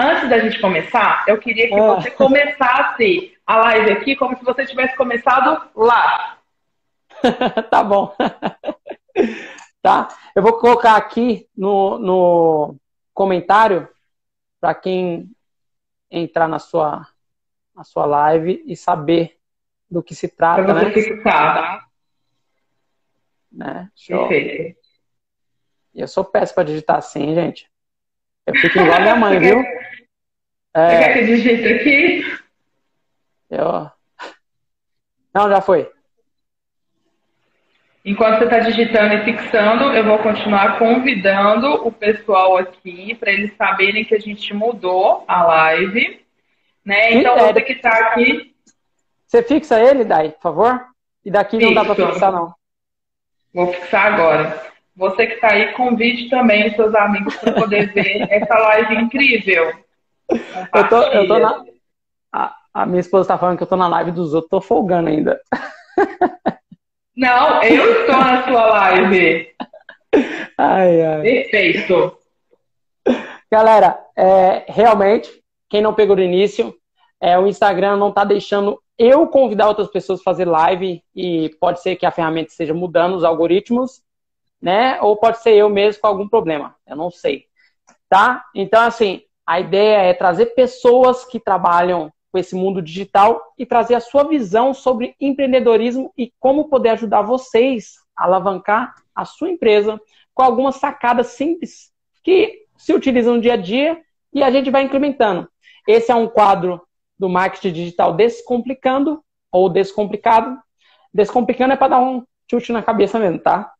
antes da gente começar, eu queria que ah. você começasse a live aqui como se você tivesse começado lá. tá bom. tá? Eu vou colocar aqui no, no comentário para quem entrar na sua, na sua live e saber do que se trata, você né? Fixar? Né? Perfeito. E eu sou péssimo para digitar assim, gente. Eu fico igual a minha mãe, viu? É... Você quer que digite aqui? Eu... Não, já foi. Enquanto você está digitando e fixando, eu vou continuar convidando o pessoal aqui para eles saberem que a gente mudou a live. Né? Então, Sim, você que está aqui. Você fixa ele, Dai, por favor? E daqui Fixo. não dá para fixar, não. Vou fixar agora. Você que está aí, convide também os seus amigos para poder ver essa live incrível. Eu tô, eu tô na. A, a minha esposa está falando que eu tô na live dos outros, tô folgando ainda. Não, eu estou na sua live. Ai, ai. Perfeito. Galera, é, realmente, quem não pegou do início, é, o Instagram não está deixando eu convidar outras pessoas a fazer live e pode ser que a ferramenta esteja mudando os algoritmos né? Ou pode ser eu mesmo com algum problema, eu não sei, tá? Então, assim, a ideia é trazer pessoas que trabalham com esse mundo digital e trazer a sua visão sobre empreendedorismo e como poder ajudar vocês a alavancar a sua empresa com algumas sacadas simples que se utilizam no dia a dia e a gente vai implementando. Esse é um quadro do marketing digital descomplicando ou descomplicado. Descomplicando é para dar um chute na cabeça mesmo, tá?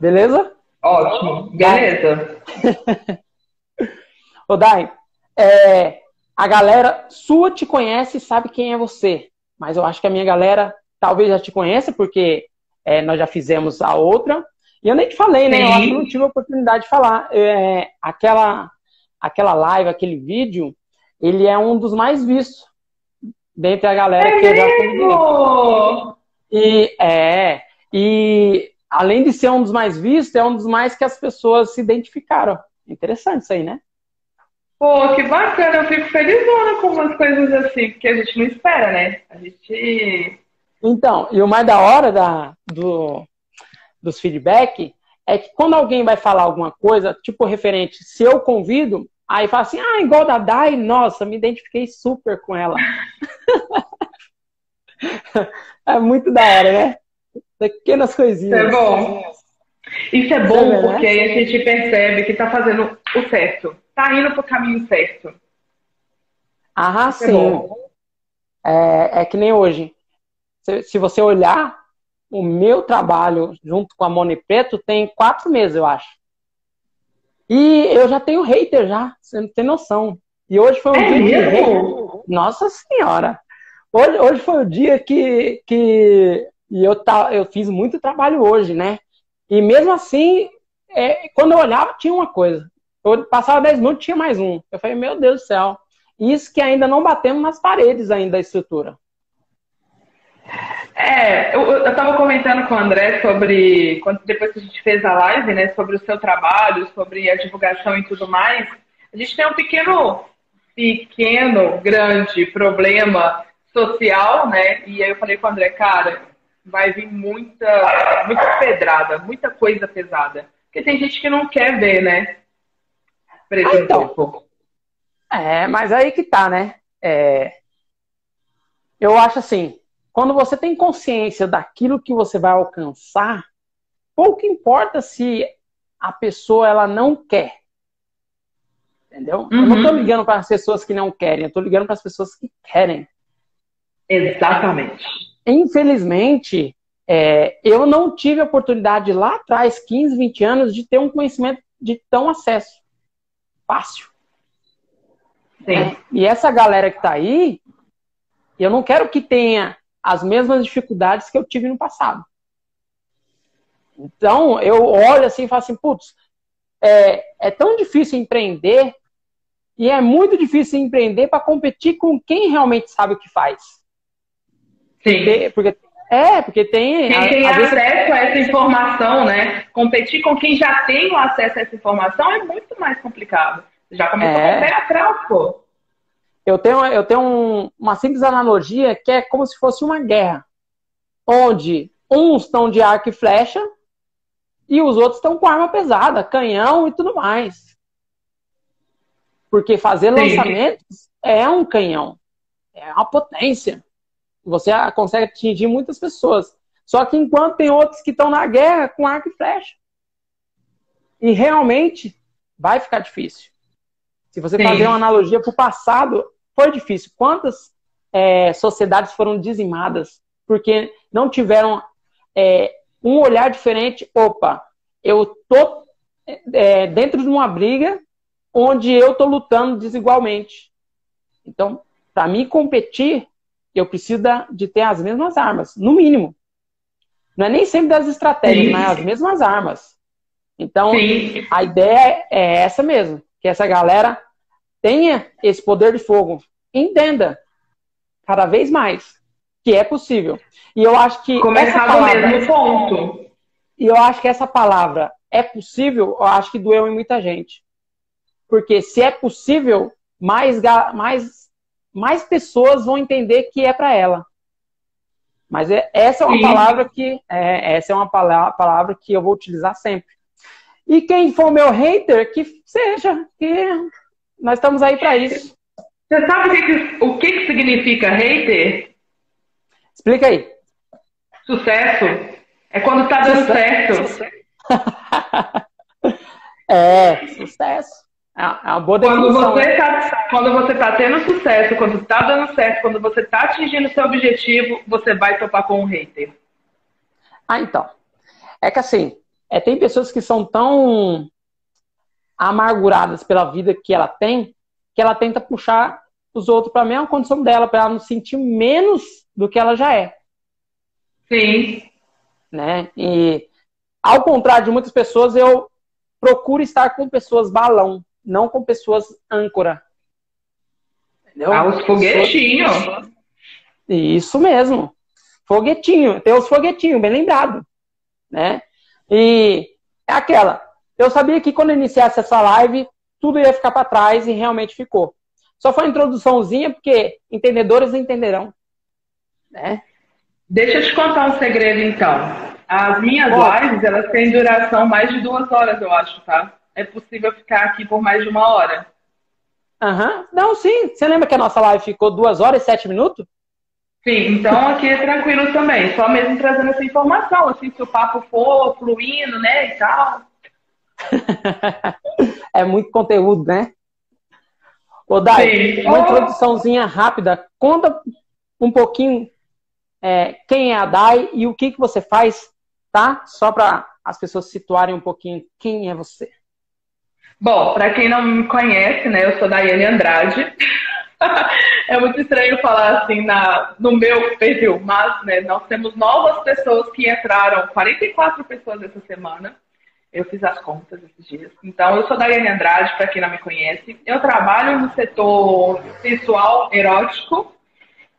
Beleza? Ótimo, beleza. Ô, Dai, é, a galera sua te conhece e sabe quem é você. Mas eu acho que a minha galera talvez já te conheça, porque é, nós já fizemos a outra. E eu nem te falei, né? Sim. Eu acho que não tive a oportunidade de falar. É, aquela, aquela live, aquele vídeo, ele é um dos mais vistos dentre a galera é que eu já convidei. E é. E além de ser um dos mais vistos, é um dos mais que as pessoas se identificaram. Interessante isso aí, né? Pô, que bacana, eu fico felizona com umas coisas assim, que a gente não espera, né? A gente. Então, e o mais da hora da, do, dos feedback é que quando alguém vai falar alguma coisa, tipo referente, se eu convido, aí fala assim, ah, igual da Dai, nossa, me identifiquei super com ela. é muito da hora, né? Pequenas coisinhas. Isso é bom. Isso é bom é porque aí a gente percebe que está fazendo o certo. Está indo para o caminho certo. Ah, Isso é sim. É, é, que nem hoje. Se, se, você olhar, o meu trabalho junto com a Mone Preto tem quatro meses, eu acho. E eu já tenho hater já, você não tem noção. E hoje foi um é dia de Nossa Senhora! Hoje, hoje foi o dia que, que e eu, tá, eu fiz muito trabalho hoje, né? E mesmo assim, é, quando eu olhava, tinha uma coisa. Eu passava 10 minutos, tinha mais um. Eu falei, meu Deus do céu. Isso que ainda não batemos nas paredes ainda da estrutura. É, eu, estava comentando com o André sobre, quando, depois que a gente fez a live, né, sobre o seu trabalho, sobre a divulgação e tudo mais, a gente tem um pequeno, pequeno, grande problema social, né, e aí eu falei com o André, cara, vai vir muita, muita pedrada, muita coisa pesada. Porque tem gente que não quer ver, né? Preto então, É, mas aí que tá, né? É, eu acho assim, quando você tem consciência daquilo que você vai alcançar, pouco importa se a pessoa ela não quer. Entendeu? Uhum. Eu não tô uhum. ligando para as pessoas que não querem, eu tô ligando para as pessoas que querem. Exatamente. Infelizmente, é, eu não tive a oportunidade lá atrás, 15, 20 anos, de ter um conhecimento de tão acesso fácil. É, e essa galera que está aí, eu não quero que tenha as mesmas dificuldades que eu tive no passado. Então, eu olho assim e falo assim, putz, é, é tão difícil empreender e é muito difícil empreender para competir com quem realmente sabe o que faz. Sim. Porque, porque, é, porque tem. Quem tem acesso vezes... a essa informação, né? Competir com quem já tem o acesso a essa informação é muito mais complicado. Já começou é. com o pé atrás, pô. Eu tenho, eu tenho um, uma simples analogia que é como se fosse uma guerra. Onde uns estão de arco e flecha e os outros estão com arma pesada, canhão e tudo mais. Porque fazer Sim. lançamentos é um canhão, é uma potência. Você consegue atingir muitas pessoas. Só que enquanto tem outros que estão na guerra com arco e flecha. E realmente vai ficar difícil. Se você Sim. fazer uma analogia para o passado, foi difícil. Quantas é, sociedades foram dizimadas porque não tiveram é, um olhar diferente? Opa, eu tô é, dentro de uma briga onde eu tô lutando desigualmente. Então, para mim competir, eu preciso de ter as mesmas armas, no mínimo. Não é nem sempre das estratégias, Sim. mas as mesmas armas. Então, Sim. a ideia é essa mesmo, que essa galera tenha esse poder de fogo, entenda cada vez mais que é possível. E eu acho que começar no mesmo ponto. E eu acho que essa palavra é possível, eu acho que doeu em muita gente. Porque se é possível, mais mais mais pessoas vão entender que é para ela. Mas é, essa é uma Sim. palavra que é, essa é uma palavra, palavra que eu vou utilizar sempre. E quem for meu hater, que seja, que nós estamos aí para isso. Você sabe o que, o que, que significa hater? Explica aí. Sucesso. É quando tá dando sucesso. certo. é, sucesso. É, é uma boa definição. Quando você, tá, quando você tá tendo sucesso, quando tá dando certo, quando você tá atingindo seu objetivo, você vai topar com um hater. Ah, então. É que assim, é, tem pessoas que são tão amarguradas pela vida que ela tem, que ela tenta puxar os outros para a mesma condição dela, para ela não sentir menos do que ela já é. Sim. Né? E ao contrário de muitas pessoas, eu procuro estar com pessoas balão, não com pessoas âncora. Entendeu? Ah, os foguetinhos. Isso mesmo. Foguetinho. Tem os foguetinhos, bem lembrado. Né? E é aquela. Eu sabia que quando eu iniciasse essa live, tudo ia ficar para trás e realmente ficou. Só foi uma introduçãozinha, porque entendedores entenderão. Né? Deixa eu te contar um segredo, então. As minhas lives, elas têm duração mais de duas horas, eu acho, tá? É possível ficar aqui por mais de uma hora. Aham. Uhum. Não, sim. Você lembra que a nossa live ficou duas horas e sete minutos? Sim, então aqui é tranquilo também. Só mesmo trazendo essa informação, assim, se o papo for fluindo, né, e tal. é muito conteúdo, né? Ô, Dai, uma introduçãozinha rápida. Conta um pouquinho é, quem é a Dai e o que, que você faz, tá? Só para as pessoas situarem um pouquinho quem é você. Bom, para quem não me conhece, né, eu sou Daiane Andrade. é muito estranho falar assim na, no meu perfil, mas né, nós temos novas pessoas que entraram, 44 pessoas essa semana. Eu fiz as contas esses dias. Então, eu sou Daiane Andrade, para quem não me conhece. Eu trabalho no setor sensual erótico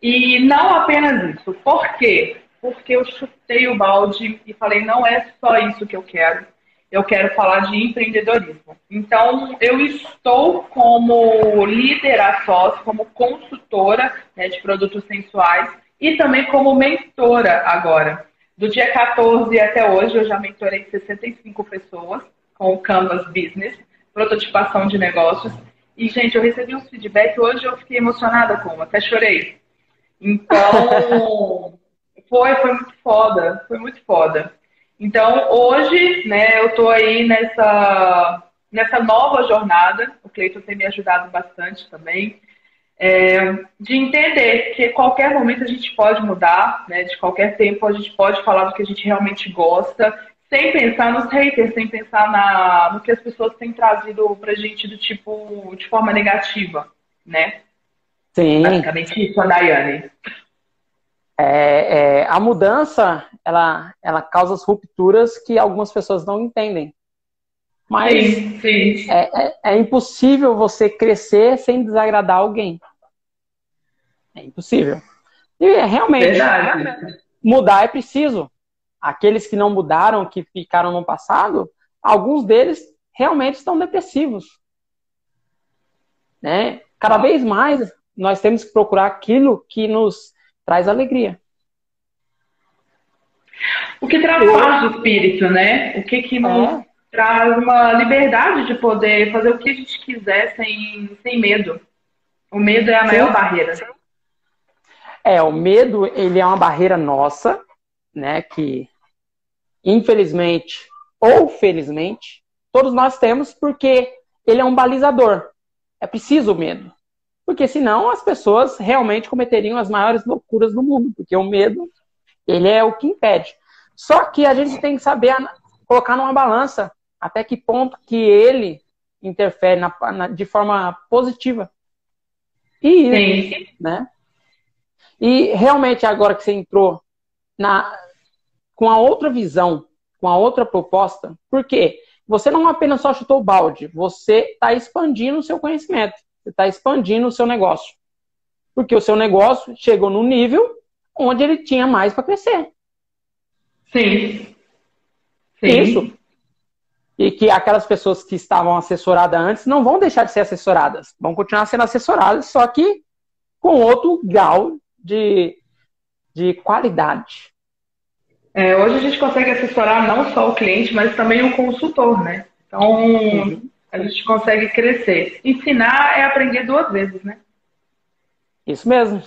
e não apenas isso. Por quê? Porque eu chutei o balde e falei, não é só isso que eu quero eu quero falar de empreendedorismo. Então, eu estou como líder a sócio, como consultora né, de produtos sensuais e também como mentora agora. Do dia 14 até hoje, eu já mentorei 65 pessoas com o Canvas Business, prototipação de negócios. E, gente, eu recebi um feedback hoje, eu fiquei emocionada com, até chorei. Então, foi, foi muito foda, foi muito foda. Então, hoje, né, eu estou aí nessa, nessa nova jornada, o Cleiton tem me ajudado bastante também, é, de entender que qualquer momento a gente pode mudar, né, de qualquer tempo a gente pode falar do que a gente realmente gosta, sem pensar nos haters, sem pensar na, no que as pessoas têm trazido pra gente do tipo, de forma negativa, né? Sim. Basicamente isso, a Daiane. É, é, a mudança ela, ela causa rupturas que algumas pessoas não entendem. Mas sim, sim. É, é, é, impossível você crescer sem desagradar alguém. É impossível. E é, realmente, mudar é preciso. Aqueles que não mudaram, que ficaram no passado, alguns deles realmente estão depressivos. Né? Cada vez mais nós temos que procurar aquilo que nos traz alegria. O que traz paz do espírito, né? O que, que nos é. traz uma liberdade de poder fazer o que a gente quiser sem, sem medo. O medo é a maior Sim. barreira. É, o medo, ele é uma barreira nossa, né? Que, infelizmente ou felizmente, todos nós temos, porque ele é um balizador. É preciso o medo. Porque senão as pessoas realmente cometeriam as maiores loucuras do mundo, porque o medo, ele é o que impede. Só que a gente tem que saber colocar numa balança até que ponto que ele interfere na, na, de forma positiva. E, Sim. né? E realmente agora que você entrou na, com a outra visão, com a outra proposta, por quê? Você não apenas só chutou o balde, você está expandindo o seu conhecimento, você está expandindo o seu negócio. Porque o seu negócio chegou no nível onde ele tinha mais para crescer. Sim. Sim. Isso. E que aquelas pessoas que estavam assessoradas antes não vão deixar de ser assessoradas, vão continuar sendo assessoradas, só que com outro grau de, de qualidade. É, hoje a gente consegue assessorar não só o cliente, mas também o consultor, né? Então, uhum. A gente consegue crescer. Ensinar é aprender duas vezes, né? Isso mesmo.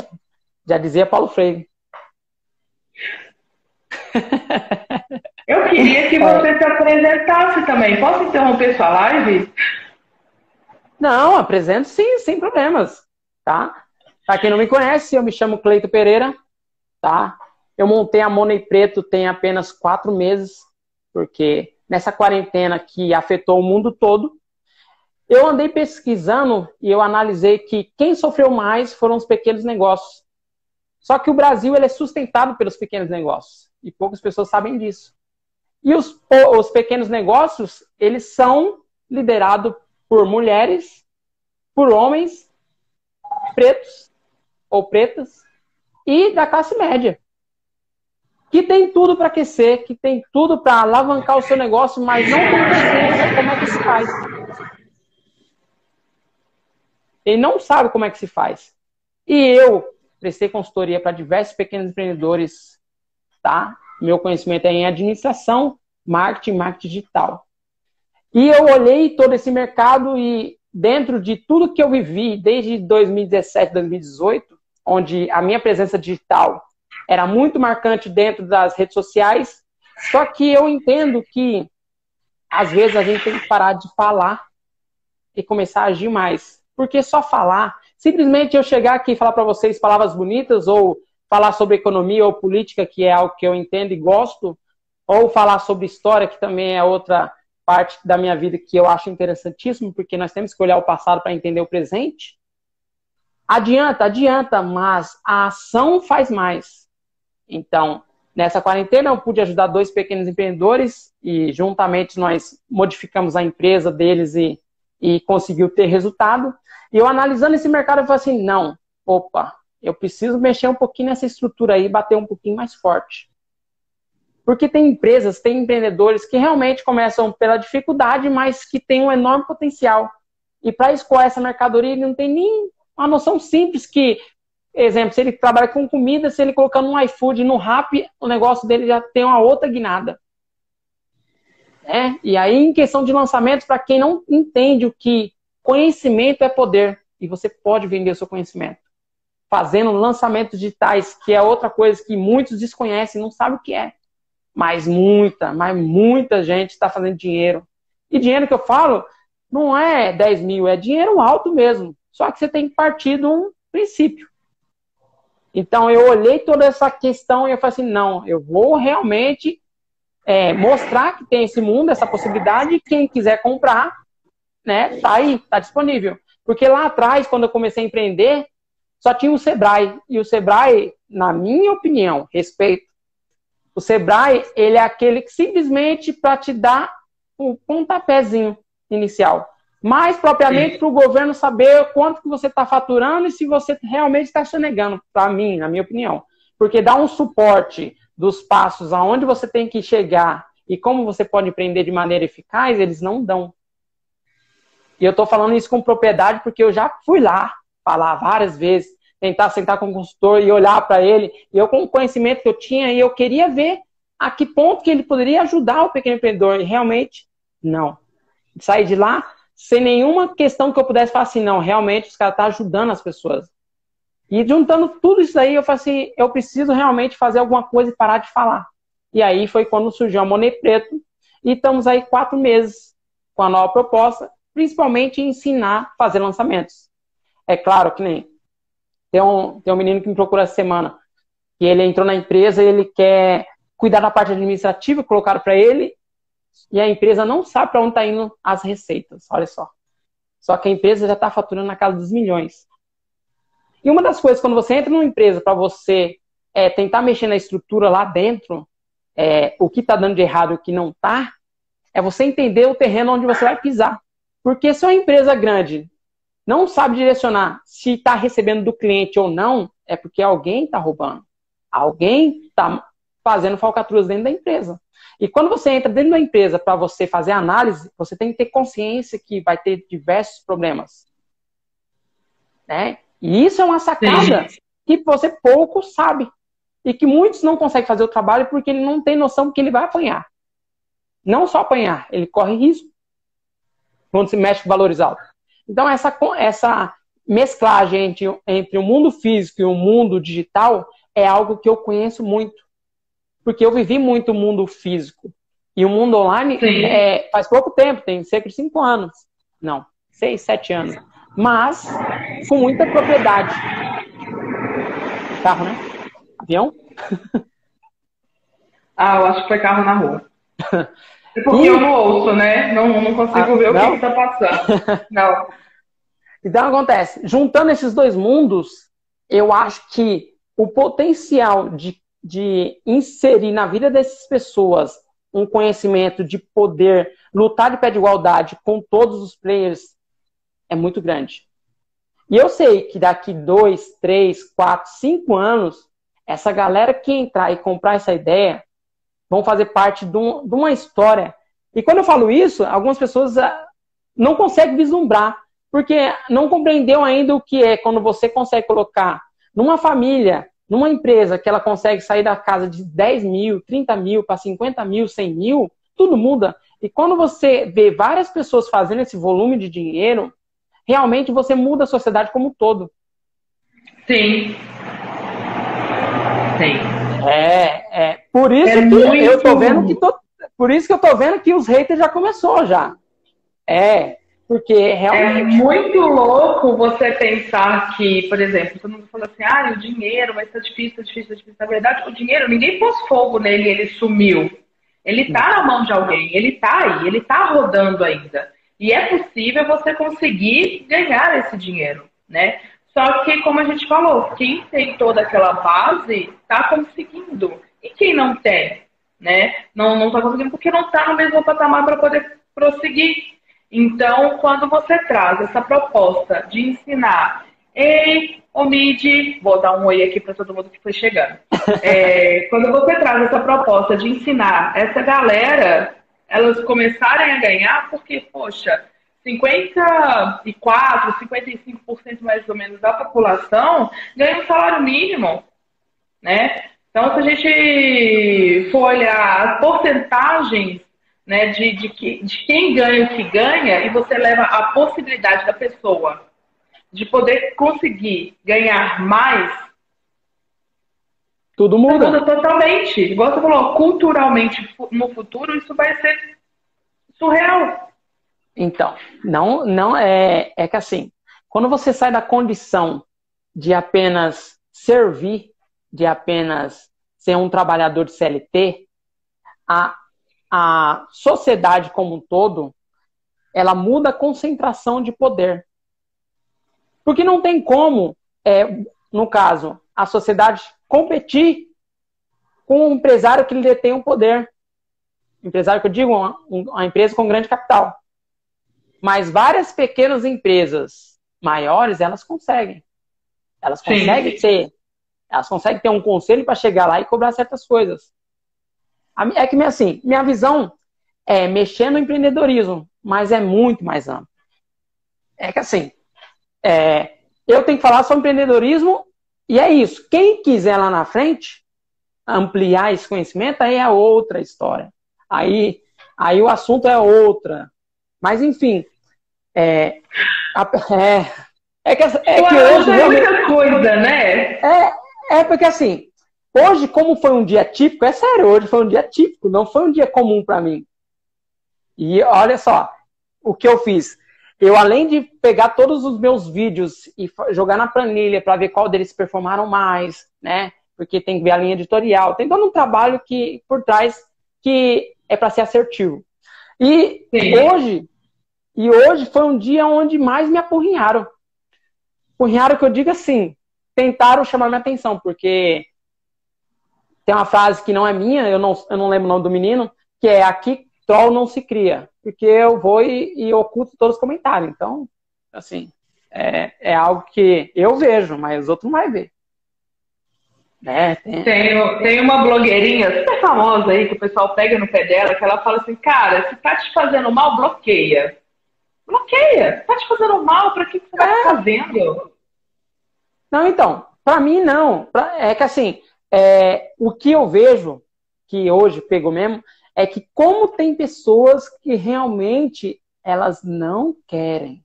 Já dizia Paulo Freire. Eu queria que você se apresentasse também. Posso interromper sua live? Não, apresento sim, sem problemas, tá? Para quem não me conhece, eu me chamo Cleito Pereira, tá? Eu montei a Money Preto tem apenas quatro meses, porque nessa quarentena que afetou o mundo todo, eu andei pesquisando e eu analisei que quem sofreu mais foram os pequenos negócios. Só que o Brasil ele é sustentado pelos pequenos negócios e poucas pessoas sabem disso. E os, os pequenos negócios eles são liderados por mulheres, por homens pretos ou pretas e da classe média que tem tudo para aquecer, que tem tudo para alavancar o seu negócio, mas não tem consciência como é que se faz. Ele não sabe como é que se faz. E eu prestei consultoria para diversos pequenos empreendedores, tá? Meu conhecimento é em administração, marketing, marketing digital. E eu olhei todo esse mercado e dentro de tudo que eu vivi desde 2017, 2018, onde a minha presença digital era muito marcante dentro das redes sociais. Só que eu entendo que às vezes a gente tem que parar de falar e começar a agir mais. Porque só falar, simplesmente eu chegar aqui e falar para vocês palavras bonitas ou falar sobre economia ou política, que é algo que eu entendo e gosto, ou falar sobre história, que também é outra parte da minha vida que eu acho interessantíssimo, porque nós temos que olhar o passado para entender o presente. Adianta, adianta, mas a ação faz mais. Então, nessa quarentena eu pude ajudar dois pequenos empreendedores e juntamente nós modificamos a empresa deles e, e conseguiu ter resultado. E eu analisando esse mercado, eu falei assim, não, opa, eu preciso mexer um pouquinho nessa estrutura aí, bater um pouquinho mais forte. Porque tem empresas, tem empreendedores que realmente começam pela dificuldade, mas que têm um enorme potencial. E para escoar essa mercadoria, ele não tem nem uma noção simples que Exemplo, se ele trabalha com comida, se ele colocar no iFood, no Rap, o negócio dele já tem uma outra guinada. É? E aí, em questão de lançamento, para quem não entende o que conhecimento é poder, e você pode vender o seu conhecimento. Fazendo lançamentos digitais, que é outra coisa que muitos desconhecem, não sabem o que é. Mas muita, mas muita gente está fazendo dinheiro. E dinheiro que eu falo não é 10 mil, é dinheiro alto mesmo. Só que você tem que partir de um princípio. Então eu olhei toda essa questão e eu falei assim, não, eu vou realmente é, mostrar que tem esse mundo, essa possibilidade, e quem quiser comprar, né, tá aí, tá disponível. Porque lá atrás, quando eu comecei a empreender, só tinha o Sebrae. E o Sebrae, na minha opinião, respeito, o Sebrae, ele é aquele que simplesmente para te dar um pontapézinho inicial mais propriamente para o governo saber quanto que você está faturando e se você realmente está sonegando, para mim, na minha opinião. Porque dá um suporte dos passos aonde você tem que chegar e como você pode empreender de maneira eficaz, eles não dão. E eu estou falando isso com propriedade porque eu já fui lá falar várias vezes, tentar sentar com o consultor e olhar para ele. E eu, com o conhecimento que eu tinha, eu queria ver a que ponto que ele poderia ajudar o pequeno empreendedor. E realmente, não. Saí de lá sem nenhuma questão que eu pudesse falar assim, não, realmente os caras estão tá ajudando as pessoas. E juntando tudo isso aí, eu falei assim, eu preciso realmente fazer alguma coisa e parar de falar. E aí foi quando surgiu a Monet Preto, e estamos aí quatro meses com a nova proposta, principalmente ensinar a fazer lançamentos. É claro que nem tem um, tem um menino que me procura essa semana, que ele entrou na empresa e ele quer cuidar da parte administrativa, colocaram para ele, e a empresa não sabe para onde está indo as receitas, olha só. Só que a empresa já está faturando na casa dos milhões. E uma das coisas, quando você entra numa empresa para você é, tentar mexer na estrutura lá dentro, é, o que está dando de errado e o que não está, é você entender o terreno onde você vai pisar. Porque se uma empresa grande não sabe direcionar se está recebendo do cliente ou não, é porque alguém está roubando. Alguém está fazendo falcatruas dentro da empresa. E quando você entra dentro da empresa para você fazer análise, você tem que ter consciência que vai ter diversos problemas. Né? E isso é uma sacada Sim. que você pouco sabe. E que muitos não conseguem fazer o trabalho porque ele não tem noção que ele vai apanhar. Não só apanhar, ele corre risco quando se mexe com valores altos. Então, essa, essa mesclagem entre, entre o mundo físico e o mundo digital é algo que eu conheço muito. Porque eu vivi muito o mundo físico. E o mundo online é, faz pouco tempo, tem cerca de cinco anos. Não, seis, sete anos mas com muita propriedade. Carro, né? Avião? Ah, eu acho que foi carro na rua. É porque e... eu não ouço, né? Não, não consigo ah, ver não? o que está passando. Não. Então acontece, juntando esses dois mundos, eu acho que o potencial de, de inserir na vida dessas pessoas um conhecimento de poder lutar de pé de igualdade com todos os players é muito grande. E eu sei que daqui dois, três, quatro, cinco anos, essa galera que entrar e comprar essa ideia vão fazer parte de, um, de uma história. E quando eu falo isso, algumas pessoas ah, não conseguem vislumbrar, porque não compreendeu ainda o que é quando você consegue colocar numa família, numa empresa, que ela consegue sair da casa de 10 mil, 30 mil para 50 mil, 100 mil, tudo muda. E quando você vê várias pessoas fazendo esse volume de dinheiro, realmente você muda a sociedade como um todo. Sim. Sim. É, é por isso é que eu tô vendo que tô, por isso que eu tô vendo que os haters já começou já. É, porque realmente é muito louco você pensar que, por exemplo, todo mundo fala assim, ah, o dinheiro vai estar difícil, difícil, difícil. Na verdade, o dinheiro, ninguém pôs fogo nele, ele sumiu. Ele está na mão de alguém, ele está aí, ele está rodando ainda. E é possível você conseguir ganhar esse dinheiro, né? Só que, como a gente falou, quem tem toda aquela base está conseguindo. E quem não tem, né? Não está conseguindo porque não está no mesmo patamar para poder prosseguir. Então, quando você traz essa proposta de ensinar, ei, Omid, vou dar um oi aqui para todo mundo que foi chegando. É, quando você traz essa proposta de ensinar essa galera elas começarem a ganhar, porque, poxa, 54, 55% mais ou menos da população ganha um salário mínimo, né? Então, se a gente for olhar as porcentagens né, de, de, que, de quem ganha o que ganha, e você leva a possibilidade da pessoa de poder conseguir ganhar mais, tudo muda. Muda totalmente. Igual você falou, culturalmente, no futuro, isso vai ser surreal. Então, não, não é, é que assim, quando você sai da condição de apenas servir, de apenas ser um trabalhador de CLT, a, a sociedade como um todo, ela muda a concentração de poder. Porque não tem como, é, no caso, a sociedade competir com um empresário que lhe detém o um poder. Empresário que eu digo, uma, uma empresa com grande capital. Mas várias pequenas empresas maiores, elas conseguem. Elas conseguem Sim. ter. Elas conseguem ter um conselho para chegar lá e cobrar certas coisas. É que, assim, minha visão é mexer no empreendedorismo, mas é muito mais amplo. é que assim, é, eu tenho que falar sobre empreendedorismo e é isso. Quem quiser lá na frente ampliar esse conhecimento, aí é outra história. Aí, aí o assunto é outra. Mas, enfim, é, é, é que, é que hoje. É muita coisa, né? É, é porque assim, hoje, como foi um dia típico, é sério, hoje foi um dia típico, não foi um dia comum para mim. E olha só, o que eu fiz. Eu, além de pegar todos os meus vídeos e jogar na planilha para ver qual deles performaram mais, né? Porque tem que ver a linha editorial, tem todo um trabalho que por trás que é para ser assertivo. E Sim. hoje, e hoje foi um dia onde mais me apurrinharam. Apurrinharam que eu digo assim, tentaram chamar minha atenção, porque tem uma frase que não é minha, eu não, eu não lembro o nome do menino, que é aqui troll não se cria, porque eu vou e, e oculto todos os comentários. Então, assim, é, é algo que eu vejo, mas os outros não vai ver. É, tem... Tem, tem uma blogueirinha super famosa aí que o pessoal pega no pé dela, que ela fala assim, cara, se tá te fazendo mal, bloqueia. Bloqueia. Se tá te fazendo mal, pra que, que você tá é. fazendo? Não, então, pra mim não. É que assim, é, o que eu vejo, que hoje pegou mesmo, é que como tem pessoas que realmente elas não querem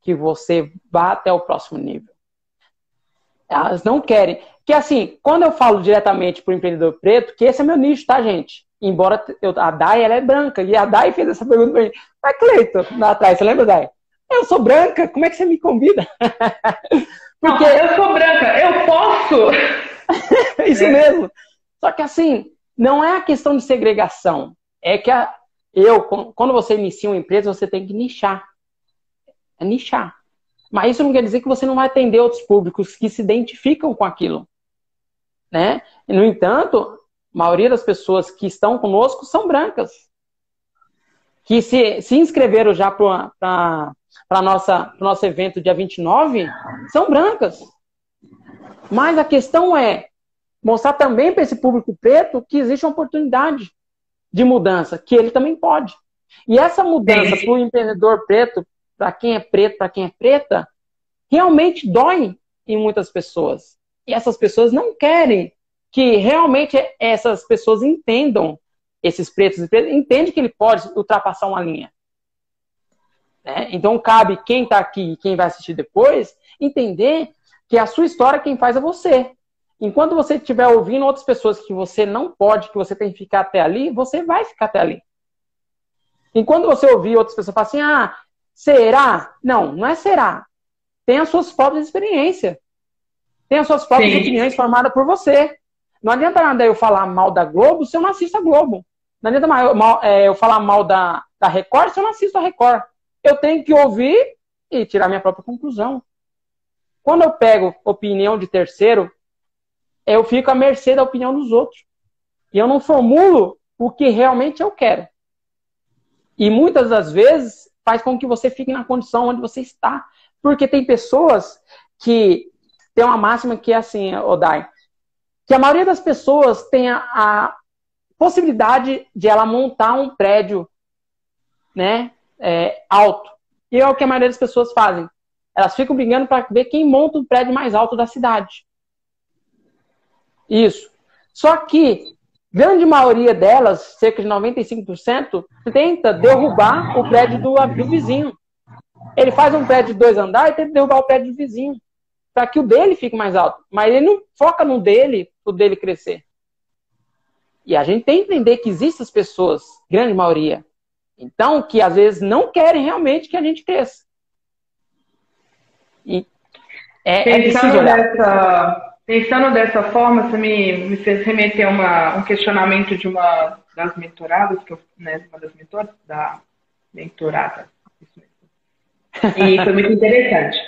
que você vá até o próximo nível. Elas não querem. Que assim, quando eu falo diretamente para o empreendedor preto, que esse é meu nicho, tá, gente? Embora eu, a Dai ela é branca, e a Dai fez essa pergunta para mim. Mas, Cleiton, lá atrás, você lembra, Dai? Eu sou branca, como é que você me convida? Porque não, eu sou branca, eu posso! Isso é. mesmo. Só que assim, não é a questão de segregação. É que a, eu, quando você inicia uma empresa, você tem que nichar. É nichar. Mas isso não quer dizer que você não vai atender outros públicos que se identificam com aquilo né? no entanto, a maioria das pessoas que estão conosco são brancas, que se, se inscreveram já para o nosso evento dia 29, são brancas. Mas a questão é mostrar também para esse público preto que existe uma oportunidade de mudança, que ele também pode. E essa mudança para o empreendedor preto, para quem é preto, para quem é preta, realmente dói em muitas pessoas. E essas pessoas não querem que realmente essas pessoas entendam, esses pretos e pretas, entendem que ele pode ultrapassar uma linha. Né? Então cabe quem está aqui e quem vai assistir depois entender que a sua história quem faz é você. Enquanto você estiver ouvindo outras pessoas que você não pode, que você tem que ficar até ali, você vai ficar até ali. Enquanto você ouvir outras pessoas falar assim, ah, será? Não, não é será. Tem as suas próprias experiências. Tem as suas próprias Sim. opiniões formadas por você. Não adianta nada eu falar mal da Globo se eu não assisto a Globo. Não adianta mal, é, eu falar mal da, da Record se eu não assisto a Record. Eu tenho que ouvir e tirar minha própria conclusão. Quando eu pego opinião de terceiro, eu fico à mercê da opinião dos outros. E eu não formulo o que realmente eu quero. E muitas das vezes faz com que você fique na condição onde você está. Porque tem pessoas que tem uma máxima que é assim, Odai, que a maioria das pessoas tem a, a possibilidade de ela montar um prédio né, é, alto. E é o que a maioria das pessoas fazem. Elas ficam brigando para ver quem monta o prédio mais alto da cidade. Isso. Só que grande maioria delas, cerca de 95%, tenta derrubar o prédio do, do vizinho. Ele faz um prédio de dois andares e tenta derrubar o prédio do vizinho para que o dele fique mais alto. Mas ele não foca no dele, o dele crescer. E a gente tem que entender que existem as pessoas, grande maioria, então, que às vezes não querem realmente que a gente cresça. E é, é pensando, é dessa, pensando dessa forma, você me, me fez remeter uma, um questionamento de uma das mentoradas, que eu, né, uma das mentoras, da mentorada. E foi muito interessante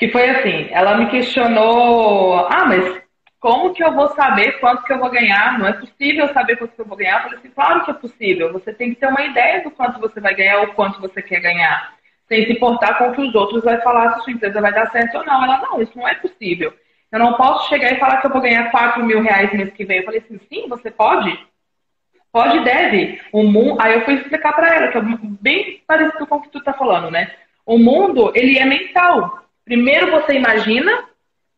que foi assim, ela me questionou, ah, mas como que eu vou saber quanto que eu vou ganhar? Não é possível saber quanto que eu vou ganhar? Eu falei assim, claro que é possível. Você tem que ter uma ideia do quanto você vai ganhar ou quanto você quer ganhar. Sem se importar com o que os outros vão falar se sua empresa vai dar certo ou não. Ela, não, isso não é possível. Eu não posso chegar e falar que eu vou ganhar 4 mil reais mês que vem. Eu falei assim, sim, você pode. Pode e deve. O mundo... Aí eu fui explicar para ela, que é bem parecido com o que tu tá falando, né? O mundo, ele é mental. Primeiro você imagina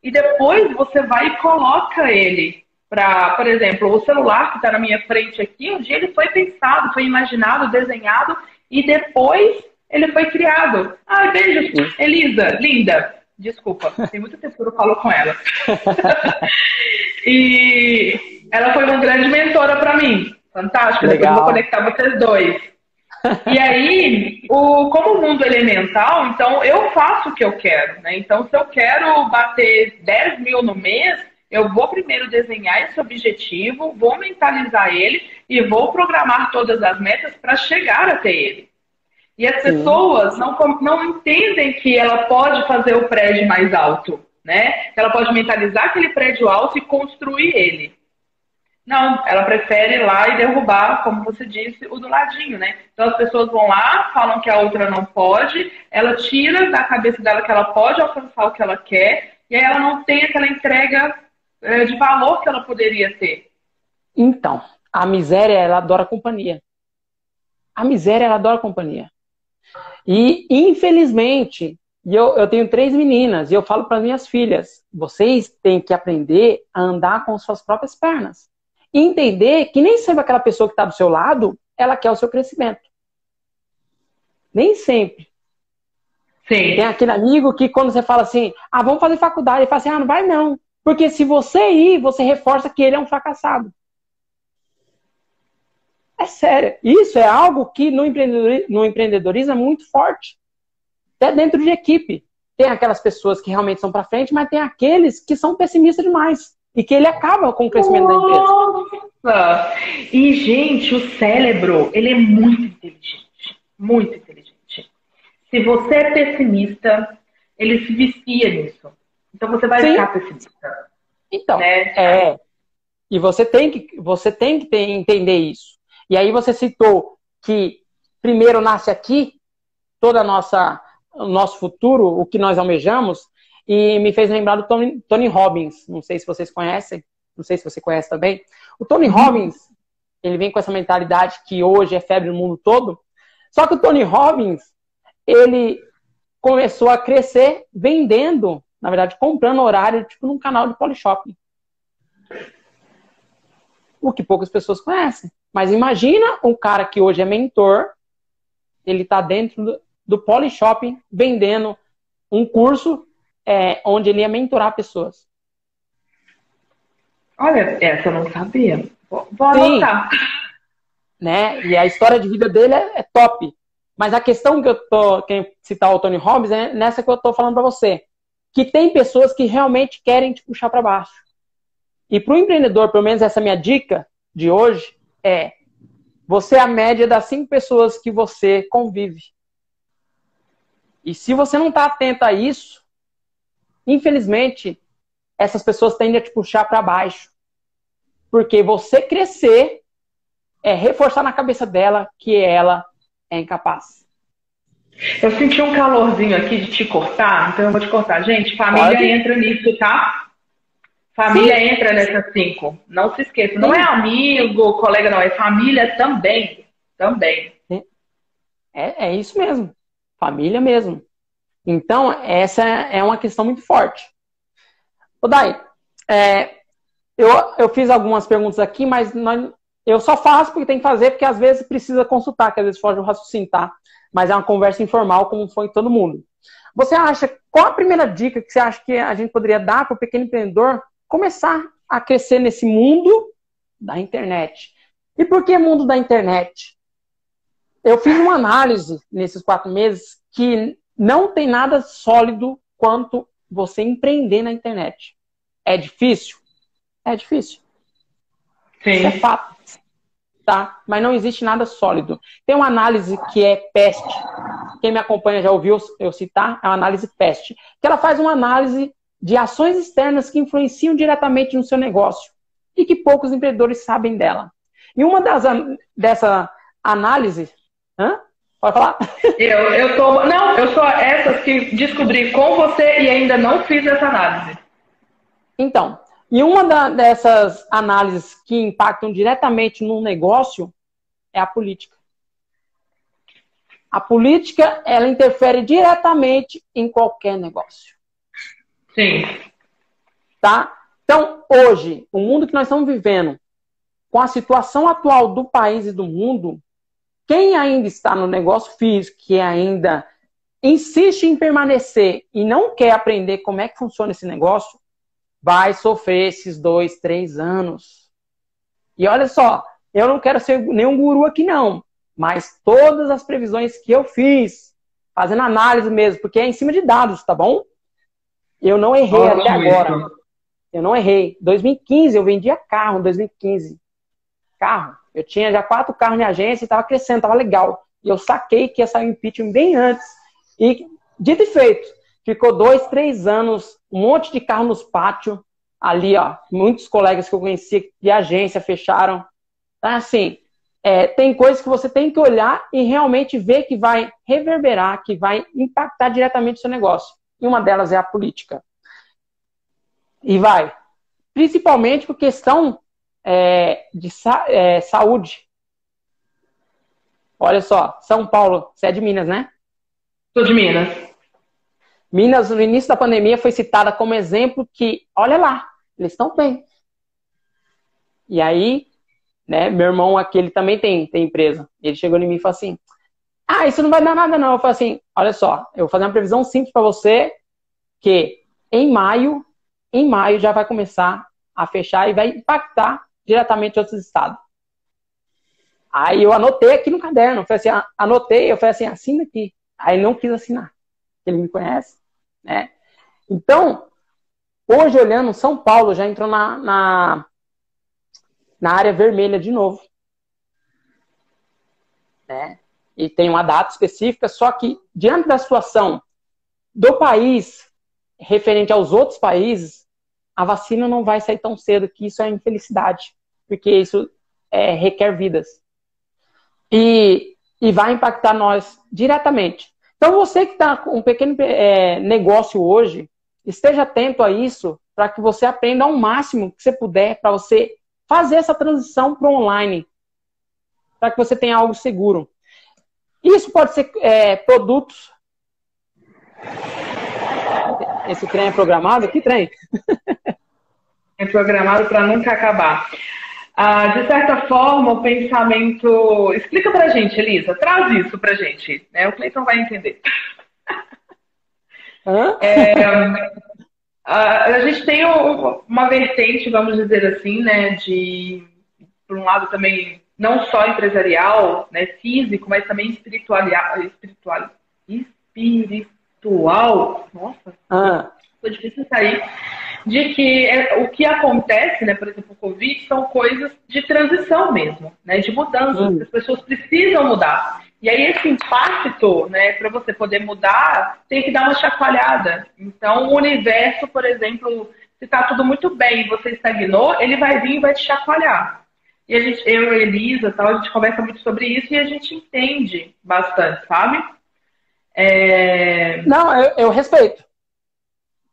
e depois você vai e coloca ele para, por exemplo, o celular que está na minha frente aqui, um dia ele foi pensado, foi imaginado, desenhado e depois ele foi criado. Ah, beijo, Elisa, linda. Desculpa, tem muito tempo que eu falo com ela. e ela foi uma grande mentora para mim. Fantástico. Legal. Depois eu vou conectar vocês dois. E aí, o, como o mundo é mental, então eu faço o que eu quero. Né? Então, se eu quero bater 10 mil no mês, eu vou primeiro desenhar esse objetivo, vou mentalizar ele e vou programar todas as metas para chegar até ele. E as Sim. pessoas não, não entendem que ela pode fazer o prédio mais alto, né? Ela pode mentalizar aquele prédio alto e construir ele. Não, ela prefere ir lá e derrubar, como você disse, o do ladinho, né? Então as pessoas vão lá, falam que a outra não pode, ela tira da cabeça dela que ela pode alcançar o que ela quer, e aí ela não tem aquela entrega é, de valor que ela poderia ter. Então, a miséria, ela adora companhia. A miséria, ela adora companhia. E, infelizmente, eu, eu tenho três meninas e eu falo para minhas filhas: vocês têm que aprender a andar com suas próprias pernas. E entender que nem sempre aquela pessoa que está do seu lado, ela quer o seu crescimento. Nem sempre. Sim. Tem aquele amigo que quando você fala assim, ah, vamos fazer faculdade, ele fala assim, ah, não vai não. Porque se você ir, você reforça que ele é um fracassado. É sério. Isso é algo que no empreendedorismo, no empreendedorismo é muito forte. Até dentro de equipe. Tem aquelas pessoas que realmente são para frente, mas tem aqueles que são pessimistas demais. E que ele acaba com o crescimento Nossa. da empresa. E, gente, o cérebro, ele é muito inteligente. Muito inteligente. Se você é pessimista, ele se vicia nisso. Então você vai Sim. ficar pessimista. Então, né? é. E você tem que, você tem que ter, entender isso. E aí você citou que primeiro nasce aqui toda a nossa o nosso futuro, o que nós almejamos, e me fez lembrar do Tony, Tony Robbins. Não sei se vocês conhecem, não sei se você conhece também. O Tony. Robbins, ele vem com essa mentalidade que hoje é febre no mundo todo. Só que o Tony Robbins, ele começou a crescer vendendo na verdade, comprando horário, tipo, num canal de Polishop. O que poucas pessoas conhecem. Mas imagina um cara que hoje é mentor, ele está dentro do, do vendendo um curso é, onde ele ia mentorar pessoas. Olha, essa eu não sabia. Vou, vou anotar. Né? E a história de vida dele é, é top. Mas a questão que eu tô, quem citar o Tony Robbins, é nessa que eu tô falando para você que tem pessoas que realmente querem te puxar para baixo. E para o empreendedor, pelo menos essa é minha dica de hoje é: você é a média das cinco pessoas que você convive. E se você não está atento a isso, infelizmente, essas pessoas tendem a te puxar para baixo. Porque você crescer é reforçar na cabeça dela que ela é incapaz. Eu senti um calorzinho aqui de te cortar, então eu vou te cortar. Gente, família Pode? entra nisso, tá? Família Sim. entra nessas cinco. Não se esqueça. Não é amigo, colega, não. É família também. Também. É, é isso mesmo. Família mesmo. Então, essa é uma questão muito forte. Ô, Dai, é, eu, eu fiz algumas perguntas aqui, mas nós, eu só faço porque tem que fazer, porque às vezes precisa consultar, que às vezes foge o raciocínio, tá? mas é uma conversa informal, como foi todo mundo. Você acha, qual a primeira dica que você acha que a gente poderia dar para o pequeno empreendedor começar a crescer nesse mundo da internet? E por que mundo da internet? Eu fiz uma análise nesses quatro meses que não tem nada sólido quanto você empreender na internet. É difícil? É difícil. Sim. Isso é fato tá? Mas não existe nada sólido. Tem uma análise que é PEST. Quem me acompanha já ouviu eu citar, é uma análise PEST. Que ela faz uma análise de ações externas que influenciam diretamente no seu negócio e que poucos empreendedores sabem dela. E uma das dessa análise, hã? Pode falar? Eu, eu tô, não, eu sou essa que descobri com você e ainda não fiz essa análise. Então, e uma da, dessas análises que impactam diretamente no negócio é a política. A política, ela interfere diretamente em qualquer negócio. Sim. Tá? Então, hoje, o mundo que nós estamos vivendo, com a situação atual do país e do mundo, quem ainda está no negócio físico, que ainda insiste em permanecer e não quer aprender como é que funciona esse negócio, vai sofrer esses dois, três anos. E olha só, eu não quero ser nenhum guru aqui, não. Mas todas as previsões que eu fiz, fazendo análise mesmo, porque é em cima de dados, tá bom? Eu não errei Olha até agora. Isso. Eu não errei. 2015, eu vendia carro em 2015. Carro. Eu tinha já quatro carros em agência e estava crescendo, estava legal. E eu saquei que ia sair o impeachment bem antes. E, dito e feito, ficou dois, três anos, um monte de carro nos pátios, ali, ó. Muitos colegas que eu conhecia de agência fecharam. Então, assim, é, tem coisas que você tem que olhar e realmente ver que vai reverberar, que vai impactar diretamente o seu negócio. E uma delas é a política. E vai. Principalmente por questão é, de sa é, saúde. Olha só, São Paulo, você é de Minas, né? Sou de Minas. Minas, no início da pandemia, foi citada como exemplo que, olha lá, eles estão bem. E aí, né, meu irmão aqui, ele também tem, tem empresa. Ele chegou em mim e falou assim: Ah, isso não vai dar nada, não. Eu falei assim: Olha só, eu vou fazer uma previsão simples para você, que em maio, em maio já vai começar a fechar e vai impactar diretamente outros estados. Aí eu anotei aqui no caderno, eu falei assim, anotei, eu falei assim, assina aqui. Aí não quis assinar. Ele me conhece, né? Então, hoje olhando, São Paulo já entrou na, na, na área vermelha de novo. Né? E tem uma data específica, só que diante da situação do país referente aos outros países, a vacina não vai sair tão cedo, que isso é infelicidade, porque isso é, requer vidas. E, e vai impactar nós diretamente. Então, você que está com um pequeno é, negócio hoje, esteja atento a isso para que você aprenda ao máximo que você puder para você fazer essa transição para online, para que você tenha algo seguro. Isso pode ser é, produtos. Esse trem é programado? Que trem? É programado para nunca acabar. Ah, de certa forma, o pensamento. Explica pra gente, Elisa, traz isso pra gente. Né? O Cleiton vai entender. É, a, a, gente tem uma vertente, vamos dizer assim, né, de, por um lado também, não só empresarial, né, físico, mas também espiritual, espiritual, espiritual, nossa, ah. foi difícil sair, de que é, o que acontece, né, por exemplo, o Covid, são coisas de transição mesmo, né, de mudança. Hum. As pessoas precisam mudar. E aí esse impacto, né, para você poder mudar, tem que dar uma chacoalhada. Então, o universo, por exemplo, se está tudo muito bem e você estagnou, ele vai vir e vai te chacoalhar. E a gente, eu e Elisa, tal, a gente conversa muito sobre isso e a gente entende bastante, sabe? É... Não, eu, eu respeito.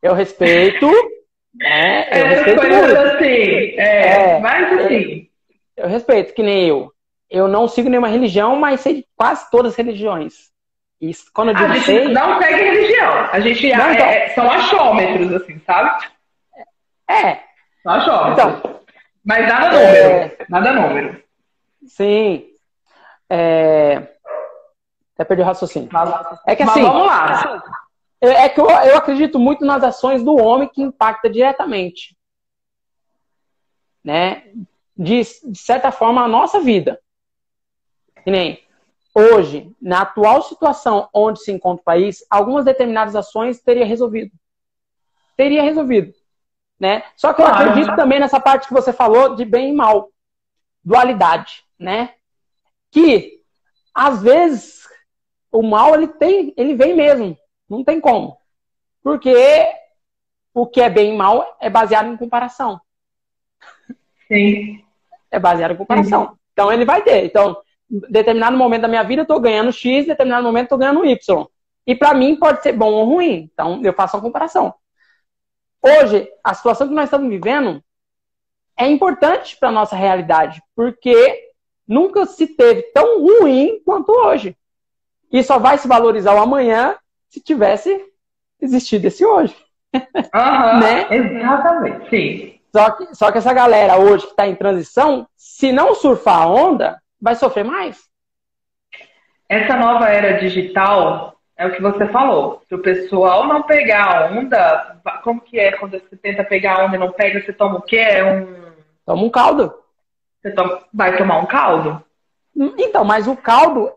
Eu respeito. É, eu é, respeito coisas muito. assim. É, é, mas assim. Eu, eu, respeito, que nem eu. Eu não sigo nenhuma religião, mas sei de quase todas as religiões. E quando eu digo a gente sei, não segue religião. A gente não, então, é, são achômetros, assim, sabe? É. São achômetros. Então, mas nada número. É... Nada número. Sim. É... Até perdi o raciocínio. É que assim. Mas vamos lá. É que eu, eu acredito muito nas ações do homem que impacta diretamente. Né? De, de certa forma, a nossa vida. Que nem hoje, na atual situação onde se encontra o país, algumas determinadas ações teria resolvido. Teria resolvido. Né? Só que eu acredito também nessa parte que você falou de bem e mal. Dualidade, né? Que às vezes o mal ele tem, ele vem mesmo. Não tem como. Porque o que é bem e mal é baseado em comparação. Sim. É baseado em comparação. Sim. Então ele vai ter. Então, em determinado momento da minha vida eu estou ganhando X, em determinado momento estou ganhando Y. E para mim pode ser bom ou ruim. Então eu faço uma comparação. Hoje, a situação que nós estamos vivendo é importante para nossa realidade, porque nunca se teve tão ruim quanto hoje. E só vai se valorizar o amanhã se tivesse existido esse hoje. Uhum, né? Exatamente, sim. Só que, só que essa galera hoje que está em transição, se não surfar a onda, vai sofrer mais. Essa nova era digital é o que você falou. Se o pessoal não pegar a onda, como que é quando você tenta pegar a onda e não pega, você toma o quê? É um. Toma um caldo. Você toma... vai tomar um caldo? Então, mas o caldo,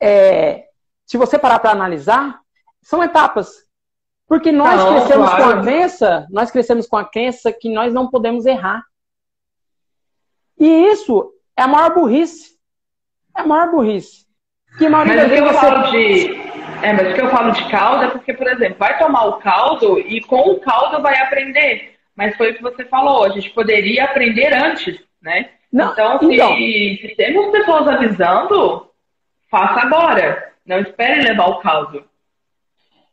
é... se você parar para analisar, são etapas. Porque nós não, crescemos claro. com a crença, nós crescemos com a crença que nós não podemos errar. E isso é a maior burrice. É a maior burrice. Que mas o que eu falo de. É, mas o que eu falo de caldo é porque, por exemplo, vai tomar o caldo e com o caldo vai aprender. Mas foi o que você falou, a gente poderia aprender antes, né? Não, então, se, então... se temos pessoas avisando, faça agora. Não espere levar o caldo.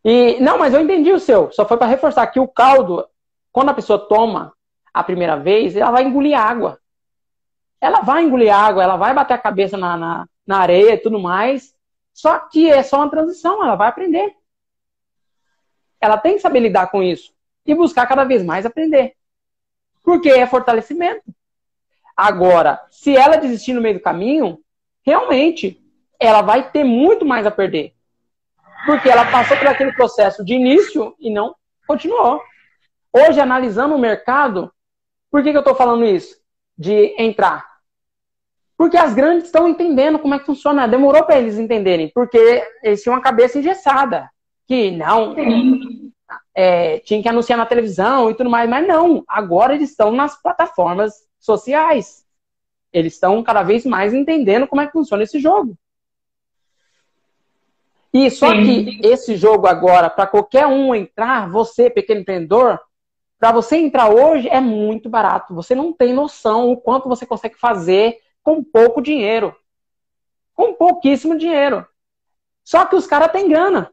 E não, mas eu entendi o seu. Só foi para reforçar que o caldo, quando a pessoa toma a primeira vez, ela vai engolir água. Ela vai engolir água, ela vai bater a cabeça na, na, na areia e tudo mais. Só que é só uma transição, ela vai aprender. Ela tem que saber lidar com isso e buscar cada vez mais aprender. Porque é fortalecimento. Agora, se ela desistir no meio do caminho, realmente ela vai ter muito mais a perder. Porque ela passou por aquele processo de início e não continuou. Hoje, analisando o mercado, por que, que eu estou falando isso? De entrar. Porque as grandes estão entendendo como é que funciona. Demorou para eles entenderem, porque eles tinham uma cabeça engessada. Que não, é, tinha que anunciar na televisão e tudo mais, mas não. Agora eles estão nas plataformas sociais. Eles estão cada vez mais entendendo como é que funciona esse jogo. E só Sim. que esse jogo agora, para qualquer um entrar, você, pequeno empreendedor, para você entrar hoje é muito barato. Você não tem noção o quanto você consegue fazer com pouco dinheiro. Com pouquíssimo dinheiro. Só que os caras têm grana.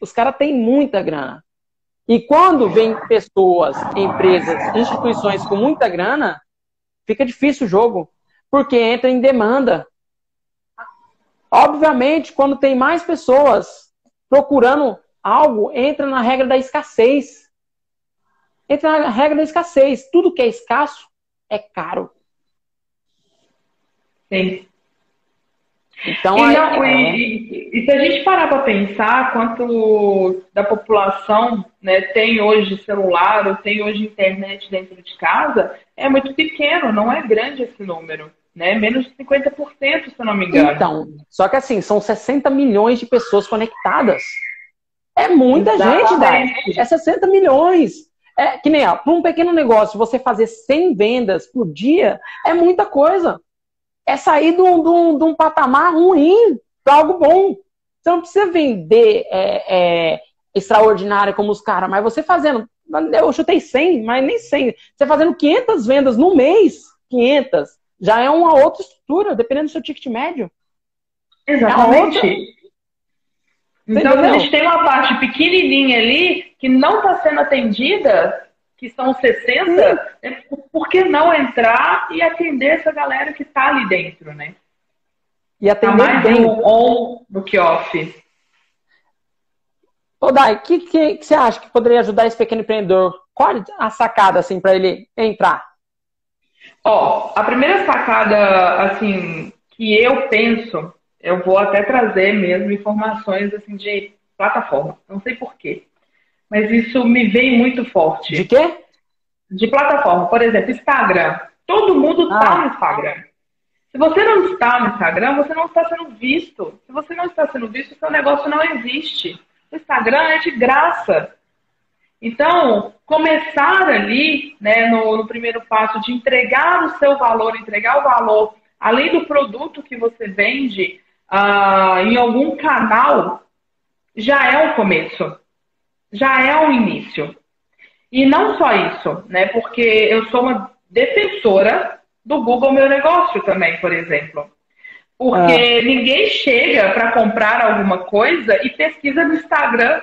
Os caras têm muita grana. E quando vem pessoas, empresas, instituições com muita grana, fica difícil o jogo. Porque entra em demanda. Obviamente, quando tem mais pessoas procurando algo, entra na regra da escassez. Entra na regra da escassez. Tudo que é escasso é caro. Sim. Então, e, não, é... e, e, se a gente parar para pensar quanto da população né, tem hoje celular ou tem hoje internet dentro de casa, é muito pequeno, não é grande esse número né? Menos de 50%, se eu não me engano. Então, só que assim, são 60 milhões de pessoas conectadas. É muita Exatamente. gente, Dai. É 60 milhões. É que nem, para um pequeno negócio, você fazer 100 vendas por dia é muita coisa. É sair de um, de um, de um patamar ruim para algo bom. Você não precisa vender é, é, extraordinária como os caras, mas você fazendo. Eu chutei 100, mas nem 100. Você fazendo 500 vendas no mês, 500, já é uma outra estrutura, dependendo do seu ticket médio. Exatamente. É então, a gente tem uma parte pequenininha ali que não está sendo atendida, que são 60, é, por que não entrar e atender essa galera que está ali dentro, né? E atender tá mais bem. on do que off. Ô, Dai, o que, que, que, você acha que poderia ajudar esse pequeno empreendedor? Qual a sacada, assim, para ele entrar? Ó, a primeira sacada, assim, que eu penso, eu vou até trazer mesmo informações, assim, de plataforma. Não sei porquê. Mas isso me veio muito forte. De quê? De plataforma. Por exemplo, Instagram. Todo mundo está ah. no Instagram. Se você não está no Instagram, você não está sendo visto. Se você não está sendo visto, seu negócio não existe. O Instagram é de graça. Então, começar ali, né, no, no, primeiro passo, de entregar o seu valor, entregar o valor, além do produto que você vende, uh, em algum canal, já é o começo, já é o início. E não só isso, né, porque eu sou uma defensora do Google Meu Negócio também, por exemplo. Porque ah. ninguém chega para comprar alguma coisa e pesquisa no Instagram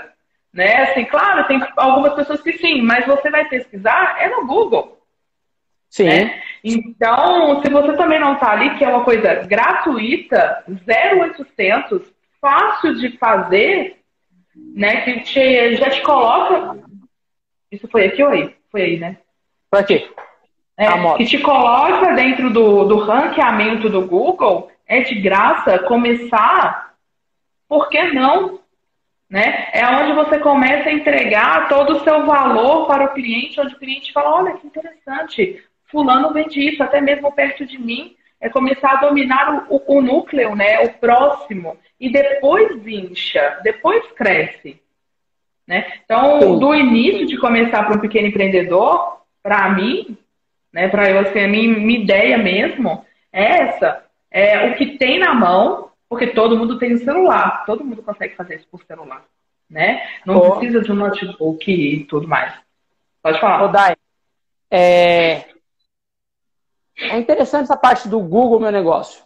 né? Assim, claro, tem algumas pessoas que sim, mas você vai pesquisar é no Google. Sim. Né? Então, se você também não está ali, que é uma coisa gratuita, 0800 fácil de fazer, né? Que te, já te coloca. Isso foi aqui ou aí? Foi aí, né? Foi aqui. É, que te coloca dentro do, do ranqueamento do Google, é de graça começar, por que não? Né? É onde você começa a entregar todo o seu valor para o cliente, onde o cliente fala, olha que interessante, fulano vende isso, até mesmo perto de mim, é começar a dominar o, o, o núcleo, né? o próximo, e depois incha, depois cresce. Né? Então, do início de começar para um pequeno empreendedor, para mim, né, para eu assim, a minha, minha ideia mesmo é essa, é o que tem na mão, porque todo mundo tem um celular, todo mundo consegue fazer isso por celular, né? Não oh. precisa de um notebook e tudo mais. Pode falar. Ô, Dai, é... é interessante essa parte do Google Meu Negócio.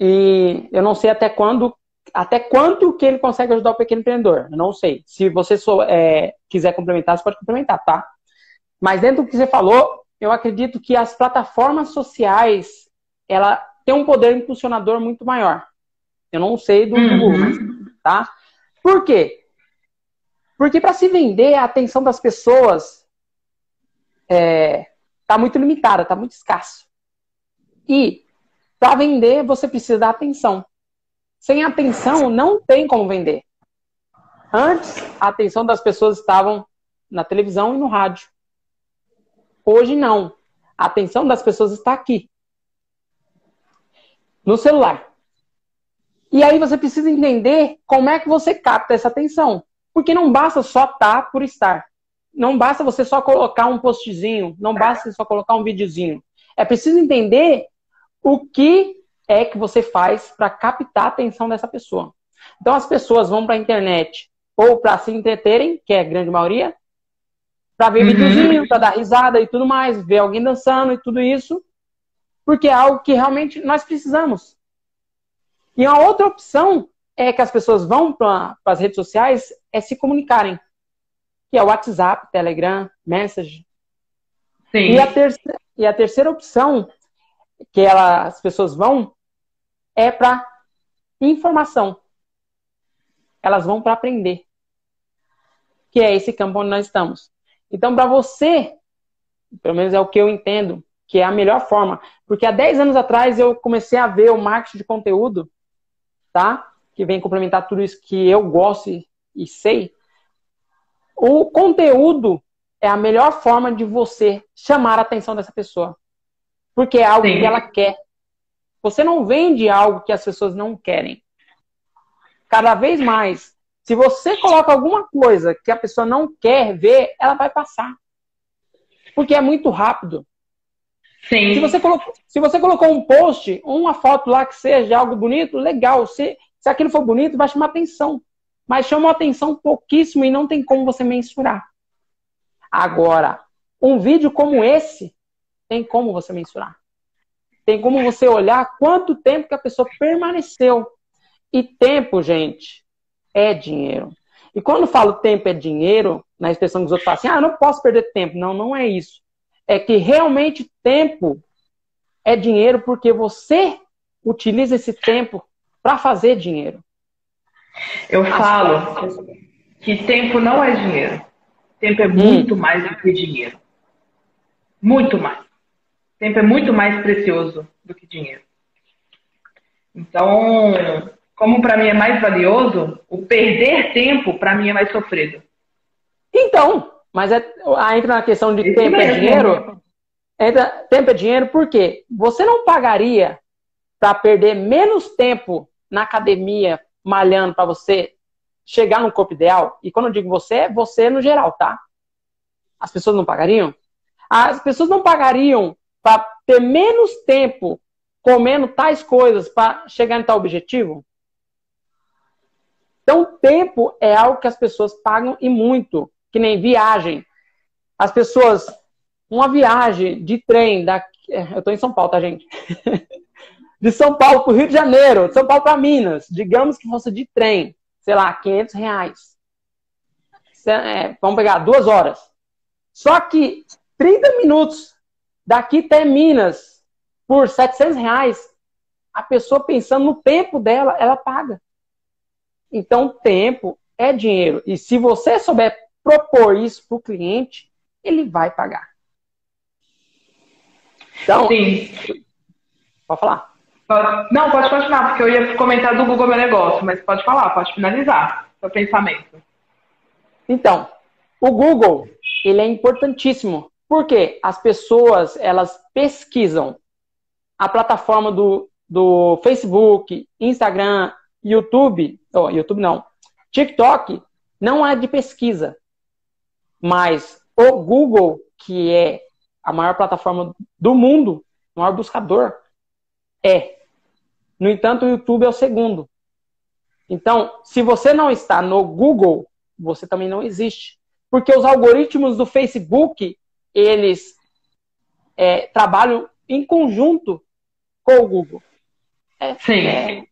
E eu não sei até quando, até quanto que ele consegue ajudar o pequeno empreendedor. Eu não sei. Se você é, quiser complementar, você pode complementar, tá? Mas dentro do que você falou, eu acredito que as plataformas sociais, ela tem um poder impulsionador muito maior. Eu não sei do uhum. Google, mas, tá? Por quê? Porque para se vender, a atenção das pessoas é, tá muito limitada, tá muito escasso. E para vender, você precisa da atenção. Sem atenção, não tem como vender. Antes, a atenção das pessoas estavam na televisão e no rádio. Hoje não. A atenção das pessoas está aqui. No celular. E aí você precisa entender como é que você capta essa atenção. Porque não basta só estar tá por estar. Não basta você só colocar um postzinho, não basta só colocar um videozinho. É preciso entender o que é que você faz para captar a atenção dessa pessoa. Então as pessoas vão para a internet ou para se entreterem, que é a grande maioria, para ver uhum. videozinho, para dar risada e tudo mais, ver alguém dançando e tudo isso, porque é algo que realmente nós precisamos. E uma outra opção é que as pessoas vão para as redes sociais é se comunicarem, que é o WhatsApp, Telegram, Message. Sim. E a, terceira, e a terceira opção que ela, as pessoas vão é para informação. Elas vão para aprender. Que é esse campo onde nós estamos. Então, para você, pelo menos é o que eu entendo, que é a melhor forma. Porque há 10 anos atrás eu comecei a ver o marketing de conteúdo, tá? Que vem complementar tudo isso que eu gosto e, e sei. O conteúdo é a melhor forma de você chamar a atenção dessa pessoa. Porque é algo Sim. que ela quer. Você não vende algo que as pessoas não querem. Cada vez mais, se você coloca alguma coisa que a pessoa não quer ver, ela vai passar. Porque é muito rápido. Sim. Se você, colocou, se você colocou um post, uma foto lá que seja algo bonito, legal. Se, se aquilo for bonito, vai chamar atenção. Mas chama atenção pouquíssimo e não tem como você mensurar. Agora, um vídeo como esse, tem como você mensurar. Tem como você olhar quanto tempo que a pessoa permaneceu. E tempo, gente, é dinheiro. E quando falo tempo é dinheiro, na expressão que os outros falam assim, ah, eu não posso perder tempo. Não, não é isso. É que realmente tempo é dinheiro porque você utiliza esse tempo para fazer dinheiro. Eu falo que tempo não é dinheiro. Tempo é muito hum. mais do que dinheiro. Muito mais. Tempo é muito mais precioso do que dinheiro. Então, como para mim é mais valioso, o perder tempo para mim é mais sofrido. Então, mas é, entra na questão de Esse tempo é mesmo. é dinheiro. Entra, tempo é dinheiro porque você não pagaria para perder menos tempo na academia malhando para você chegar no corpo ideal. E quando eu digo você, é você no geral, tá? As pessoas não pagariam? As pessoas não pagariam para ter menos tempo comendo tais coisas para chegar em tal objetivo? Então, tempo é algo que as pessoas pagam e muito, que nem viagem. As pessoas, uma viagem de trem, daqui, eu estou em São Paulo, tá, gente? de São Paulo para o Rio de Janeiro, de São Paulo para Minas, digamos que fosse de trem, sei lá, 500 reais. É, vamos pegar duas horas. Só que 30 minutos daqui até Minas por 700 reais, a pessoa pensando no tempo dela, ela paga. Então, tempo é dinheiro. E se você souber propor isso para o cliente, ele vai pagar. Então, Sim. pode falar. Não, pode continuar, porque eu ia comentar do Google Meu Negócio, mas pode falar, pode finalizar seu pensamento. Então, o Google, ele é importantíssimo, porque as pessoas, elas pesquisam a plataforma do, do Facebook, Instagram, YouTube, oh, YouTube não, TikTok, não é de pesquisa. Mas o Google, que é a maior plataforma do mundo, o maior buscador, é. No entanto, o YouTube é o segundo. Então, se você não está no Google, você também não existe. Porque os algoritmos do Facebook, eles é, trabalham em conjunto com o Google. É, Sim. É...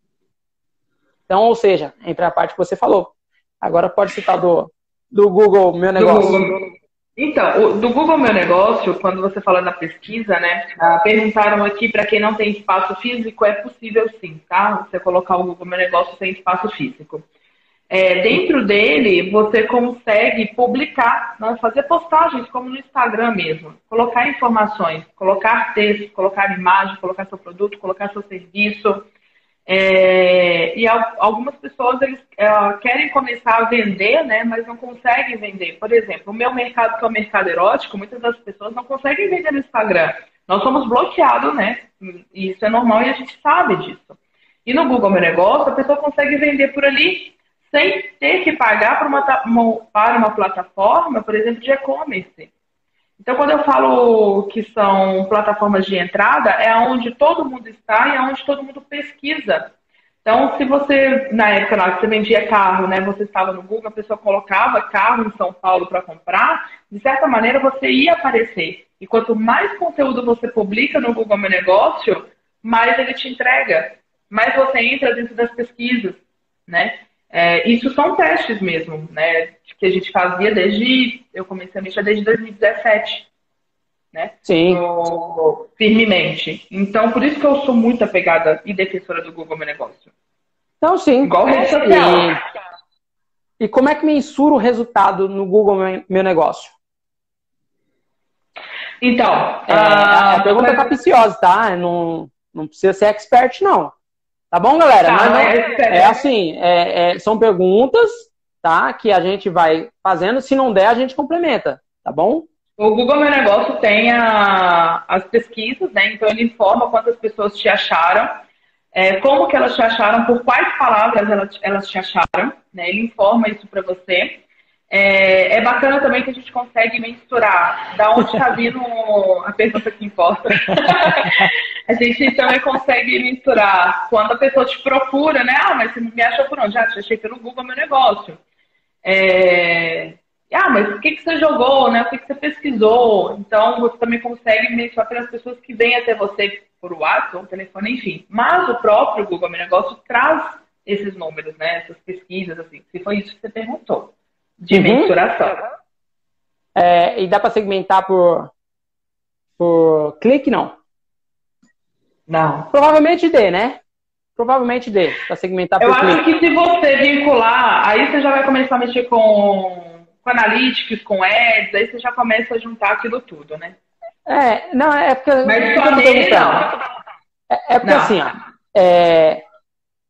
Então, ou seja, entre a parte que você falou. Agora pode citar do, do Google Meu Negócio. Google. Então, o, do Google Meu Negócio, quando você fala da pesquisa, né? Ah, perguntaram aqui para quem não tem espaço físico, é possível sim, tá? Você colocar o Google Meu Negócio sem espaço físico. É, dentro dele, você consegue publicar, né, fazer postagens, como no Instagram mesmo. Colocar informações, colocar texto, colocar imagem, colocar seu produto, colocar seu serviço. É, e algumas pessoas eles é, querem começar a vender, né, mas não conseguem vender. Por exemplo, o meu mercado, que é o mercado erótico, muitas das pessoas não conseguem vender no Instagram. Nós somos bloqueados, né? E isso é normal e a gente sabe disso. E no Google Meu Negócio, a pessoa consegue vender por ali sem ter que pagar para uma, para uma plataforma, por exemplo, de e-commerce. Então, quando eu falo que são plataformas de entrada, é onde todo mundo está e é onde todo mundo pesquisa. Então, se você, na época lá, você vendia carro, né? Você estava no Google, a pessoa colocava carro em São Paulo para comprar, de certa maneira você ia aparecer. E quanto mais conteúdo você publica no Google Meu Negócio, mais ele te entrega. Mais você entra dentro das pesquisas, né? É, isso são testes mesmo, né? Que a gente fazia desde. Eu comecei a mexer desde 2017. Né? Sim. No, firmemente. Então, por isso que eu sou muito apegada e defensora do Google Meu Negócio. Então, sim. Igual rede social. E, e como é que mensura o resultado no Google Meu Negócio? Então, é, a, a pergunta é capiciosa, tá? Não, não precisa ser expert, não. Tá bom, galera? Tá, não, é, é, assim, é, é, são perguntas, tá? Que a gente vai fazendo. Se não der, a gente complementa, tá bom? O Google Meu Negócio tem a, as pesquisas, né? Então ele informa quantas pessoas te acharam, é, como que elas te acharam, por quais palavras elas, elas te acharam, né? Ele informa isso para você. É, é, bacana também que a gente consegue mensurar da onde está vindo a pergunta que importa. a gente também consegue mensurar quando a pessoa te procura, né? Ah, mas você me achou por onde? Ah, te achei pelo Google meu negócio. É... Ah, mas o que, que você jogou, né? O que, que você pesquisou? Então, você também consegue mensurar pelas pessoas que vêm até você por WhatsApp ou telefone, enfim. Mas o próprio Google Meu Negócio traz esses números, né? Essas pesquisas, assim. Se foi isso que você perguntou de uhum. mensuração. É, e dá para segmentar por, por clique, não? Não. Provavelmente dê, né? Provavelmente dê, para segmentar por Eu clique. acho que se você vincular, aí você já vai começar a mexer com, com analytics, com ads, aí você já começa a juntar aquilo tudo, né? É, não, é porque. Mas só não. É, é porque não. assim, ó, é,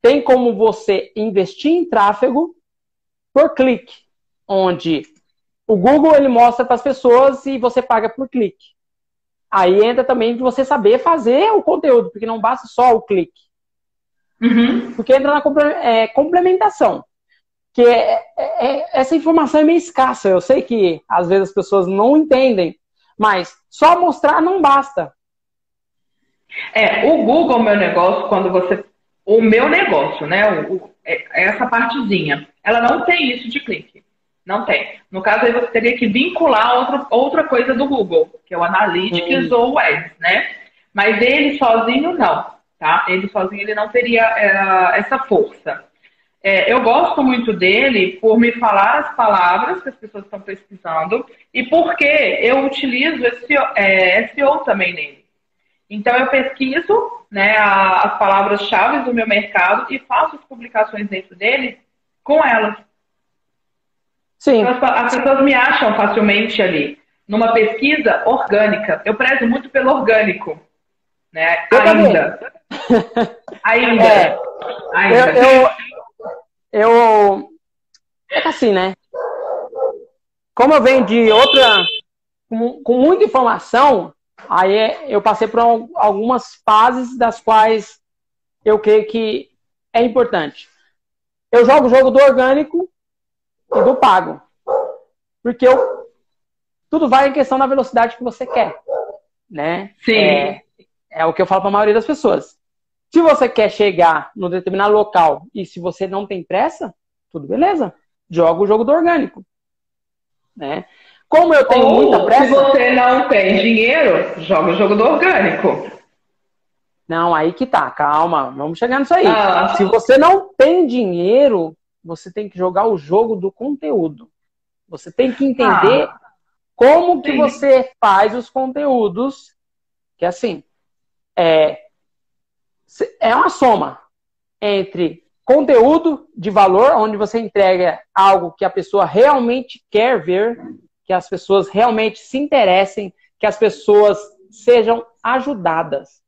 tem como você investir em tráfego por clique onde o Google ele mostra para as pessoas e você paga por clique. Aí entra também de você saber fazer o conteúdo, porque não basta só o clique. Uhum. Porque entra na é, complementação. Que é, é, é, essa informação é meio escassa. Eu sei que às vezes as pessoas não entendem, mas só mostrar não basta. É, o Google Meu Negócio, quando você. O meu negócio, né? O, é, essa partezinha, ela não tem isso de clique. Não tem. No caso, aí você teria que vincular outra, outra coisa do Google, que é o Analytics ou o Ads, né? Mas ele sozinho, não. Tá? Ele sozinho ele não teria é, essa força. É, eu gosto muito dele por me falar as palavras que as pessoas estão pesquisando e porque eu utilizo esse é, SEO também nele. Então, eu pesquiso né, as palavras-chave do meu mercado e faço as publicações dentro dele com elas. Sim. As, as pessoas me acham facilmente ali. Numa pesquisa orgânica. Eu prezo muito pelo orgânico. Né? Eu Ainda. Ainda. É. Ainda. Eu, eu, eu. É assim, né? Como eu venho de outra. Com, com muita informação, aí eu passei por al- algumas fases das quais eu creio que é importante. Eu jogo o jogo do orgânico e do pago. Porque eu, tudo vai em questão da velocidade que você quer. Né? Sim. É, é o que eu falo para a maioria das pessoas. Se você quer chegar no determinado local e se você não tem pressa, tudo beleza. Joga o jogo do orgânico. Né? Como eu tenho Ou, muita se pressa. você não tem dinheiro, joga o jogo do orgânico. Não, aí que tá, calma, vamos chegar nisso aí. Ah. Se você não tem dinheiro, você tem que jogar o jogo do conteúdo. Você tem que entender como que Sim. você faz os conteúdos, que assim, é, é uma soma entre conteúdo de valor, onde você entrega algo que a pessoa realmente quer ver, que as pessoas realmente se interessem, que as pessoas sejam ajudadas.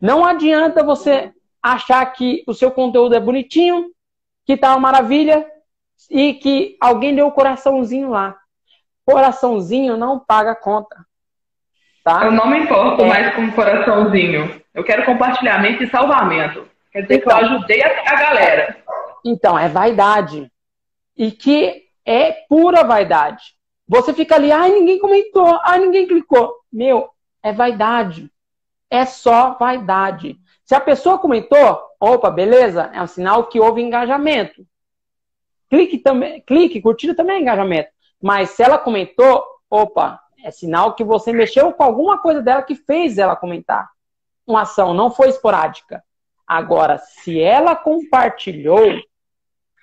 Não adianta você achar que o seu conteúdo é bonitinho, que tá uma maravilha e que alguém deu o coraçãozinho lá. Coraçãozinho não paga conta. Tá? Eu não me importo É. mais com coraçãozinho. Eu quero compartilhamento e salvamento. Quer dizer que eu Então. ajudei a, a galera. Então, é vaidade. E que é pura vaidade. Você fica ali, ai, ninguém comentou, ai, ninguém clicou. Meu, é vaidade. É só vaidade. Se a pessoa comentou, opa, beleza, é um sinal que houve engajamento. Clique também, clique, curtida também é engajamento. Mas se ela comentou, opa, é sinal que você mexeu com alguma coisa dela que fez ela comentar. Uma ação, não foi esporádica. Agora, se ela compartilhou,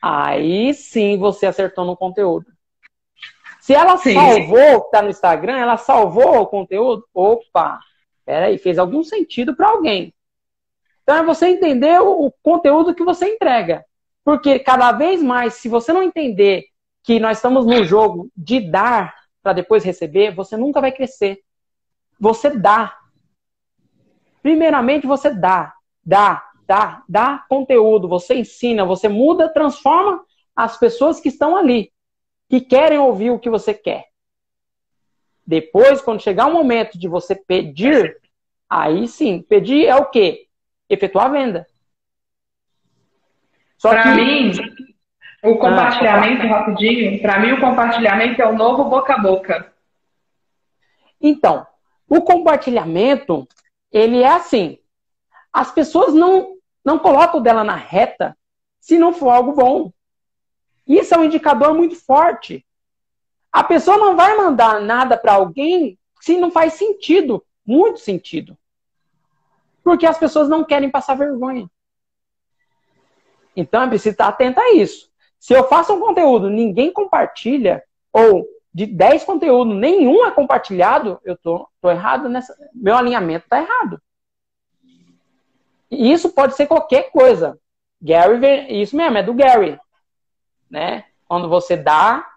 aí sim você acertou no conteúdo. Se ela Sim. salvou, tá no Instagram, ela salvou o conteúdo, opa, peraí, fez algum sentido para alguém. Então é você entender o, conteúdo que você entrega. Porque cada vez mais, se você não entender que nós estamos no jogo de dar para depois receber, você nunca vai crescer. Você dá. Primeiramente, você dá. Dá, dá, dá conteúdo. Você ensina, você muda, transforma as pessoas que estão ali, que querem ouvir o que você quer. Depois, quando chegar o momento de você pedir, aí sim, pedir é o quê? Efetuar a venda. Só Para que mim, Ah, o compartilhamento, rapidinho, para mim o compartilhamento é o novo boca a boca. Então, o compartilhamento, ele é assim. As pessoas não, não colocam o dela na reta se não for algo bom. Isso é um indicador muito forte. A pessoa não vai mandar nada para alguém se não faz sentido, muito sentido. Porque as pessoas não querem passar vergonha. Então é preciso estar atento a isso. Se eu faço um conteúdo, ninguém compartilha, ou de 10 conteúdos, nenhum é compartilhado, eu tô, tô errado nessa. Meu alinhamento tá errado. E isso pode ser qualquer coisa. Gary, isso mesmo, é do Gary. Né? Quando você dá,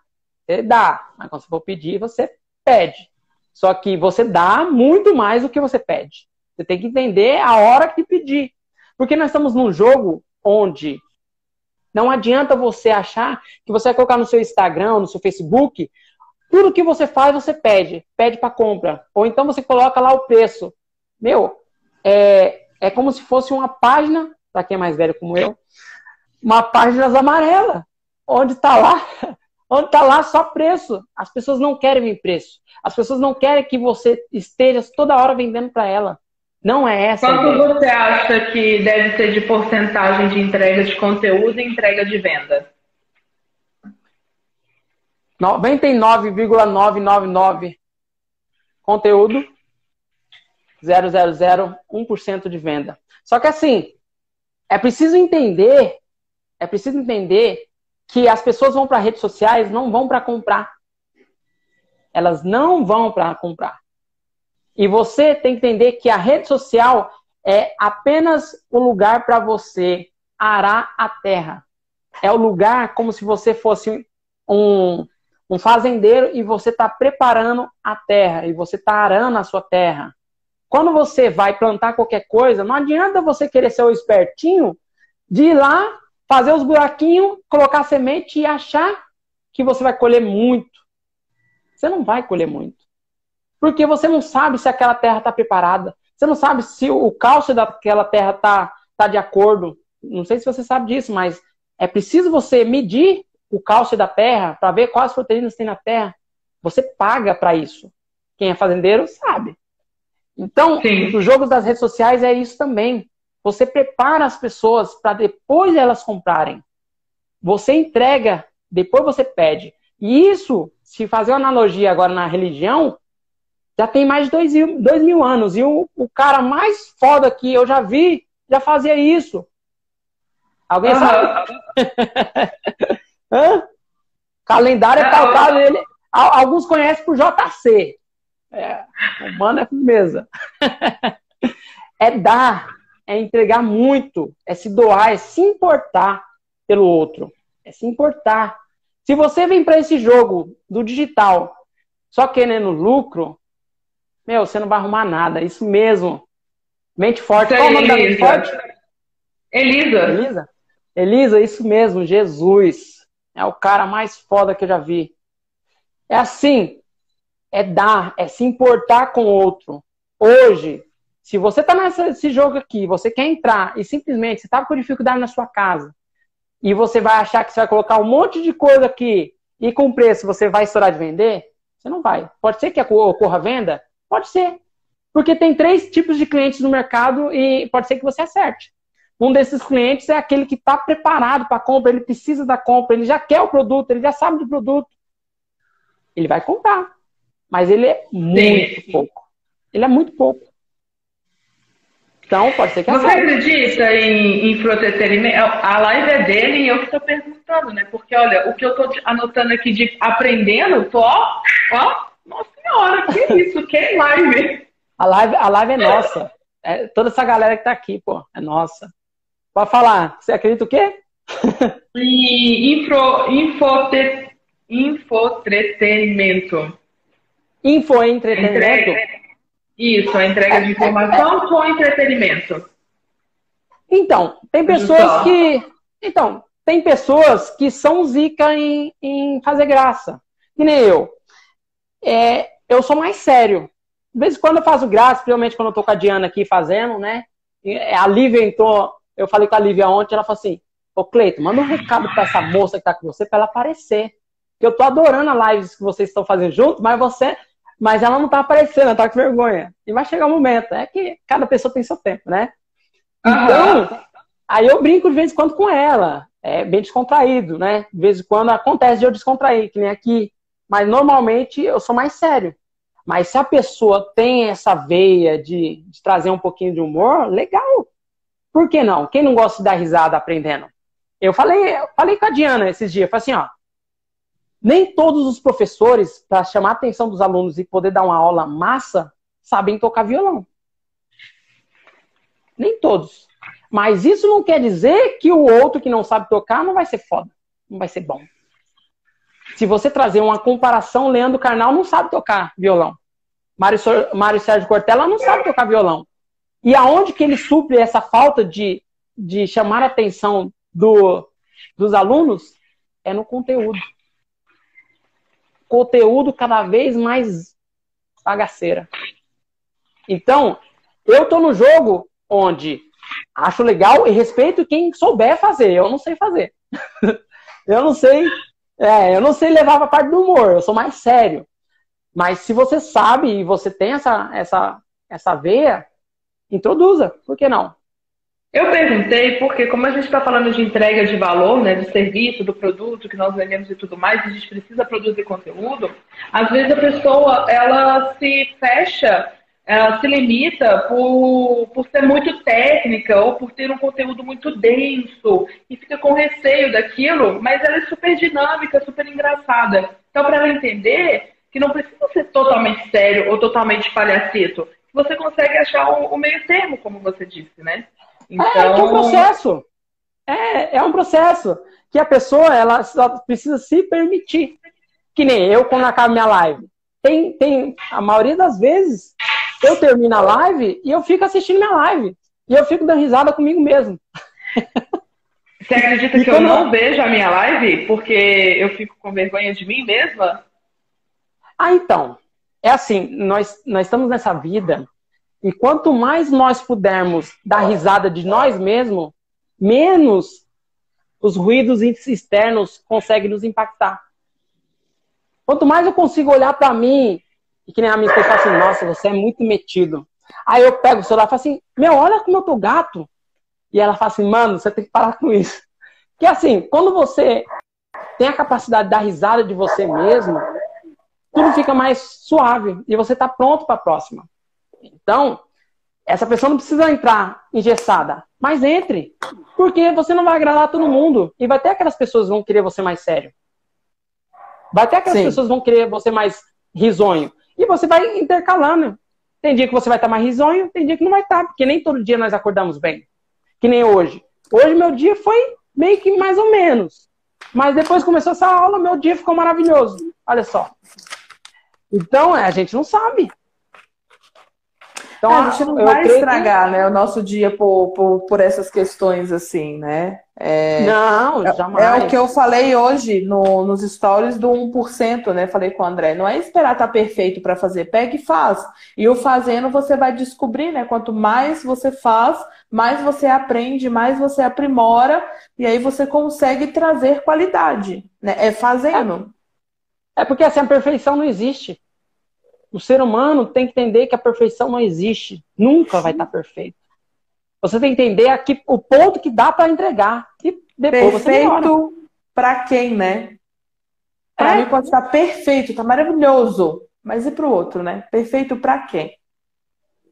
você dá. Mas quando você for pedir, você pede. Só que você dá muito mais do que você pede. Você tem que entender a hora que pedir. Porque nós estamos num jogo onde não adianta você achar que você vai colocar no seu Instagram, no seu Facebook, tudo que você faz, você pede. Pede para compra. Ou então você coloca lá o preço. Meu, é, é como se fosse uma página, para quem é mais velho como eu, uma página amarela, onde está lá, onde tá lá só preço. As pessoas não querem ver preço. As pessoas não querem que você esteja toda hora vendendo para ela. Não é essa. Quanto você acha que deve ser de porcentagem de entrega de conteúdo e entrega de venda? 99,999 conteúdo, 0,001% de venda. Só que assim, é preciso entender, é preciso entender que as pessoas vão para redes sociais, não vão para comprar. Elas não vão para comprar. E você tem que entender que a rede social é apenas o lugar para você arar a terra. é o lugar como se você fosse um, um fazendeiro e você está preparando a terra e você está arando a sua terra. Quando você vai plantar qualquer coisa, não adianta você querer ser o espertinho de ir lá, fazer os buraquinhos, colocar semente e achar que você vai colher muito. Você não vai colher muito. Porque você não sabe se aquela terra está preparada. Você não sabe se o cálcio daquela terra está tá de acordo. Não sei se você sabe disso, mas é preciso você medir o cálcio da terra para ver quais proteínas tem na terra. Você paga para isso. Quem é fazendeiro sabe. Então, Sim. os jogos das redes sociais é isso também. Você prepara as pessoas para depois elas comprarem. Você entrega, depois você pede. E isso, se fazer uma analogia agora na religião, já tem mais de dois, dois mil anos. E o, o cara mais foda que eu já vi já fazia isso. Alguém uhum. sabe? Hã? Calendário é pautado, ele, alguns conhecem por JC. É, humano é firmeza. é dar, é entregar muito, é se doar, é se importar pelo outro, é se importar. Se você vem para esse jogo do digital só querendo lucro, meu, você não vai arrumar nada. Isso mesmo. Mente forte. Qual é o nome da mente forte? Elisa. Elisa? Elisa, isso mesmo, Jesus. É o cara mais foda que eu já vi. É assim, é dar, é se importar com o outro. Hoje, se você tá nesse jogo aqui, você quer entrar e simplesmente você tá com dificuldade na sua casa e você vai achar que você vai colocar um monte de coisa aqui e com preço você vai estourar de vender, você não vai. Pode ser que ocorra venda? Pode ser. Porque tem três tipos de clientes no mercado e pode ser que você acerte. Um desses clientes é aquele que está preparado para a compra, ele precisa da compra, ele já quer o produto, ele já sabe do produto. Ele vai comprar. Mas ele é muito Sim. pouco. Ele é muito pouco. Então, pode ser que Você acredita em, em A live é dele e eu que estou perguntando, né? Porque, olha, o que eu estou anotando aqui de aprendendo, tô, ó, ó, nossa senhora, que isso? Que live? A live, a live é nossa. É, toda essa galera que está aqui, pô, é nossa. Pode falar. Você acredita o quê? E info, infote, infotretenimento. Infoentretenimento? Isso, a entrega de informação com entretenimento. Então, tem pessoas então. que. Então, tem pessoas que são zica em, em fazer graça. Que nem eu. É, eu sou mais sério. De vez em quando eu faço graça, principalmente quando eu tô com a Diana aqui fazendo, né? A Lívia entrou eu falei com a Lívia ontem, ela falou assim, ô Cleito, manda um recado pra essa moça que tá com você pra ela aparecer. Que eu tô adorando as lives que vocês estão fazendo junto, mas você. Mas ela não tá aparecendo, ela tá com vergonha. E vai chegar o um momento. É que cada pessoa tem seu tempo, né? Então, uhum. aí eu brinco de vez em quando com ela. É bem descontraído, né? De vez em quando acontece de eu descontrair, que nem aqui. Mas normalmente eu sou mais sério. Mas se a pessoa tem essa veia de, de trazer um pouquinho de humor, legal. Por que não? Quem não gosta de dar risada aprendendo? Eu falei, eu falei com a Diana esses dias, falei assim, ó, nem todos os professores, para chamar a atenção dos alunos e poder dar uma aula massa, sabem tocar violão. Nem todos. Mas isso não quer dizer que o outro que não sabe tocar não vai ser foda, não vai ser bom. Se você trazer uma comparação, Leandro Carnal não sabe tocar violão. Mário, Mário Sérgio Cortella não sabe tocar violão. E aonde que ele supre essa falta de, de chamar a atenção do, dos alunos é no conteúdo. Conteúdo cada vez mais bagaceira. Então, eu estou no jogo onde acho legal e respeito quem souber fazer. Eu não sei fazer. eu não sei, é, eu não sei levar para parte do humor. Eu sou mais sério. Mas se você sabe e você tem essa essa essa veia, introduza, por que não? Eu perguntei porque, como a gente está falando de entrega de valor, né, do serviço, do produto que nós vendemos e tudo mais, a gente precisa produzir conteúdo. Às vezes a pessoa ela se fecha, ela se limita por, por ser muito técnica ou por ter um conteúdo muito denso e fica com receio daquilo, mas ela é super dinâmica, super engraçada. Então, para ela entender que não precisa ser totalmente sério ou totalmente palhacito, você consegue achar o, o meio termo, como você disse, né? Então... É, é um processo. É, é um processo. que a pessoa ela precisa se permitir. Que nem eu quando acabo minha live. Tem, tem a maioria das vezes eu termino a live e eu fico assistindo minha live. E eu fico dando risada comigo mesmo. Você acredita que eu não vejo a minha live porque eu fico com vergonha de mim mesma? Ah, então. É assim, nós, nós estamos nessa vida e quanto mais nós pudermos dar risada de nós mesmos, menos os ruídos externos conseguem nos impactar. Quanto mais eu consigo olhar para mim, e que nem a minha esposa fala assim, nossa, você é muito metido. Aí eu pego o celular e falo assim, meu, olha como eu tô gato. E ela fala assim, mano, você tem que parar com isso. Que assim, quando você tem a capacidade de dar risada de você mesmo, tudo fica mais suave e você está pronto para a próxima. Então, essa pessoa não precisa entrar engessada, mas entre. Porque você não vai agradar todo mundo. E vai ter aquelas pessoas que vão querer você mais sério. Vai ter aquelas Sim. pessoas que vão querer você mais risonho. E você vai intercalando. Tem dia que você vai estar mais risonho, tem dia que não vai estar, porque nem todo dia nós acordamos bem. Que nem hoje. Hoje meu dia foi meio que mais ou menos. Mas depois começou essa aula, meu dia ficou maravilhoso. Olha só. Então, é, a gente não sabe. Então, é, a gente não vai estragar que... né, o nosso dia por, por, por essas questões assim, né? É, não, jamais. É, é o que eu falei hoje no, nos stories do 1%, né? Falei com o André. Não é esperar estar tá perfeito para fazer. Pega e faz. E o fazendo você vai descobrir, né? Quanto mais você faz, mais você aprende, mais você aprimora. E aí você consegue trazer qualidade. Né? É fazendo. É, é porque assim, a perfeição não existe. O ser humano tem que entender que a perfeição não existe. Nunca vai estar perfeito. Você tem que entender aqui o ponto que dá para entregar. E depois perfeito para quem, né? Para é. mim pode estar perfeito, tá maravilhoso. Mas e para o outro, né? Perfeito para quem?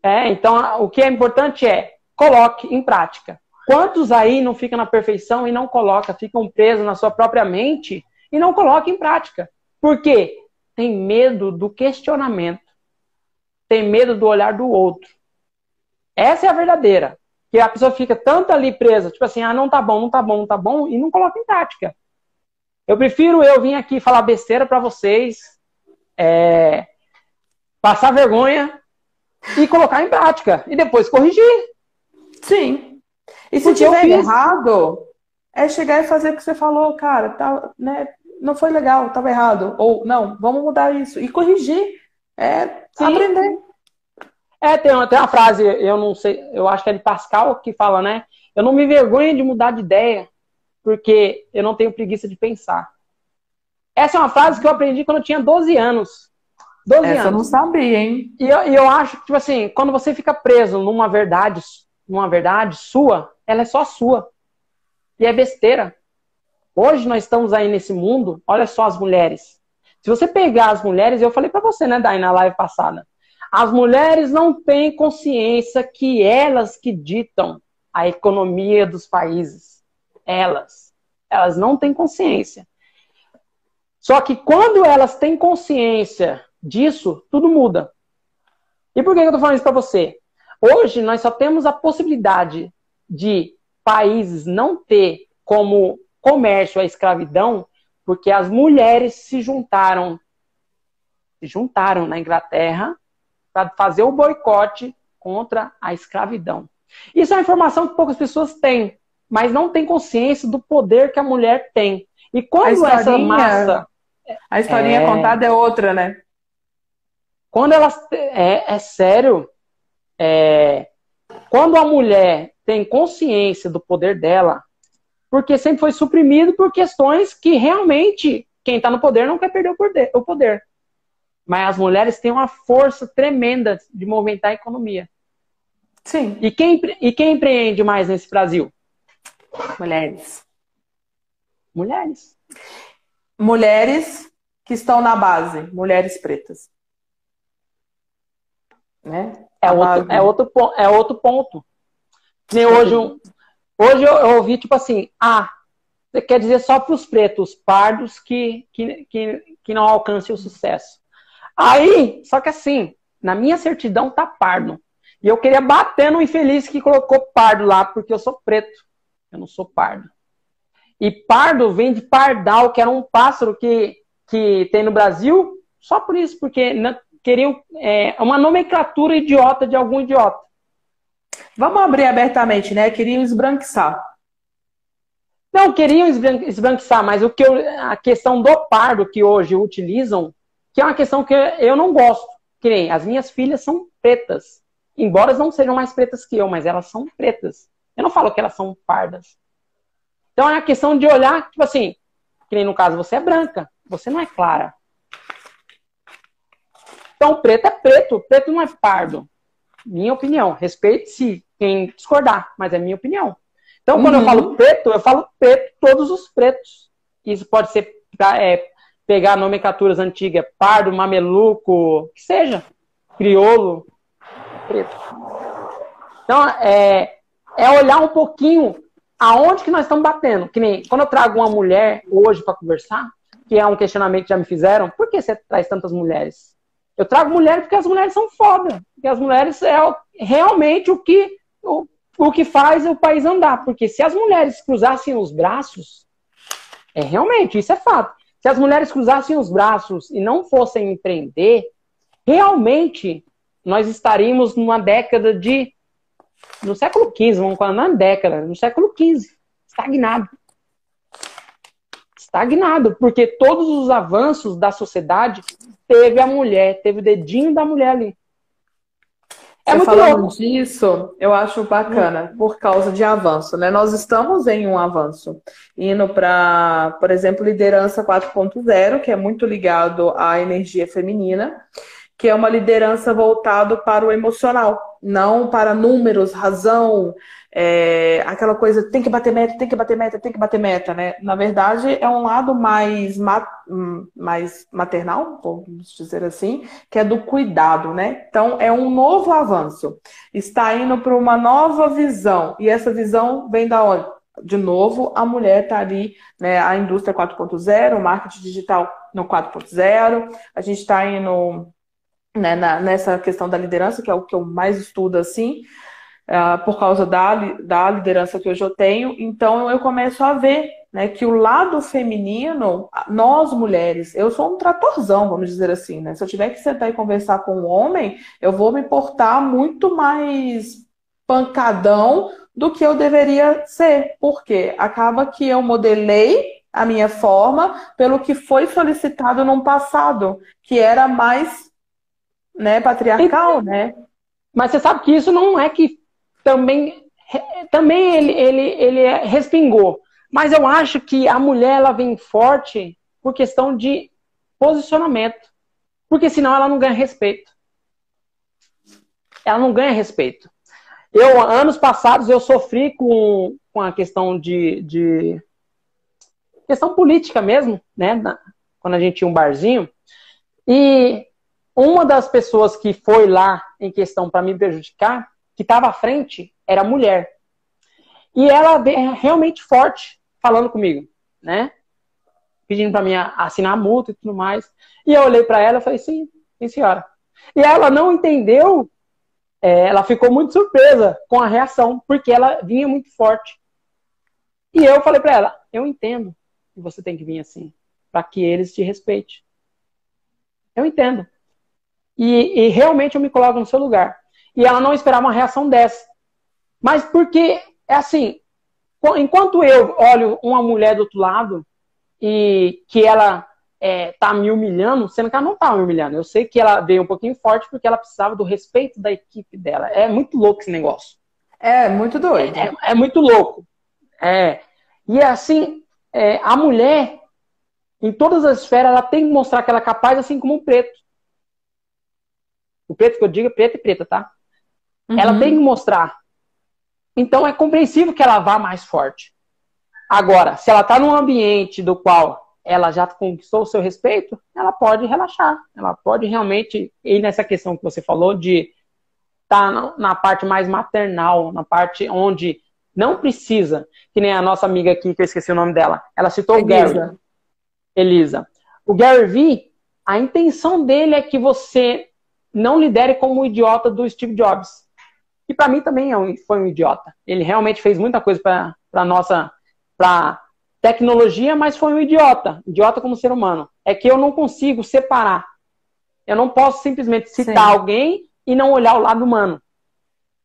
É, então o que é importante é coloque em prática. Quantos aí não ficam na perfeição e não coloca, ficam presos na sua própria mente e não colocam em prática? Por quê? Tem medo do questionamento, tem medo do olhar do outro. Essa é a verdadeira. Que a pessoa fica tanto ali presa, tipo assim, ah, não tá bom, não tá bom, não tá bom, e não coloca em prática. Eu prefiro eu vir aqui falar besteira para vocês, é, passar vergonha e colocar em prática. E depois corrigir. Sim. E se Porque tiver errado, é chegar e fazer o que você falou, cara, tá, né? Não foi legal, estava errado. Ou, não, vamos mudar isso. E corrigir. É Sim. aprender. É, tem uma, tem uma frase, eu não sei, eu acho que é de Pascal que fala, né? Eu não me vergonho de mudar de ideia, porque eu não tenho preguiça de pensar. Essa é uma frase que eu aprendi quando eu tinha 12 anos. 12 Essa anos. eu não sabia, hein? E eu, e eu acho que, tipo assim, quando você fica preso numa verdade, numa verdade sua, ela é só sua. E é besteira. Hoje nós estamos aí nesse mundo, olha só as mulheres. Se você pegar as mulheres, eu falei para você, né, Dai, na live passada, as mulheres não têm consciência que elas que ditam a economia dos países. Elas. Elas não têm consciência. Só que quando elas têm consciência disso, tudo muda. E por que eu estou falando isso para você? Hoje nós só temos a possibilidade de países não ter como comércio à escravidão porque as mulheres se juntaram, se juntaram na Inglaterra para fazer o boicote contra a escravidão. Isso é uma informação que poucas pessoas têm, mas não têm consciência do poder que a mulher tem. E quando essa massa. A historinha é, contada é outra, né? Quando elas. É, é sério. É, quando a mulher tem consciência do poder dela, porque sempre foi suprimido por questões que realmente quem está no poder não quer perder o poder. Mas as mulheres têm uma força tremenda de movimentar a economia. Sim. E quem, e quem empreende mais nesse Brasil? Mulheres. Mulheres. Mulheres que estão na base, mulheres pretas. Né? É, outro, é, outro, é outro ponto. Nem hoje Hoje eu, eu ouvi, tipo assim, ah, você quer dizer só para os pretos, pardos, que, que, que, que não alcance o sucesso. Aí, só que assim, na minha certidão tá pardo. E eu queria bater no infeliz que colocou pardo lá, porque eu sou preto. Eu não sou pardo. E pardo vem de pardal, que era um pássaro que, que tem no Brasil, só por isso, porque queriam é, uma nomenclatura idiota de algum idiota. Vamos abrir abertamente, né? Queriam esbranquiçar. Não, queriam esbranquiçar, mas o que eu, a questão do pardo que hoje utilizam, que é uma questão que eu não gosto. Que nem as minhas filhas são pretas. Embora elas não sejam mais pretas que eu, mas elas são pretas. Eu não falo que elas são pardas. Então é a questão de olhar, tipo assim, que nem no caso você é branca, você não é clara. Então preto é preto, preto não é pardo. Minha opinião. Respeite-se quem discordar, mas é minha opinião. Então, quando uhum. eu falo preto, eu falo preto, todos os pretos. Isso pode ser é, pegar nomenclaturas antigas, pardo, mameluco, que seja, crioulo, preto. Então, é, é olhar um pouquinho aonde que nós estamos batendo. Que nem quando eu trago uma mulher hoje para conversar, que é um questionamento que já me fizeram, por que você traz tantas mulheres? Eu trago mulheres porque as mulheres são foda. Porque as mulheres é realmente o que o, o que faz o país andar. Porque se as mulheres cruzassem os braços, é realmente, isso é fato. Se as mulheres cruzassem os braços e não fossem empreender, realmente nós estaríamos numa década de. No século XV, vamos falar na década, no século XV, estagnado. Estagnado, porque todos os avanços da sociedade teve a mulher, teve o dedinho da mulher ali. É Você muito falando louco. disso, eu acho bacana, por causa de avanço, né? Nós estamos em um avanço, indo para, por exemplo, liderança 4.0, que é muito ligado à energia feminina, que é uma liderança voltado para o emocional, não para números, razão, é, aquela coisa, tem que bater meta, tem que bater meta, tem que bater meta, né? Na verdade, é um lado mais, mais maternal, vamos dizer assim, que é do cuidado, né? Então, é um novo avanço. Está indo para uma nova visão. E essa visão vem da onde? De novo, a mulher está ali, né? A indústria 4.0, o marketing digital no 4.0, a gente está indo né, na, nessa questão da liderança, que é o que eu mais estudo assim uh, por causa da, da liderança que hoje eu tenho. Então eu começo a ver né, que o lado feminino, nós mulheres, eu sou um tratorzão, vamos dizer assim, né? Se eu tiver que sentar e conversar com um homem, eu vou me portar muito mais pancadão do que eu deveria ser. Porque acaba que eu modelei a minha forma pelo que foi solicitado no passado, que era mais né, patriarcal, né? Mas você sabe que isso não é que também, também ele, ele, ele respingou. Mas eu acho que a mulher ela vem forte por questão de posicionamento. Porque senão ela não ganha respeito. Ela não ganha respeito. Eu, anos passados, eu sofri com, com a questão de, de questão política mesmo, né? quando a gente tinha um barzinho. E uma das pessoas que foi lá em questão para me prejudicar que estava à frente era mulher. E ela realmente forte falando comigo, né? Pedindo para mim assinar a multa e tudo mais. E eu olhei para ela e falei, sim, sim, senhora. E ela não entendeu, é, ela ficou muito surpresa com a reação, porque ela vinha muito forte. E eu falei para ela, eu entendo que você tem que vir assim, para que eles te respeitem. Eu entendo. E, e realmente eu me coloco no seu lugar. E ela não esperava uma reação dessa. Mas porque, é assim, enquanto eu olho uma mulher do outro lado e que ela é, tá me humilhando, sendo que ela não tá me humilhando. Eu sei que ela veio um pouquinho forte porque ela precisava do respeito da equipe dela. É muito louco esse negócio. É, muito doido. É, é muito louco. É. E assim, é, a mulher, em todas as esferas, ela tem que mostrar que ela é capaz, assim como o preto. O preto que eu digo é preto e preta, tá? Uhum. Ela tem que mostrar. Então é compreensível que ela vá mais forte. Agora, se ela está num ambiente do qual ela já conquistou o seu respeito, ela pode relaxar. Ela pode realmente ir nessa questão que você falou de estar tá na parte mais maternal, na parte onde não precisa, que nem a nossa amiga aqui, que eu esqueci o nome dela, ela citou Elisa. o Gary. Elisa. O Gary Vee, a intenção dele é que você não lidere como o idiota do Steve Jobs que para mim também é um, foi um idiota. Ele realmente fez muita coisa para nossa, para tecnologia, mas foi um idiota, idiota como ser humano. É que eu não consigo separar. Eu não posso simplesmente citar Sim. alguém e não olhar o lado humano.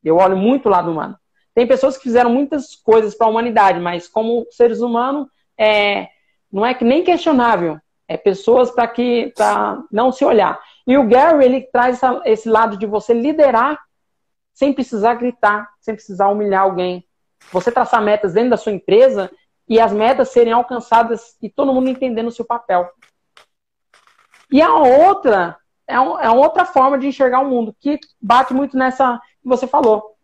Eu olho muito o lado humano. Tem pessoas que fizeram muitas coisas para a humanidade, mas como seres humanos, é, não é que nem questionável. É pessoas para que para não se olhar. E o Gary ele traz esse lado de você liderar sem precisar gritar, sem precisar humilhar alguém. Você traçar metas dentro da sua empresa e as metas serem alcançadas e todo mundo entendendo o seu papel. E a outra é, um, é outra forma de enxergar o mundo que bate muito nessa que você falou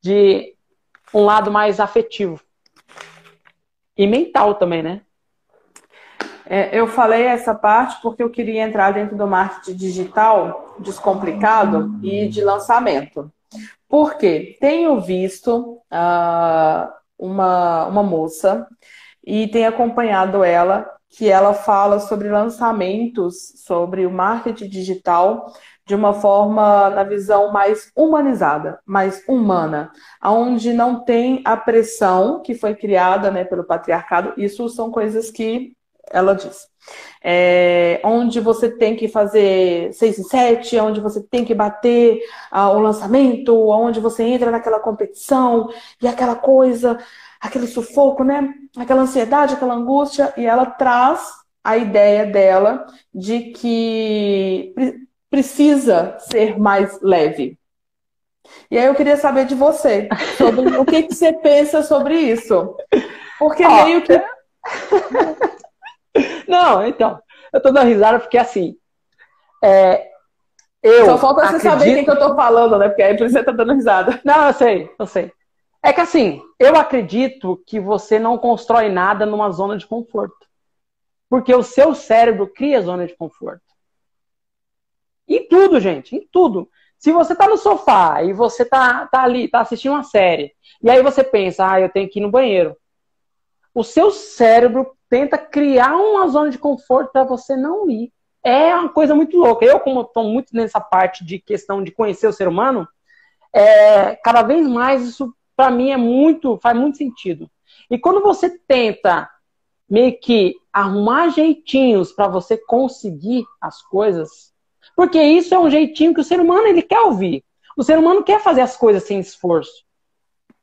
de um lado mais afetivo e mental também, né? É, eu falei essa parte porque eu queria entrar dentro do marketing digital descomplicado e de lançamento. Por quê? Tenho visto uh, uma, uma moça e tenho acompanhado ela, que ela fala sobre lançamentos, sobre o marketing digital de uma forma na visão mais humanizada, mais humana, aonde não tem a pressão que foi criada né, pelo patriarcado. Isso são coisas que ela diz. É, onde você tem que fazer 6 e 7, onde você tem que bater ah, o lançamento, onde você entra naquela competição e aquela coisa, aquele sufoco, né? Aquela ansiedade, aquela angústia, e ela traz a ideia dela de que precisa ser mais leve. E aí eu queria saber de você, sobre o que, que você pensa sobre isso. Porque oh, meio que. Não, então, eu tô dando risada porque assim. É, eu Só falta você acredito... saber quem que eu tô falando, né? Porque aí por isso você tá dando risada. Não, eu sei, eu sei. É que assim, eu acredito que você não constrói nada numa zona de conforto. Porque o seu cérebro cria zona de conforto. Em tudo, gente, em tudo. Se você tá no sofá e você tá, tá ali, tá assistindo uma série, e aí você pensa, ah, eu tenho que ir no banheiro. O seu cérebro tenta criar uma zona de conforto para você não ir. É uma coisa muito louca. Eu, como estou muito nessa parte de questão de conhecer o ser humano, é, cada vez mais isso para mim é muito, faz muito sentido. E quando você tenta meio que arrumar jeitinhos para você conseguir as coisas, porque isso é um jeitinho que o ser humano ele quer ouvir. O ser humano quer fazer as coisas sem esforço.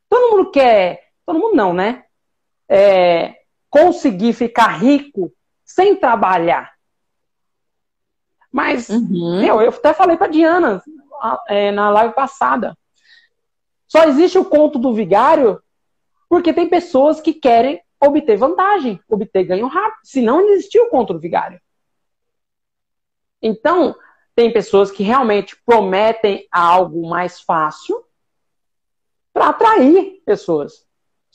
Todo mundo quer, todo mundo não, né? É, conseguir ficar rico sem trabalhar. Mas, uhum. meu, eu até falei para Diana é, na live passada. Só existe o conto do vigário porque tem pessoas que querem obter vantagem, obter ganho rápido. Se não existia o conto do vigário. Então, tem pessoas que realmente prometem algo mais fácil para atrair pessoas.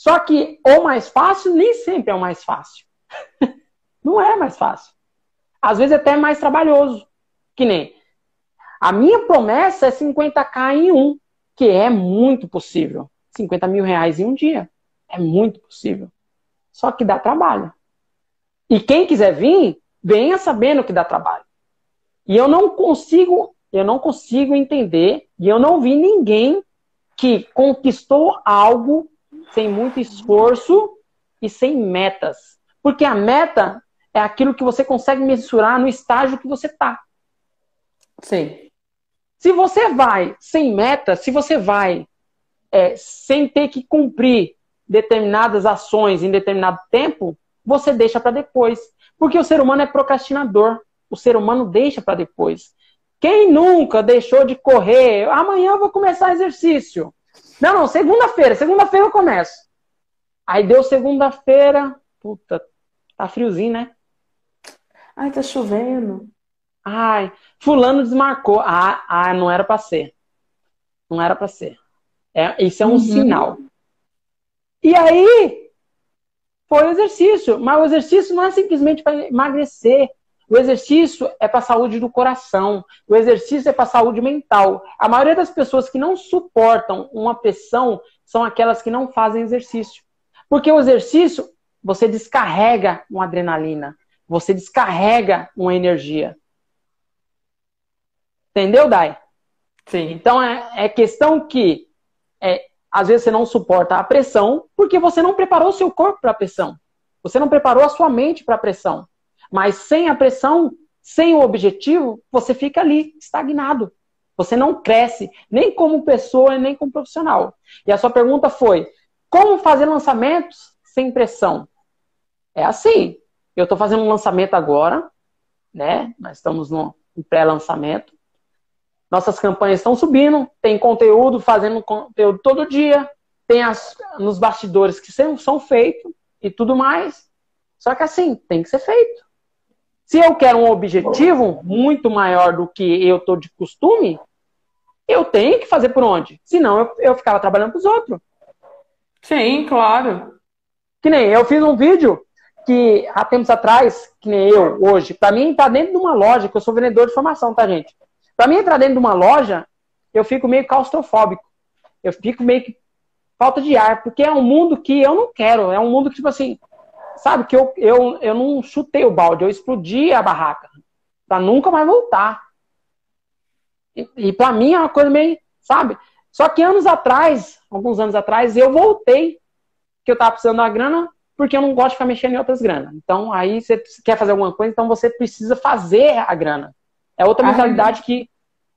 Só que o mais fácil nem sempre é o mais fácil. Não é mais fácil. Às vezes é até mais trabalhoso. Que nem a minha promessa é 50k em um, que é muito possível. 50 mil reais em um dia. É muito possível. Só que dá trabalho. E quem quiser vir, venha sabendo que dá trabalho. E eu não consigo, eu não consigo entender, e eu não vi ninguém que conquistou algo sem muito esforço e sem metas. Porque a meta é aquilo que você consegue mensurar no estágio que você está. Sim. Se você vai sem meta, se você vai é, sem ter que cumprir determinadas ações em determinado tempo, você deixa para depois. Porque o ser humano é procrastinador o ser humano deixa para depois. Quem nunca deixou de correr? Amanhã eu vou começar exercício. Não, não, segunda-feira. Segunda-feira eu começo. Aí deu segunda-feira. Puta, tá friozinho, né? Ai, tá chovendo. Ai, fulano desmarcou. Ah, ah não era para ser. Não era para ser. É, isso é um uhum. sinal. E aí, foi o exercício. Mas o exercício não é simplesmente para emagrecer. O exercício é para a saúde do coração, o exercício é para a saúde mental. A maioria das pessoas que não suportam uma pressão são aquelas que não fazem exercício. Porque o exercício, você descarrega uma adrenalina, você descarrega uma energia. Entendeu, Dai? Sim. Então é, é questão que é, às vezes você não suporta a pressão porque você não preparou o seu corpo para a pressão. Você não preparou a sua mente para a pressão. Mas sem a pressão, sem o objetivo, você fica ali, estagnado. Você não cresce, nem como pessoa, nem como profissional. E a sua pergunta foi: como fazer lançamentos sem pressão? É assim. Eu estou fazendo um lançamento agora, né? Nós estamos no pré-lançamento. Nossas campanhas estão subindo, tem conteúdo, fazendo conteúdo todo dia, tem as, nos bastidores que são, são feitos e tudo mais. Só que assim, tem que ser feito. Se eu quero um objetivo muito maior do que eu tô de costume, eu tenho que fazer por onde? Senão eu, eu ficava trabalhando para os outros. Sim, claro. Que nem eu fiz um vídeo que há tempos atrás, que nem eu hoje, para mim entrar dentro de uma loja, que eu sou vendedor de formação, tá, gente? Para mim entrar dentro de uma loja, eu fico meio claustrofóbico. Eu fico meio que falta de ar, porque é um mundo que eu não quero. É um mundo que, tipo assim, sabe, que eu, eu, eu não chutei o balde, eu explodi a barraca. Pra nunca mais voltar. E, e para mim é uma coisa meio, sabe? Só que anos atrás, alguns anos atrás, eu voltei que eu tava precisando da grana porque eu não gosto de ficar mexendo em outras granas. Então, aí você quer fazer alguma coisa, então você precisa fazer a grana. É outra mentalidade que.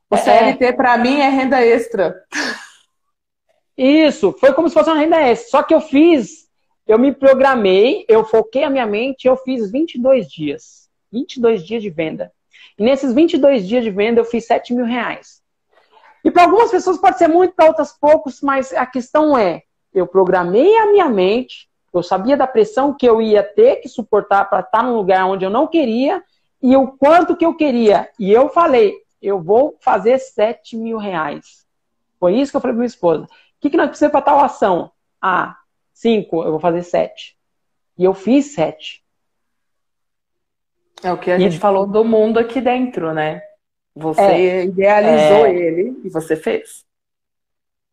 O é, CLT, para mim, é renda extra. Isso, foi como se fosse uma renda extra. Só que eu fiz, eu me programei, eu foquei a minha mente, eu fiz 22 dias. 22 dias de venda. E nesses 22 dias de venda, eu fiz 7 mil reais. E para algumas pessoas pode ser muito, para outras poucos, mas a questão é, eu programei a minha mente, eu sabia da pressão que eu ia ter que suportar para estar num lugar onde eu não queria e o quanto que eu queria. E eu falei, eu vou fazer 7 mil reais. Foi isso que eu falei para minha esposa. O que, que nós precisamos para tal ação? Ah, 5, eu vou fazer 7. E eu fiz 7. É o que a e... gente falou do mundo aqui dentro, né? Você é, idealizou é... ele e você fez.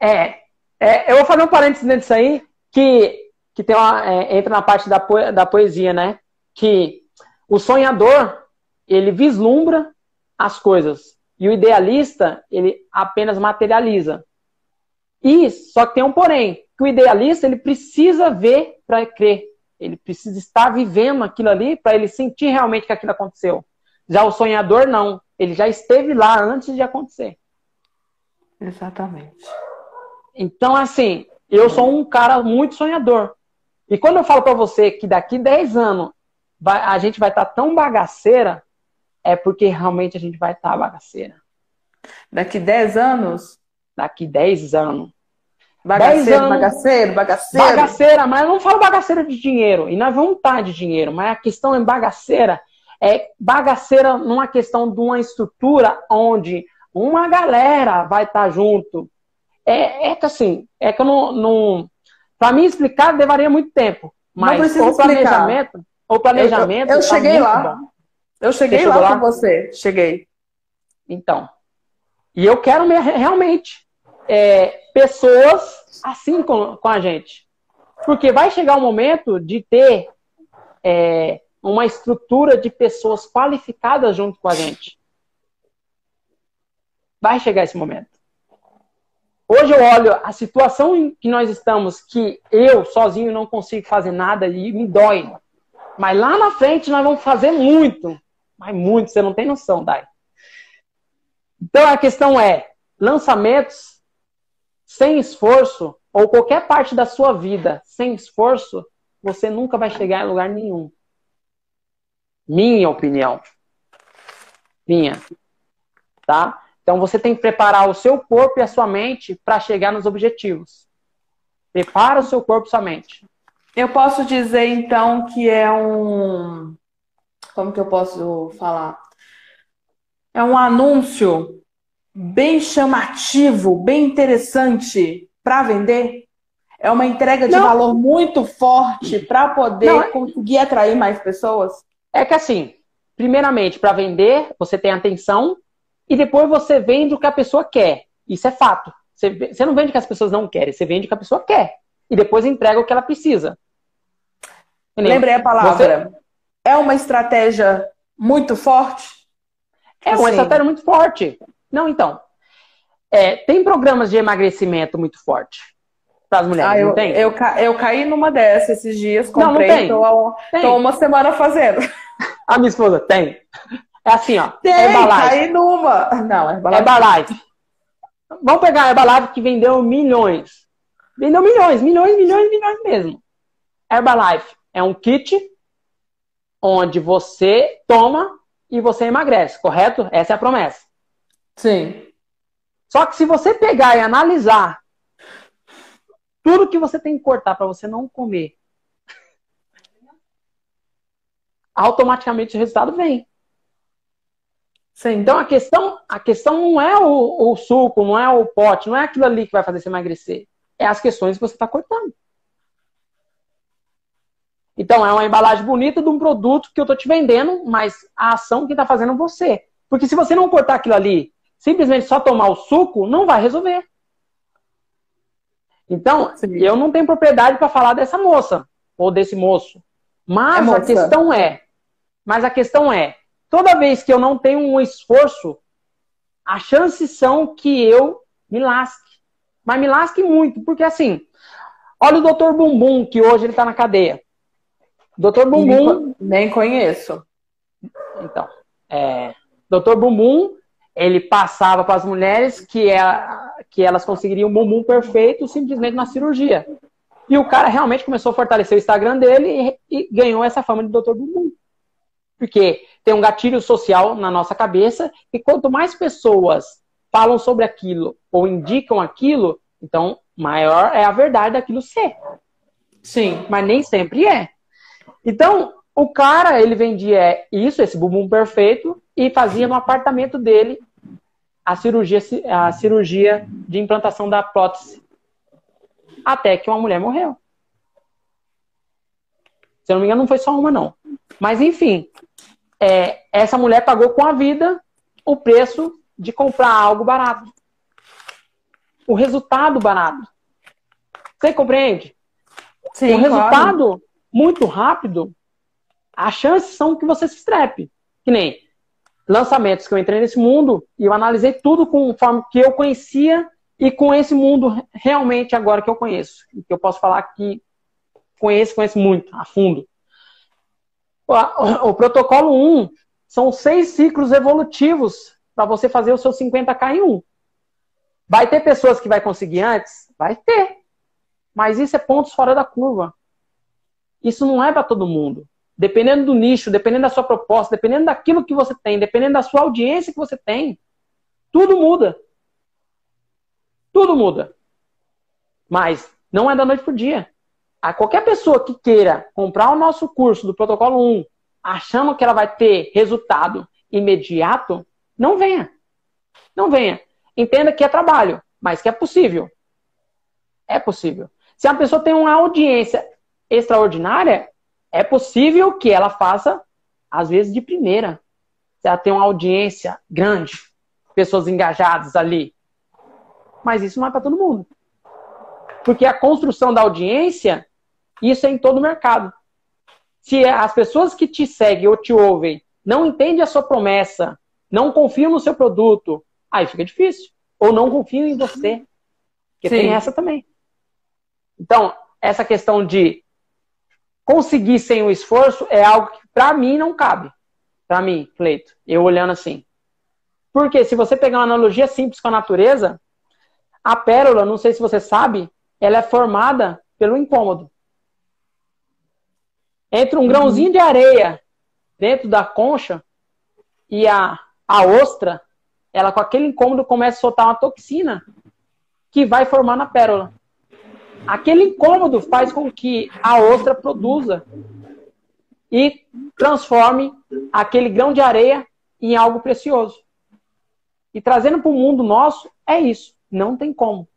É, é, eu vou fazer um parênteses nisso aí, que que tem uma, é, entra na parte da, po da poesia, né? Que o sonhador, ele vislumbra as coisas. E o idealista, ele apenas materializa. E, só que tem um porém, que o idealista, ele precisa ver para crer. Ele precisa estar vivendo aquilo ali para ele sentir realmente que aquilo aconteceu. Já o sonhador, não. Ele já esteve lá antes de acontecer. Exatamente. Então, assim, eu sou um cara muito sonhador. E quando eu falo para você que daqui 10 anos vai, a gente vai estar tá tão bagaceira, é porque realmente a gente vai estar tá bagaceira. Daqui 10 anos? Daqui 10 anos. Bagaceiro, anos, bagaceiro, bagaceiro. Bagaceira, mas eu não falo bagaceira de dinheiro. E nós vamos estar de dinheiro, mas a questão é bagaceira. É bagaceira numa questão de uma estrutura onde uma galera vai estar junto. É, é que assim, é que eu não, não para mim explicar levaria muito tempo. Mas o planejamento, o planejamento. Eu, eu, eu tá cheguei lá. Bom. Eu cheguei lá, lá com você. Cheguei. Então. E eu quero realmente é, pessoas assim com, com a gente. Porque vai chegar o momento de ter é, uma estrutura de pessoas qualificadas junto com a gente. Vai chegar esse momento. Hoje eu olho a situação em que nós estamos, que eu sozinho não consigo fazer nada e me dói. Mas lá na frente nós vamos fazer muito. Mas muito, você não tem noção, Dai. Então a questão é: lançamentos sem esforço, ou qualquer parte da sua vida sem esforço, você nunca vai chegar em lugar nenhum. Minha opinião. Minha. Tá? Então você tem que preparar o seu corpo e a sua mente para chegar nos objetivos. Prepara o seu corpo e sua mente. Eu posso dizer então que é um como que eu posso falar? É um anúncio bem chamativo, bem interessante para vender. É uma entrega de Não. valor muito forte para poder Não. É conseguir atrair mais pessoas. É que assim, primeiramente, para vender, você tem atenção e depois você vende o que a pessoa quer. Isso é fato. Você, você não vende o que as pessoas não querem, você vende o que a pessoa quer. E depois entrega o que ela precisa. Entendeu? Lembrei a palavra. Você... É uma estratégia muito forte? É uma assim. estratégia muito forte. Não, então. É, tem programas de emagrecimento muito forte. para as mulheres, ah, eu, não tem? Eu, eu caí numa dessas esses dias, comprei, não, não tem. Tô, tem. tô uma semana fazendo. A minha esposa tem. É assim, ó. Tem, Herbalife. caí numa. Não, Herbalife. Herbalife. Vamos pegar a Herbalife que vendeu milhões. Vendeu milhões, milhões, milhões, milhões mesmo. Herbalife é um kit onde você toma e você emagrece, correto? Essa é a promessa. Sim. Só que se você pegar e analisar tudo que você tem que cortar para você não comer, automaticamente o resultado vem. Sim. Então a questão, a questão não é o, o, suco, não é o pote, não é aquilo ali que vai fazer você emagrecer. É as questões que você está cortando. Então é uma embalagem bonita de um produto que eu estou te vendendo, mas a ação que está fazendo você. Porque se você não cortar aquilo ali, simplesmente só tomar o suco, não vai resolver. Então, Sim. eu não tenho propriedade para falar dessa moça ou desse moço. Mas é a questão é, mas a questão é, toda vez que eu não tenho um esforço, as chances são que eu me lasque. Mas me lasque muito, porque assim, olha o Dr. Bumbum, que hoje ele está na cadeia. Dr. Bumbum. Nem conheço. Então, é, Dr. Bumbum, ele passava para as mulheres que, é, que elas conseguiriam um bumbum perfeito simplesmente na cirurgia. E o cara realmente começou a fortalecer o Instagram dele e, e ganhou essa fama de Dr. Bumbum. Porque tem um gatilho social na nossa cabeça e quanto mais pessoas falam sobre aquilo ou indicam aquilo, então maior é a verdade daquilo ser. Sim. Mas nem sempre é. Então, o cara, ele vendia isso, esse bumbum perfeito, e fazia no apartamento dele a cirurgia, a cirurgia de implantação da prótese. Até que uma mulher morreu. Se eu não me engano, não foi só uma, não. Mas, enfim, é, essa mulher pagou com a vida o preço de comprar algo barato. O resultado barato. Você compreende? Sim, o resultado claro. muito rápido, as chances são que você se estrepe. Que nem lançamentos que eu entrei nesse mundo e eu analisei tudo conforme que eu conhecia e com esse mundo realmente agora que eu conheço. E que eu posso falar que conheço, conheço muito, a fundo. O, o protocolo 1 são seis ciclos evolutivos para você fazer o seu 50k em um. Vai ter pessoas que vai conseguir antes? Vai ter. Mas isso é pontos fora da curva. Isso não é para todo mundo. Dependendo do nicho, dependendo da sua proposta, dependendo daquilo que você tem, dependendo da sua audiência que você tem, tudo muda. Tudo muda. Mas não é da noite pro dia. A qualquer pessoa que queira comprar o nosso curso do protocolo 1, achando que ela vai ter resultado imediato, não venha. Não venha. Entenda que é trabalho, mas que é possível. É possível. Se a pessoa tem uma audiência extraordinária, é possível que ela faça, às vezes, de primeira. Se ela tem uma audiência grande, pessoas engajadas ali. Mas isso não é para todo mundo. Porque a construção da audiência, isso é em todo o mercado. Se as pessoas que te seguem ou te ouvem não entendem a sua promessa, não confiam no seu produto, aí fica difícil. Ou não confiam em você. Porque Sim. tem essa também. Então, essa questão de conseguir sem o esforço é algo que para mim não cabe. Para mim, Cleito, eu olhando assim. Porque se você pegar uma analogia simples com a natureza, a pérola, não sei se você sabe, ela é formada pelo incômodo. Entre um grãozinho de areia dentro da concha e a, a ostra, ela com aquele incômodo começa a soltar uma toxina que vai formar na pérola. Aquele incômodo faz com que a ostra produza e transforme aquele grão de areia em algo precioso. E trazendo para o mundo nosso, é isso. Não tem como.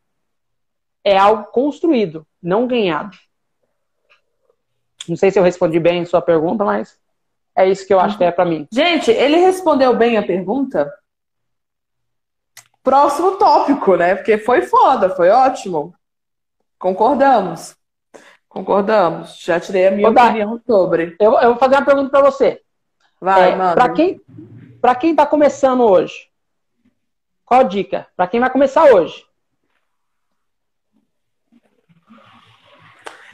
É algo construído, não ganhado. Não sei se eu respondi bem a sua pergunta, mas é isso que eu acho que é para mim. Gente, ele respondeu bem a pergunta? Próximo tópico, né? Porque foi foda, foi ótimo. Concordamos. Concordamos. Já tirei a minha opinião sobre. Eu, eu, vou fazer uma pergunta para você. Vai, é, mano. Para quem para quem está começando hoje, qual a dica? Para quem vai começar hoje?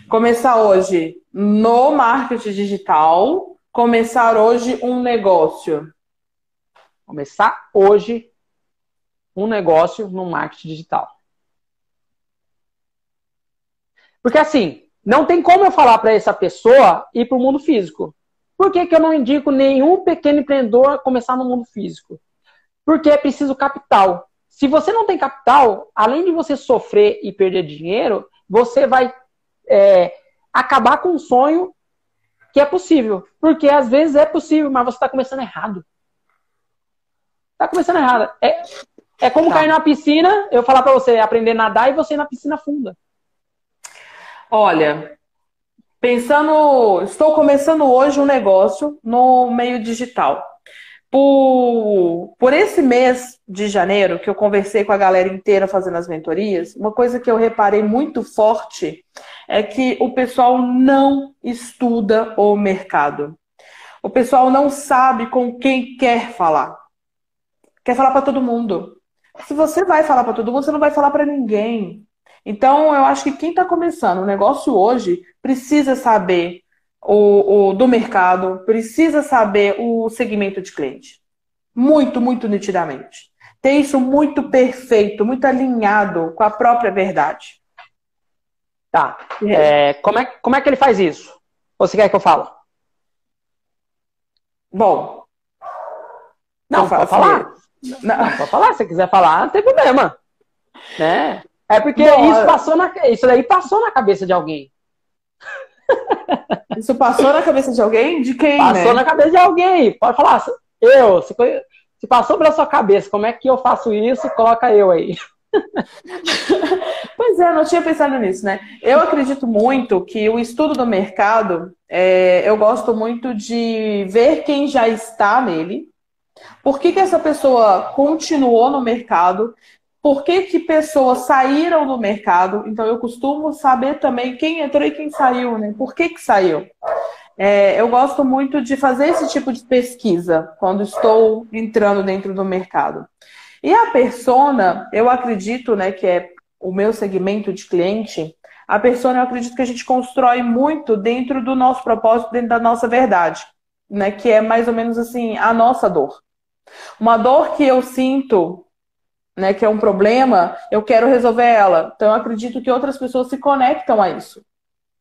Começar hoje no marketing digital, começar hoje um negócio. Começar hoje um negócio no marketing digital. Porque assim, não tem como eu falar para essa pessoa ir para o mundo físico. Por que, que eu não indico nenhum pequeno empreendedor começar no mundo físico? Porque é preciso capital. Se você não tem capital, além de você sofrer e perder dinheiro, você vai é, acabar com um sonho que é possível. Porque às vezes é possível, mas você está começando errado. Está começando errado. É, é como tá. cair numa piscina, eu falar para você aprender a nadar e você ir na piscina funda. Olha, pensando, estou começando hoje um negócio no meio digital. Por, por esse mês de janeiro, que eu conversei com a galera inteira fazendo as mentorias, uma coisa que eu reparei muito forte é que o pessoal não estuda o mercado. O pessoal não sabe com quem quer falar. Quer falar para todo mundo. Se você vai falar para todo mundo, você não vai falar para ninguém. Então, eu acho que quem está começando o negócio hoje precisa saber o, o, do mercado, precisa saber o segmento de cliente. Muito, muito nitidamente. Ter isso muito perfeito, muito alinhado com a própria verdade. Tá. É, como, é, como é que ele faz isso? Ou você quer que eu fale? Bom. Não, pode falar. Não. não, pode falar. Se quiser falar, não tem problema. Né? É porque Bom, isso passou na, isso daí passou na cabeça de alguém. Isso passou na cabeça de alguém? De quem? Passou né? na cabeça de alguém. Pode falar. Eu, se, se passou pela sua cabeça, como é que eu faço isso? Coloca eu aí. pois é, não tinha pensado nisso, né? Eu acredito muito que o estudo do mercado, é, eu gosto muito de ver quem já está nele, por que, que essa pessoa continuou no mercado, por que, que pessoas saíram do mercado. Então, eu costumo saber também quem entrou e quem saiu, né? Por que, que saiu? É, eu gosto muito de fazer esse tipo de pesquisa quando estou entrando dentro do mercado. E a persona, eu acredito, né, que é o meu segmento de cliente, a persona eu acredito que a gente constrói muito dentro do nosso propósito, dentro da nossa verdade, né, que é mais ou menos assim, a nossa dor. Uma dor que eu sinto né, que é um problema, eu quero resolver ela. Então eu acredito que outras pessoas se conectam a isso.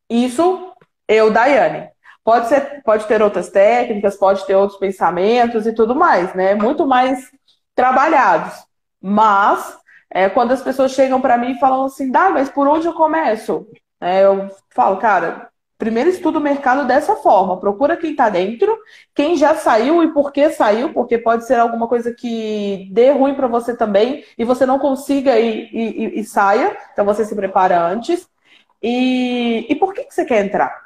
Isso eu, Daiane. Pode ser, pode ter outras técnicas, pode ter outros pensamentos e tudo mais, né? Muito mais trabalhados. Mas é, quando as pessoas chegam para mim e falam assim, dá, mas por onde eu começo? É, eu falo, cara, primeiro estuda o mercado dessa forma. Procura quem está dentro, quem já saiu e por que saiu, porque pode ser alguma coisa que dê ruim para você também e você não consiga ir, e, e, saia. Então você se prepara antes. E, e por que, que você quer entrar?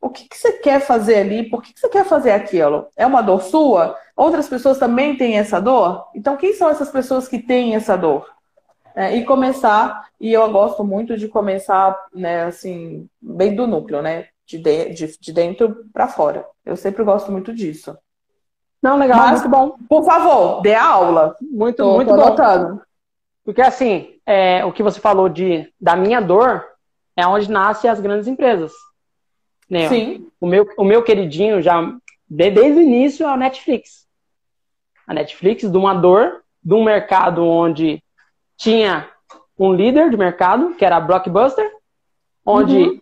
O que, que você quer fazer ali? Por que, que você quer fazer aquilo? É uma dor sua? Outras pessoas também têm essa dor? Então, quem são essas pessoas que têm essa dor? É, e começar, e eu gosto muito de começar, né, assim, bem do núcleo, né? De, de, de dentro para fora. Eu sempre gosto muito disso. Não, legal, Mas, muito bom. Por favor, dê aula. Muito, tô, muito tô bom. Anotando. Porque assim, é, o que você falou de da minha dor é onde nascem as grandes empresas. Né? Sim. O meu, o meu queridinho já desde o início é a Netflix. A Netflix de uma dor de um mercado onde tinha um líder de mercado, que era a Blockbuster, onde uhum.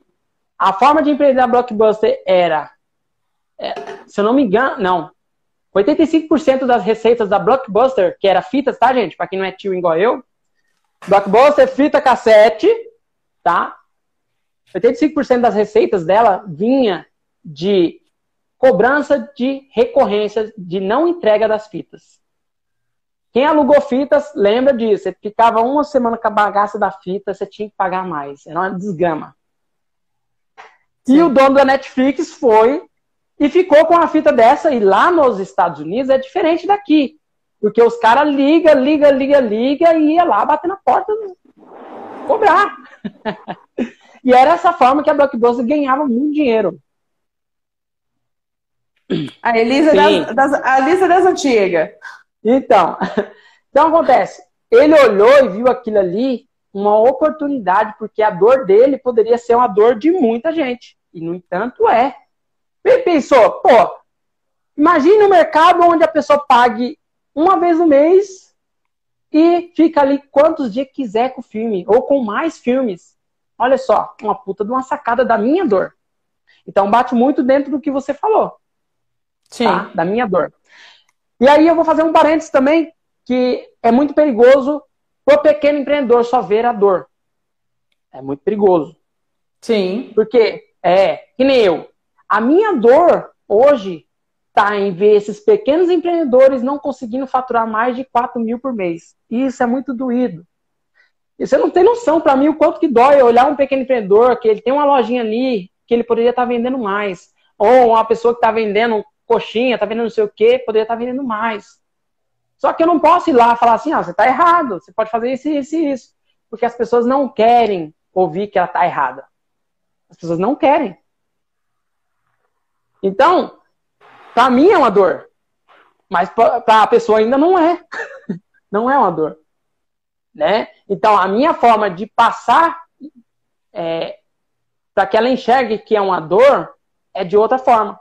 a forma de empreender a Blockbuster era, é, se eu não me engano, não, 85% das receitas da Blockbuster, que era fitas, tá, gente? Para quem não é tio igual eu, Blockbuster, fita cassete, tá? 85% das receitas dela vinha de cobrança de recorrência de não entrega das fitas. Quem alugou fitas, lembra disso. Você ficava uma semana com a bagaça da fita, você tinha que pagar mais. Era uma desgrama. Sim. E o dono da Netflix foi e ficou com a fita dessa. E lá nos Estados Unidos é diferente daqui. Porque os caras liga, liga, liga, liga e ia lá bater na porta cobrar. e era essa forma que a Blockbuster ganhava muito dinheiro. A Elisa, das, das, a Elisa das antigas. Então, então acontece. Ele olhou e viu aquilo ali uma oportunidade, porque a dor dele poderia ser uma dor de muita gente. E, no entanto, é. Ele pensou, pô, imagine um mercado onde a pessoa pague uma vez no mês e fica ali quantos dias quiser com o filme, ou com mais filmes. Olha só, uma puta de uma sacada da minha dor. Então bate muito dentro do que você falou. Sim. Tá? Da minha dor. E aí eu vou fazer um parênteses também, que é muito perigoso para o pequeno empreendedor só ver a dor. É muito perigoso. Sim. Porque, é, que nem eu. A minha dor hoje está em ver esses pequenos empreendedores não conseguindo faturar mais de 4 mil por mês. E isso é muito doído. E você não tem noção, para mim, o quanto que dói olhar um pequeno empreendedor, que ele tem uma lojinha ali, que ele poderia estar tá vendendo mais. Ou uma pessoa que está vendendo coxinha, está vendendo não sei o quê, poderia estar tá vendendo mais. Só que eu não posso ir lá e falar assim, ah, você está errado, você pode fazer isso, isso e isso. Porque as pessoas não querem ouvir que ela está errada. As pessoas não querem. Então, para mim é uma dor. Mas para a pessoa ainda não é. não é uma dor. Né? Então, a minha forma de passar é, para que ela enxergue que é uma dor é de outra forma.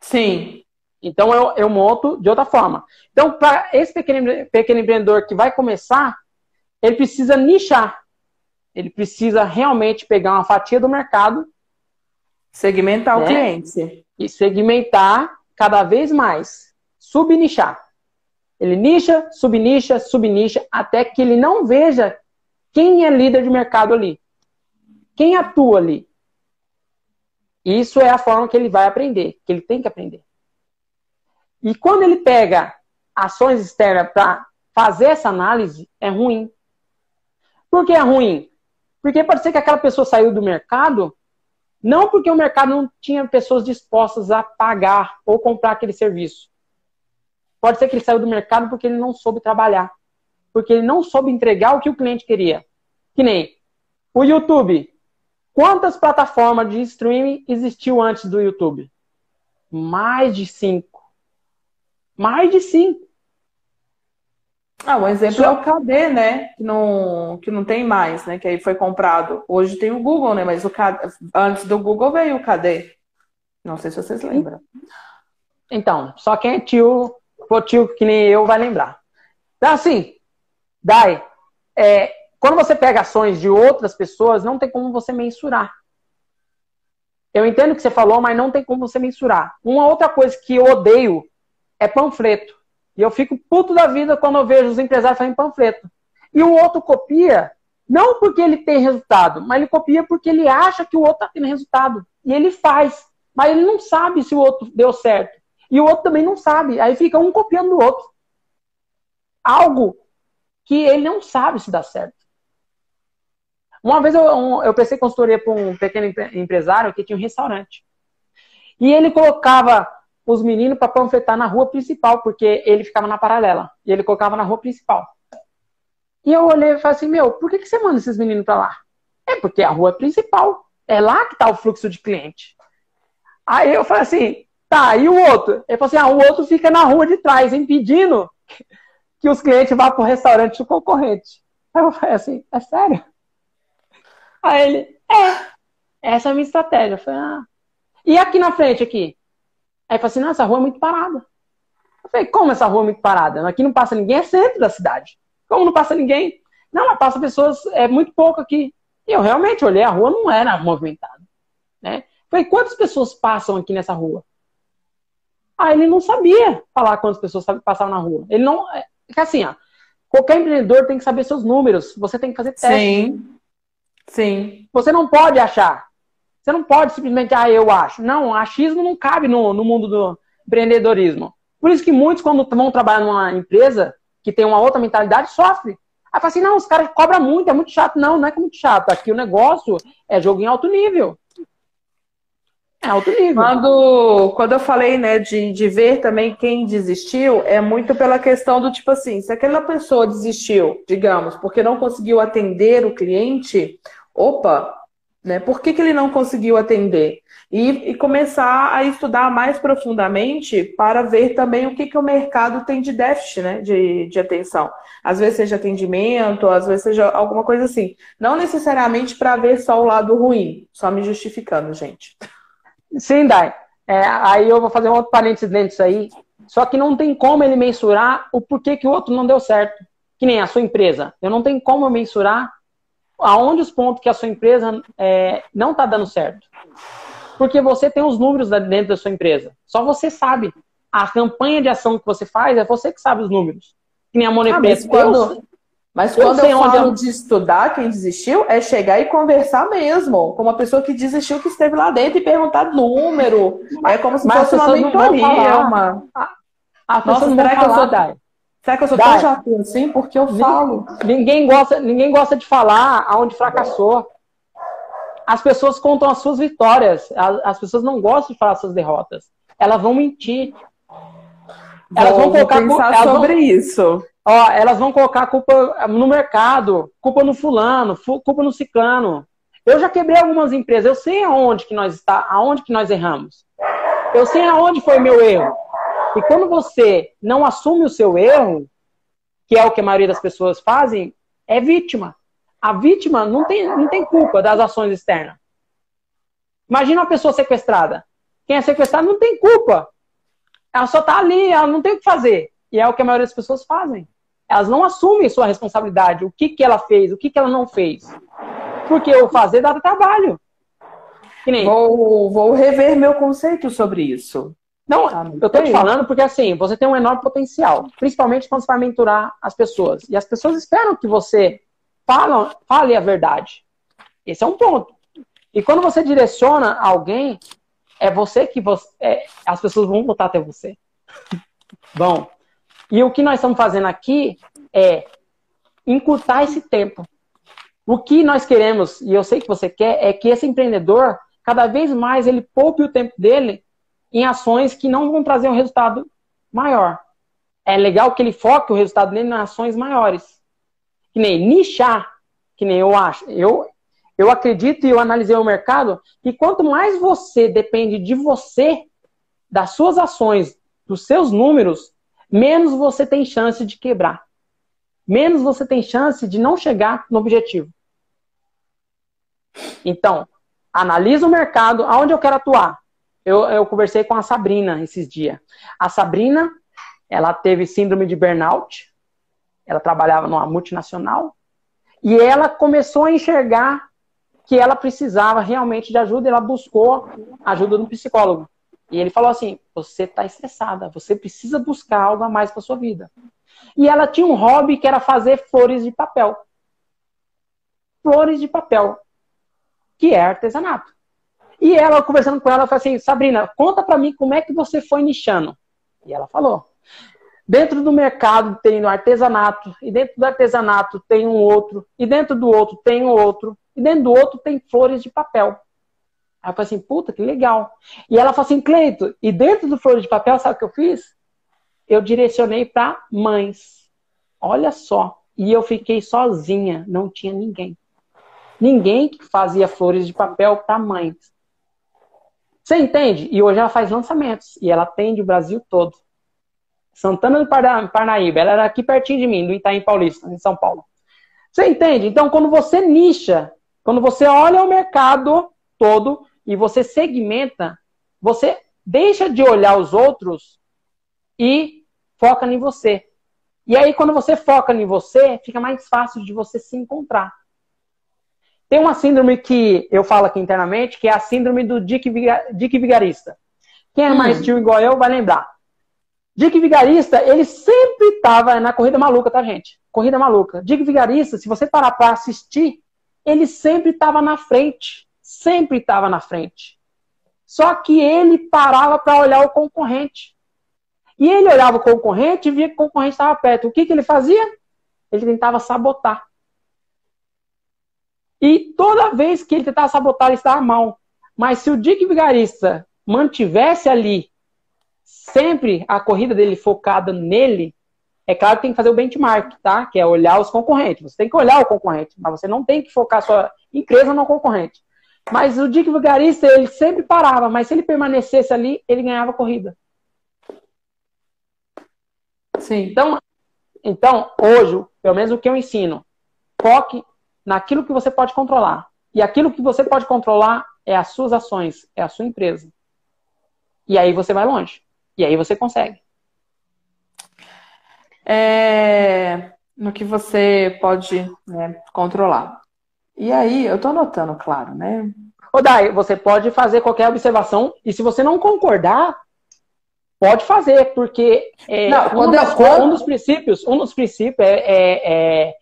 Sim. Então eu, eu monto de outra forma. Então, para esse pequeno, pequeno empreendedor que vai começar, ele precisa nichar. Ele precisa realmente pegar uma fatia do mercado. Segmentar né? o cliente. E segmentar cada vez mais. Subnichar. Ele nicha, subnicha, subnicha, até que ele não veja quem é líder de mercado ali. Quem atua ali. Isso é a forma que ele vai aprender, que ele tem que aprender. E quando ele pega ações externas para fazer essa análise, é ruim. Por que é ruim? Porque pode ser que aquela pessoa saiu do mercado não porque o mercado não tinha pessoas dispostas a pagar ou comprar aquele serviço. Pode ser que ele saiu do mercado porque ele não soube trabalhar. Porque ele não soube entregar o que o cliente queria. Que nem o YouTube. Quantas plataformas de streaming existiu antes do YouTube? Mais de cinco. Mais de cinco. Ah, um exemplo Só... é o KD, né? Que não, que não tem mais, né? Que aí foi comprado. Hoje tem o Google, né? Mas o KD... antes do Google veio o KD. Não sei se vocês lembram. Então, só quem é tio, for tio que nem eu, vai lembrar. Então, assim, Dai, é, quando você pega ações de outras pessoas, não tem como você mensurar. Eu entendo o que você falou, mas não tem como você mensurar. Uma outra coisa que eu odeio é panfleto. E eu fico puto da vida quando eu vejo os empresários fazendo panfleto. E o outro copia, não porque ele tem resultado, mas ele copia porque ele acha que o outro está tendo resultado. E ele faz. Mas ele não sabe se o outro deu certo. E o outro também não sabe. Aí fica um copiando o outro. Algo que ele não sabe se dá certo. Uma vez eu, eu prestei consultoria para um pequeno empresário que tinha um restaurante. E ele colocava os meninos para panfletar na rua principal, porque ele ficava na paralela. E ele colocava na rua principal. E eu olhei e falei assim, meu, por que, que você manda esses meninos para lá? É porque a rua principal. É lá que está o fluxo de cliente. Aí eu falei assim, tá, e o outro? Ele falou assim, ah, o outro fica na rua de trás, impedindo que os clientes vá para o restaurante do concorrente. Aí eu falei assim, é sério? Aí ele, é, essa é a minha estratégia. Eu falei, ah. E aqui na frente, aqui? Aí falou assim, não, essa rua é muito parada. Eu falei, como essa rua é muito parada? Aqui não passa ninguém, é centro da cidade. Como não passa ninguém? Não, mas passa pessoas, é muito pouco aqui. E eu realmente olhei, a rua não era movimentada. Né? Falei, quantas pessoas passam aqui nessa rua? Ah, ele não sabia falar quantas pessoas passavam na rua. Ele não. É, é assim, ó, qualquer empreendedor tem que saber seus números. Você tem que fazer teste. Sim. Sim. Você não pode achar. Você não pode simplesmente, ah, eu acho. Não, achismo não cabe no, no mundo do empreendedorismo. Por isso que muitos, quando vão trabalhar numa empresa que tem uma outra mentalidade, sofrem. Aí fala assim, não, os caras cobram muito, é muito chato. Não, não é que é muito chato. Aqui o negócio é jogo em alto nível. É alto nível. Quando, quando eu falei, né, de, de ver também quem desistiu, é muito pela questão do tipo assim, se aquela pessoa desistiu, digamos, porque não conseguiu atender o cliente, opa, Né? Por que, que ele não conseguiu atender? E, e, começar a estudar mais profundamente para ver também o que, que o mercado tem de déficit né? de, de atenção. Às vezes seja atendimento, às vezes seja alguma coisa assim. Não necessariamente para ver só o lado ruim, só me justificando, gente. Sim, Dai. É, aí eu vou fazer um outro parênteses dentro disso aí. Só que não tem como ele mensurar o porquê que o outro não deu certo. Que nem a sua empresa. Eu não tenho como mensurar aonde os pontos que a sua empresa é, não está dando certo. Porque você tem os números dentro da sua empresa. Só você sabe. A campanha de ação que você faz é você que sabe os números. Que nem a Money ah, mas quando, mas quando eu, eu falo eu... de estudar quem desistiu, é chegar e conversar mesmo com uma pessoa que desistiu, que esteve lá dentro e perguntar número. Mas, é como se fosse uma mentoria. Uma... A, Nossa, será que eu sou... Será que eu sou tão chato assim? Porque eu falo. Ninguém gosta, ninguém gosta de falar aonde fracassou. As pessoas contam as suas vitórias. As, as pessoas não gostam de falar suas derrotas. Elas vão mentir. Elas vou, vão colocar pensar sobre vão, isso. Ó, elas vão colocar culpa no mercado, culpa no fulano, culpa no ciclano. Eu já quebrei algumas empresas. Eu sei aonde que nós está, aonde que nós erramos. Eu sei aonde foi meu erro. E quando você não assume o seu erro, que é o que a maioria das pessoas fazem, é vítima. A vítima não tem, não tem culpa das ações externas. Imagina uma pessoa sequestrada. Quem é sequestrado não tem culpa. Ela só está ali, ela não tem o que fazer. E é o que a maioria das pessoas fazem. Elas não assumem sua responsabilidade, o que, que ela fez, o que, que ela não fez. Porque o fazer dá trabalho. Vou, vou rever meu conceito sobre isso. Não, ah, eu tô te falando porque assim, você tem um enorme potencial, principalmente quando você vai mentorar as pessoas. E as pessoas esperam que você fala, fale a verdade. Esse é um ponto. E quando você direciona alguém, é você que você. É, as pessoas vão voltar até você. Bom. E o que nós estamos fazendo aqui é encurtar esse tempo. O que nós queremos, e eu sei que você quer, é que esse empreendedor, cada vez mais, ele poupe o tempo dele em ações que não vão trazer um resultado maior. É legal que ele foque o resultado dele em ações maiores. Que nem nichar, que nem eu acho. Eu, eu acredito e eu analisei o mercado que quanto mais você depende de você, das suas ações, dos seus números, menos você tem chance de quebrar. Menos você tem chance de não chegar no objetivo. Então, analisa o mercado, aonde eu quero atuar. Eu, eu conversei com a Sabrina esses dias. A Sabrina, ela teve síndrome de burnout, ela trabalhava numa multinacional, e ela começou a enxergar que ela precisava realmente de ajuda, e ela buscou ajuda do psicólogo. E ele falou assim: você está estressada, você precisa buscar algo a mais para sua vida. E ela tinha um hobby que era fazer flores de papel. Flores de papel, que é artesanato. E ela, conversando com ela, falou assim: Sabrina, conta para mim como é que você foi nichando. E ela falou: dentro do mercado tem o artesanato, e dentro do artesanato tem um outro, e dentro do outro tem um outro, e dentro do outro tem flores de papel. Aí eu falei assim: puta, que legal. E ela falou assim: Cleito, e dentro do flores de papel, sabe o que eu fiz? Eu direcionei para mães. Olha só. E eu fiquei sozinha, não tinha ninguém. Ninguém que fazia flores de papel para mães. Você entende? E hoje ela faz lançamentos e ela atende o Brasil todo. Santana do Parnaíba, ela era aqui pertinho de mim, do Itaim Paulista, em São Paulo. Você entende? Então, quando você nicha, quando você olha o mercado todo e você segmenta, você deixa de olhar os outros e foca em você. E aí, quando você foca em você, fica mais fácil de você se encontrar. Tem uma síndrome que eu falo aqui internamente, que é a síndrome do Dick, Dick Vigarista. Quem é mais hum. tio igual eu vai lembrar. Dick Vigarista, ele sempre estava na corrida maluca, tá, gente? Corrida maluca. Dick Vigarista, se você parar para assistir, ele sempre estava na frente. Sempre estava na frente. Só que ele parava para olhar o concorrente. E ele olhava o concorrente e via que o concorrente estava perto. O que, que ele fazia? Ele tentava sabotar. E toda vez que ele tentava sabotar, ele estava mal. Mas se o Dick Vigarista mantivesse ali sempre a corrida dele focada nele, é claro que tem que fazer o benchmark, tá? Que é olhar os concorrentes. Você tem que olhar o concorrente, mas você não tem que focar sua empresa no concorrente. Mas o Dick Vigarista, ele sempre parava, mas se ele permanecesse ali, ele ganhava a corrida. Sim. Então, então, hoje, pelo menos o que eu ensino, foque naquilo que você pode controlar. E aquilo que você pode controlar é as suas ações, é a sua empresa. E aí você vai longe. E aí você consegue. É, no que você pode né, controlar. E aí, eu estou anotando, claro, né? Ô, Dai, você pode fazer qualquer observação e se você não concordar, pode fazer, porque é, não, um, das, quando... um, dos princípios, um dos princípios é, é,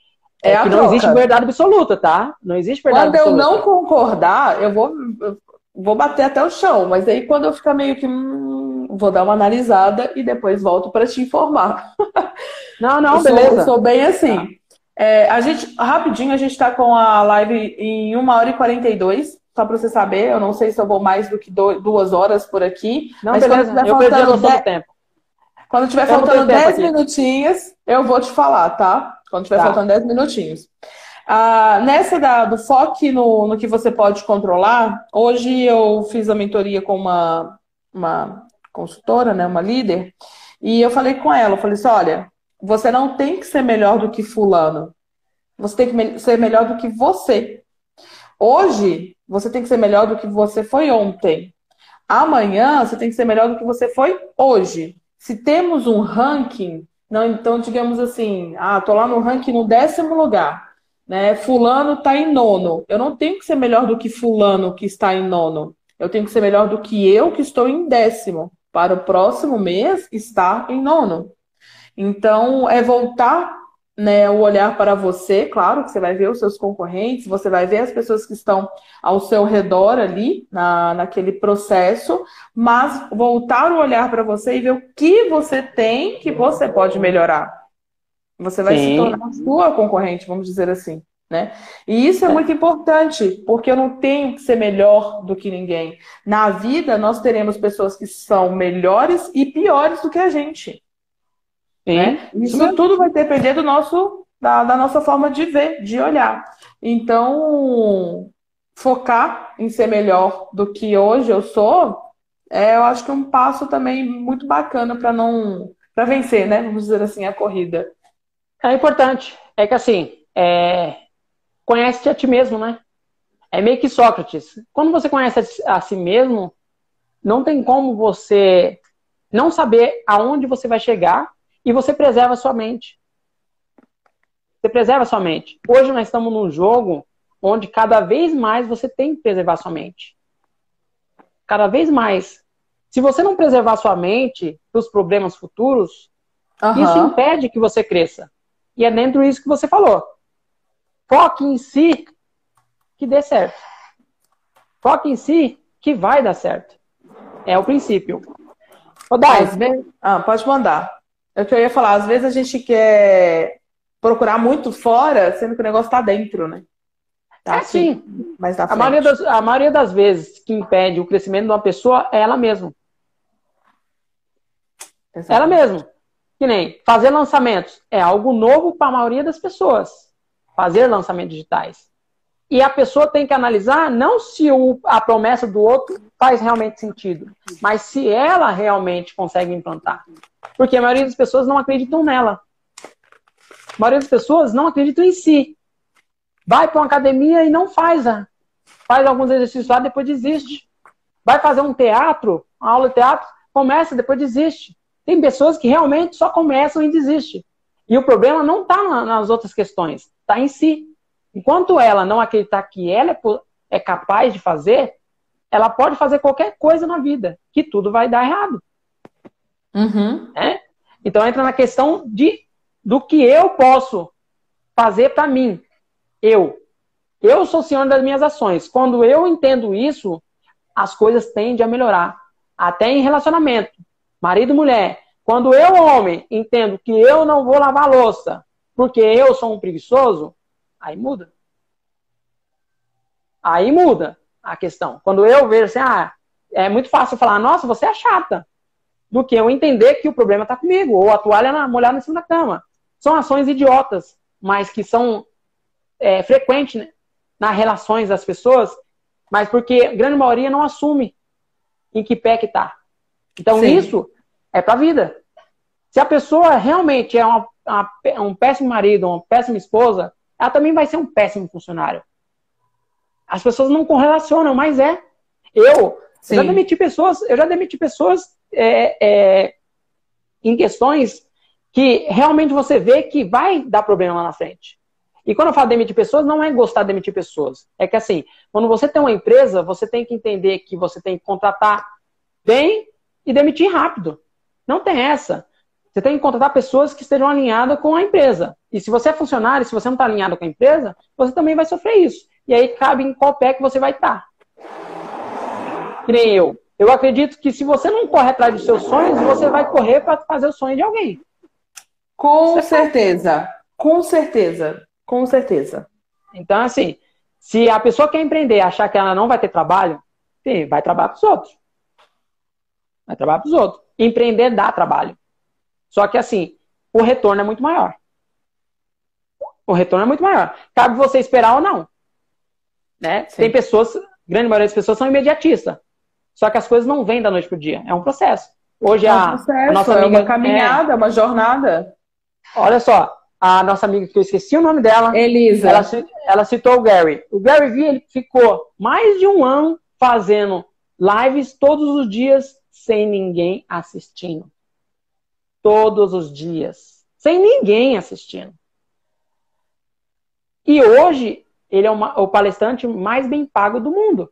é, é, que não existe verdade absoluta, tá? Não existe verdade quando absoluta. Quando eu não concordar, eu vou, eu vou bater até o chão, mas aí quando eu ficar meio que hum, vou dar uma analisada e depois volto para te informar. Não, não, eu beleza. Sou, sou bem assim. Tá. É, a gente, rapidinho, a gente está com a live em 1 hora e 42. Só para você saber, eu não sei se eu vou mais do que duas horas por aqui. Não, mas beleza. quando eu perdi a noção do tempo. Quando tiver faltando 10 minutinhos, eu vou te falar, tá? Quando tiver tá. faltando 10 minutinhos. Ah, nessa da, do foco no, no que você pode controlar, hoje eu fiz a mentoria com uma, uma consultora, né, uma líder, e eu falei com ela, eu falei assim, olha, você não tem que ser melhor do que fulano. Você tem que ser melhor do que você. Hoje, você tem que ser melhor do que você foi ontem. Amanhã, você tem que ser melhor do que você foi hoje. Se temos um ranking, não, então digamos assim, ah, tô lá no ranking no décimo lugar, né? Fulano tá em nono. Eu não tenho que ser melhor do que fulano que está em nono. Eu tenho que ser melhor do que eu que estou em décimo. Para o próximo mês estar em nono. Então, é voltar né, o olhar para você, claro que você vai ver os seus concorrentes, você vai ver as pessoas que estão ao seu redor ali, na, naquele processo, mas voltar o olhar para você e ver o que você tem que você pode melhorar. Você vai Sim. se tornar sua concorrente, vamos dizer assim. Né? E isso é, é muito importante, porque eu não tenho que ser melhor do que ninguém. Na vida, nós teremos pessoas que são melhores e piores do que a gente. Né? Isso Sim. tudo vai depender do nosso, da, da nossa forma de ver, de olhar. Então, focar em ser melhor do que hoje eu sou, é, eu acho que é um passo também muito bacana para não para vencer, né? Vamos dizer assim, a corrida. É importante. É que assim, é... conhece-te a ti mesmo, né? É meio que Sócrates. Quando você conhece a si mesmo, não tem como você não saber aonde você vai chegar e você preserva a sua mente. Você preserva a sua mente. Hoje nós estamos num jogo onde cada vez mais você tem que preservar a sua mente. Cada vez mais. Se você não preservar a sua mente para os problemas futuros, uhum. isso impede que você cresça. E é dentro disso que você falou. Foque em si que dê certo. Foque em si que vai dar certo. É o princípio. Ô, Dai, ah, pode mandar. É o que eu ia falar, às vezes a gente quer procurar muito fora, sendo que o negócio está dentro, né? Tá é assim, sim. Mas a, maioria das, a maioria das vezes que impede o crescimento de uma pessoa é ela mesma. Exatamente. Ela mesma. Que nem fazer lançamentos é algo novo para a maioria das pessoas. Fazer lançamentos digitais. E a pessoa tem que analisar não se o, a promessa do outro faz realmente sentido, mas se ela realmente consegue implantar. Porque a maioria das pessoas não acreditam nela. A maioria das pessoas não acreditam em si. Vai para uma academia e não faz. A, faz alguns exercícios lá, depois desiste. Vai fazer um teatro, uma aula de teatro, começa, depois desiste. Tem pessoas que realmente só começam e desistem. E o problema não está nas outras questões, está em si. Enquanto ela não acreditar que ela é, é capaz de fazer, ela pode fazer qualquer coisa na vida, que tudo vai dar errado. Uhum. Né? Então entra na questão de do que eu posso fazer para mim. Eu. Eu sou senhor das minhas ações. Quando eu entendo isso, as coisas tendem a melhorar. Até em relacionamento. Marido e mulher. Quando eu, homem, entendo que eu não vou lavar louça porque eu sou um preguiçoso, aí muda. Aí muda a questão. Quando eu vejo assim, ah, é muito fácil falar, nossa, você é chata do que eu entender que o problema está comigo, ou a toalha na, molhada em cima da cama. São ações idiotas, mas que são é, frequentes né, nas relações das pessoas mas porque a grande maioria não assume em que pé que tá. Então Sim. isso é para a vida. Se a pessoa realmente é uma, uma, um péssimo marido, uma péssima esposa, ela também vai ser um péssimo funcionário. As pessoas não correlacionam, mas é. Eu, já demiti pessoas, eu já demiti pessoas é, é, em questões que realmente você vê que vai dar problema lá na frente. E quando eu falo demitir pessoas, não é gostar de demitir pessoas. É que assim, quando você tem uma empresa, você tem que entender que você tem que contratar bem e demitir rápido. Não tem essa. Você tem que contratar pessoas que estejam alinhadas com a empresa. E se você é funcionário, se você não está alinhado com a empresa, você também vai sofrer isso. E aí cabe em qual pé que você vai estar. Que nem eu. Eu acredito que se você não corre atrás dos seus sonhos, você vai correr para fazer o sonho de alguém. Com você certeza. Faz. Com certeza. Com certeza. Então, assim, se a pessoa quer empreender achar que ela não vai ter trabalho, sim, vai trabalhar para os outros. Vai trabalhar para os outros. Empreender dá trabalho. Só que, assim, o retorno é muito maior. O retorno é muito maior. Cabe você esperar ou não. Né? Tem pessoas, grande maioria das pessoas são imediatistas. Só que as coisas não vêm da noite para o dia. É um processo. Hoje é um a, processo, a nossa amiga, é uma caminhada, é, uma jornada. Olha só, a nossa amiga que eu esqueci o nome dela. Elisa. Ela, ela citou o Gary. O Gary Vee ele ficou mais de um ano fazendo lives todos os dias sem ninguém assistindo. Todos os dias. Sem ninguém assistindo. E hoje ele é uma, o palestrante mais bem pago do mundo.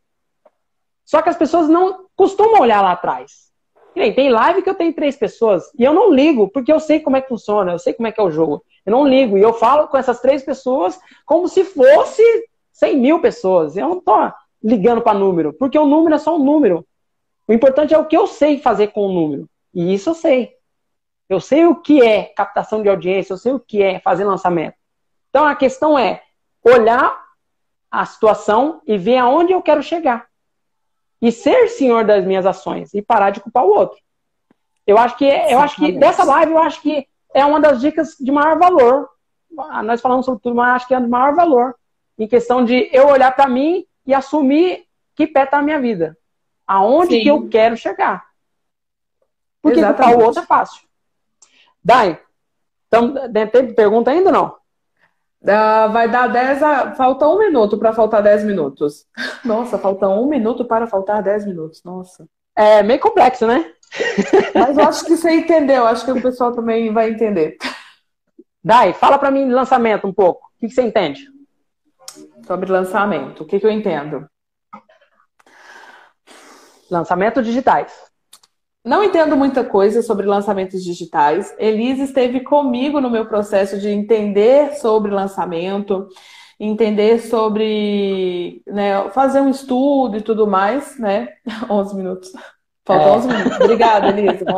Só que as pessoas não costumam olhar lá atrás. Tem live que eu tenho três pessoas e eu não ligo, porque eu sei como é que funciona, eu sei como é que é o jogo. Eu não ligo. E eu falo com essas três pessoas como se fosse 100 mil pessoas. Eu não tô ligando para número, porque o número é só um número. O importante é o que eu sei fazer com o número. E isso eu sei. Eu sei o que é captação de audiência, eu sei o que é fazer lançamento. Então a questão é olhar a situação e ver aonde eu quero chegar. E ser senhor das minhas ações e parar de culpar o outro. Eu acho que eu acho que dessa live eu acho que é uma das dicas de maior valor. Ah, nós falamos sobre tudo, mas acho que é de maior valor. Em questão de eu olhar para mim e assumir que pé tá a minha vida. Aonde Sim. que eu quero chegar. Porque para o outro é fácil. Dai, então, tem pergunta ainda ou não? Uh, vai dar 10 a... Falta um minuto para faltar 10 minutos. Nossa, falta um minuto para faltar 10 minutos. Nossa. É meio complexo, né? Mas eu acho que você entendeu, acho que o pessoal também vai entender. Dai, fala para mim de lançamento um pouco. O que, você entende? Sobre lançamento, o que, que eu entendo? Lançamentos digitais. Não entendo muita coisa sobre lançamentos digitais. Elise esteve comigo no meu processo de entender sobre lançamento, entender sobre né, fazer um estudo e tudo mais, né? 11 minutos. Faltam é. 11 minutos. Obrigada, Elisa.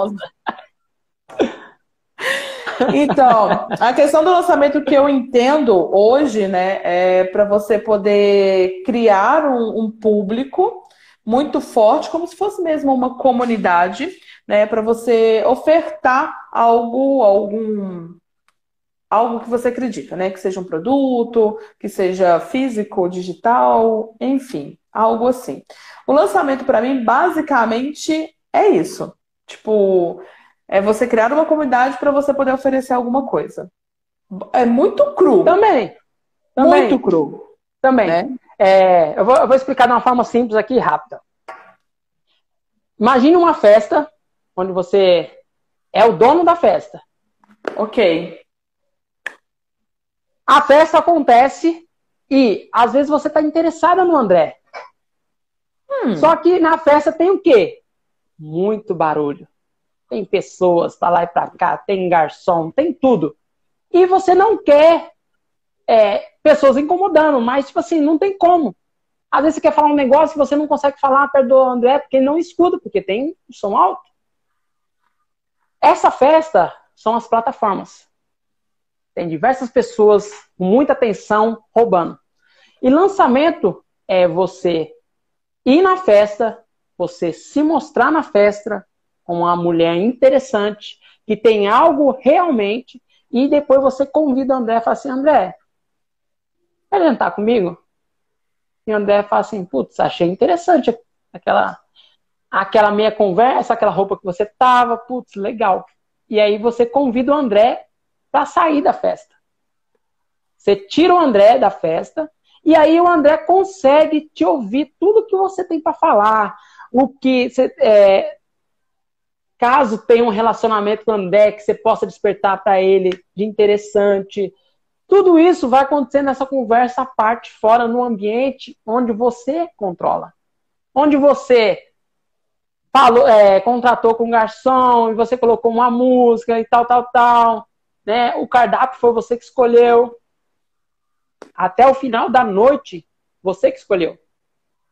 Então, a questão do lançamento que eu entendo hoje, né, é para você poder criar um, um, público muito forte, como se fosse mesmo uma comunidade, né, para você ofertar algo, algum algo que você acredita, né, que seja um produto, que seja físico, digital, enfim, algo assim. O lançamento, para mim, basicamente é isso. Tipo, é você criar uma comunidade para você poder oferecer alguma coisa. É muito cru. Também. Também. Muito cru. Também. Né? É, eu, vou, eu vou explicar de uma forma simples aqui, rápida. Imagine uma festa onde você é o dono da festa. Ok. A festa acontece e às vezes você está interessada no André. Hum. Só que na festa tem o quê? Muito barulho. Tem pessoas para lá e para cá, tem garçom, tem tudo. E você não quer é, pessoas incomodando, mas, tipo assim, não tem como. Às vezes você quer falar um negócio e você não consegue falar perto do André porque ele não escuta, porque tem som alto. Essa festa são as plataformas. Tem diversas pessoas com muita atenção roubando. E lançamento é você ir na festa, você se mostrar na festa como uma mulher interessante, que tem algo realmente, e depois você convida o André e fala assim, André, quer jantar comigo? E o André fala assim, putz, achei interessante aquela, aquela meia conversa, aquela roupa que você tava, putz, legal. E aí você convida o André para sair da festa. Você tira o André da festa e aí o André consegue te ouvir tudo que você tem para falar, o que você, é, caso tenha um relacionamento com o André que você possa despertar para ele de interessante. Tudo isso vai acontecer nessa conversa à parte, fora, no ambiente onde você controla. Onde você falou, é, contratou com um garçom e você colocou uma música e tal, tal, tal. Né? O cardápio foi você que escolheu. Até o final da noite, você que escolheu.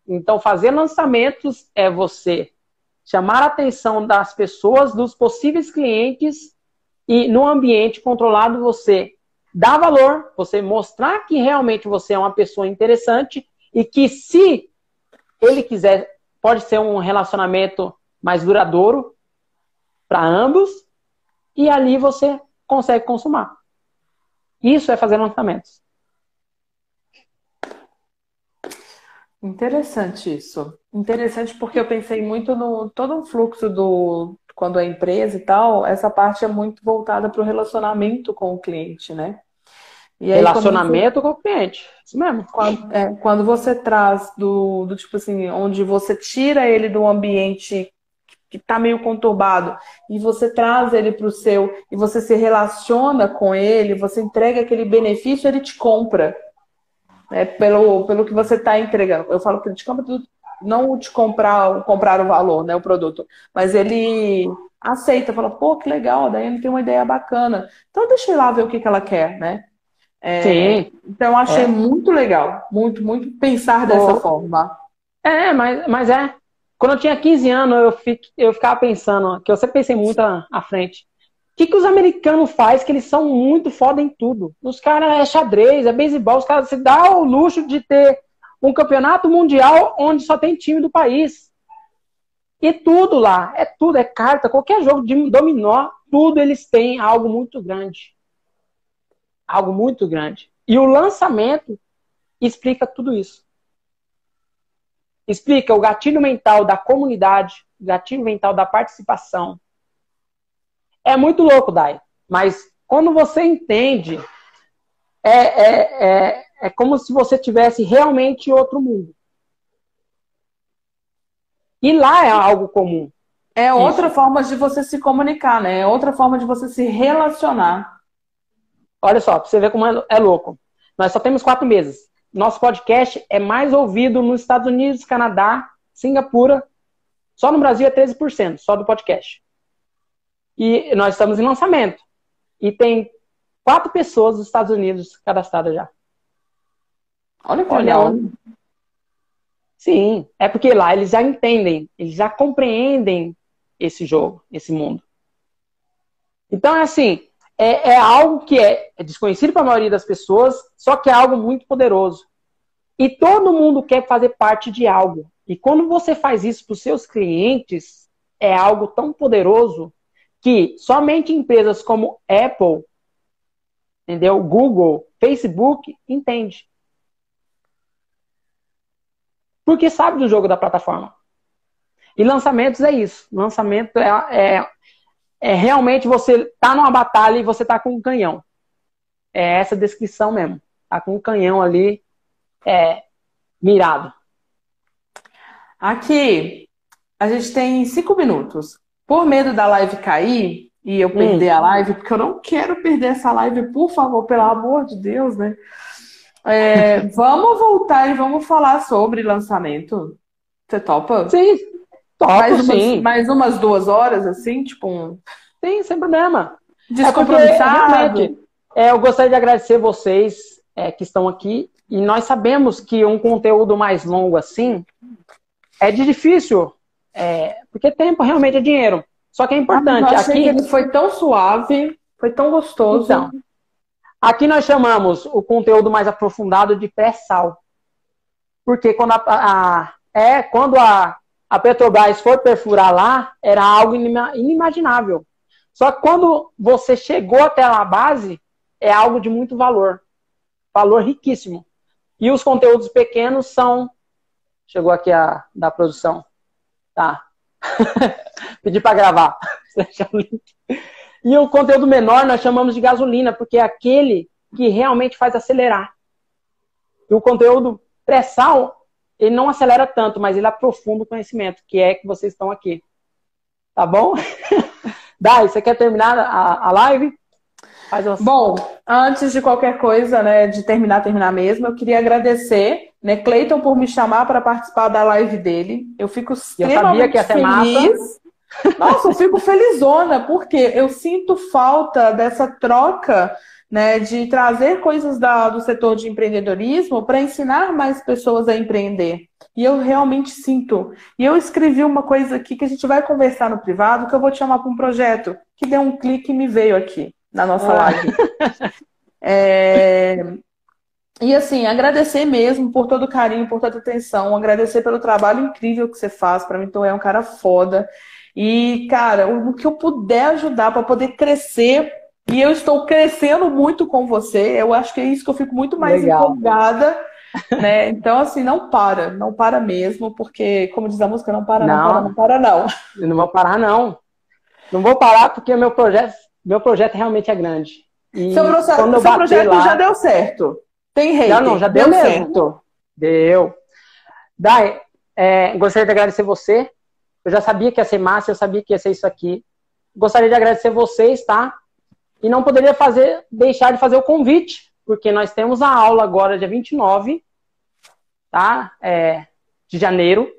Então, fazer lançamentos é você chamar a atenção das pessoas, dos possíveis clientes e no ambiente controlado você dar valor, você mostrar que realmente você é uma pessoa interessante e que se ele quiser, pode ser um relacionamento mais duradouro para ambos e ali você consegue consumar. Isso é fazer lançamentos. Interessante isso. Interessante porque eu pensei muito no todo o fluxo do quando é empresa e tal, essa parte é muito voltada para o relacionamento com o cliente, né? Aí, relacionamento você, com o cliente, isso mesmo. Quando, é, quando você traz do, do tipo assim, onde você tira ele do ambiente que está meio conturbado e você traz ele para o seu e você se relaciona com ele, você entrega aquele benefício, ele te compra né, pelo, pelo que você está entregando. Eu falo que ele te compra não te comprar, comprar o valor, né, o produto, mas ele aceita, fala, pô, que legal, daí ele tem uma ideia bacana. Então deixa eu ir lá ver o que, que ela quer, né? É, Sim. Então eu achei é. muito legal, muito, muito pensar dessa forma. É, mas, mas é. Quando eu tinha 15 anos, eu, fico, eu ficava pensando, que eu sempre pensei muito à, à frente. O que, que os americanos fazem que eles são muito foda em tudo? Os caras é xadrez, é beisebol, os caras se dá o luxo de ter um campeonato mundial onde só tem time do país. E tudo lá, é tudo, é carta, qualquer jogo de dominó, tudo eles têm algo muito grande. Algo muito grande. E o lançamento explica tudo isso. Explica o gatilho mental da comunidade, o gatilho mental da participação, é muito louco, Dai. Mas quando você entende, é, é, é, é como se você tivesse realmente outro mundo. E lá é algo comum. É outra Isso. forma de você se comunicar, né? É outra forma de você se relacionar. Olha só, pra você ver como é, é louco. Nós só temos quatro meses. Nosso podcast é mais ouvido nos Estados Unidos, Canadá, Singapura. Só no Brasil é 13%, só do podcast. E nós estamos em lançamento. E tem quatro pessoas dos Estados Unidos cadastradas já. Olha que legal. Sim, é porque lá eles já entendem, eles já compreendem esse jogo, esse mundo. Então, é assim, é, é algo que é, é desconhecido para a maioria das pessoas, só que é algo muito poderoso. E todo mundo quer fazer parte de algo. E quando você faz isso para os seus clientes, é algo tão poderoso que somente empresas como Apple, entendeu? Google, Facebook entende. Porque sabe do jogo da plataforma. E lançamentos é isso. Lançamento é, é, é realmente você tá numa batalha e você tá com um canhão. É essa descrição mesmo. Tá com um canhão ali é, mirado. Aqui, a gente tem cinco minutos. Por medo da live cair e eu perder hum. a live, porque eu não quero perder essa live, por favor, pelo amor de Deus, né? É, vamos voltar e vamos falar sobre lançamento. Você topa? Sim, topo, mais umas, sim. Mais umas duas horas, assim, tipo um... Sim, sem problema. Descompromissado. É, é, eu gostaria de agradecer vocês é, que estão aqui. E nós sabemos que um conteúdo mais longo assim é de difícil é, porque tempo realmente é dinheiro. Só que é importante. Ah, eu achei aqui... que ele foi tão suave, foi tão gostoso. Então, aqui nós chamamos o conteúdo mais aprofundado de pré-sal. Porque quando a, a, é, quando a, a Petrobras foi perfurar lá, era algo inimaginável. Só que quando você chegou até lá a base, é algo de muito valor. Valor riquíssimo. E os conteúdos pequenos são. Chegou aqui a da produção. Tá. Pedi para gravar. e o conteúdo menor nós chamamos de gasolina, porque é aquele que realmente faz acelerar. E o conteúdo pré-sal, ele não acelera tanto, mas ele aprofunda o conhecimento, que é que vocês estão aqui. Tá bom? Dai, você quer terminar a, a live? Bom, antes de qualquer coisa, né, de terminar, terminar mesmo, eu queria agradecer, né, Cleiton por me chamar para participar da live dele. Eu fico extremamente eu feliz. Nossa, eu fico felizona, porque eu sinto falta dessa troca né, de trazer coisas da, do setor de empreendedorismo para ensinar mais pessoas a empreender. E eu realmente sinto. E eu escrevi uma coisa aqui que a gente vai conversar no privado, que eu vou te chamar para um projeto, que deu um clique e me veio aqui na nossa ah. live. É... E assim, agradecer mesmo por todo o carinho, por toda a atenção, agradecer pelo trabalho incrível que você faz. Para mim, tu é um cara foda. E, cara, o que eu puder ajudar para poder crescer e eu estou crescendo muito com você. Eu acho que é isso que eu fico muito mais Legal. empolgada. Né? Então, assim, não para, não para mesmo, porque, como diz a música, não para, não, não para, não para, não. Eu não vou parar, não. Não vou parar porque meu projeto, meu projeto realmente é grande. E seu, processo, seu projeto lá... já deu certo. Tem rei. Já não, já deu, deu certo. Deu. Dai, é, gostaria de agradecer você. Eu já sabia que ia ser massa, eu sabia que ia ser isso aqui. Gostaria de agradecer vocês, tá? E não poderia fazer, deixar de fazer o convite, porque nós temos a aula agora, dia 29, tá? É, de janeiro.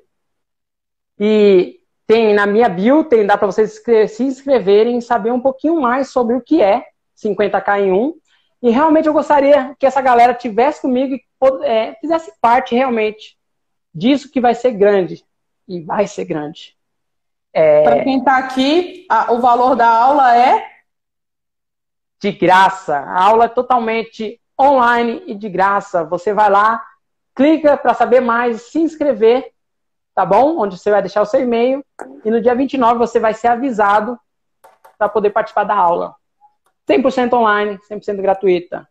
E tem na minha bio, tem, dá para vocês se inscreverem e saber um pouquinho mais sobre o que é 50k em 1. E realmente eu gostaria que essa galera tivesse comigo e é, fizesse parte realmente disso que vai ser grande. E vai ser grande. É... Para quem está aqui, a, o valor da aula é de graça. A aula é totalmente online e de graça. Você vai lá, clica para saber mais, se inscrever, tá bom? Onde você vai deixar o seu e-mail e no dia 29 você vai ser avisado para poder participar da aula. 100% online, 100% gratuita.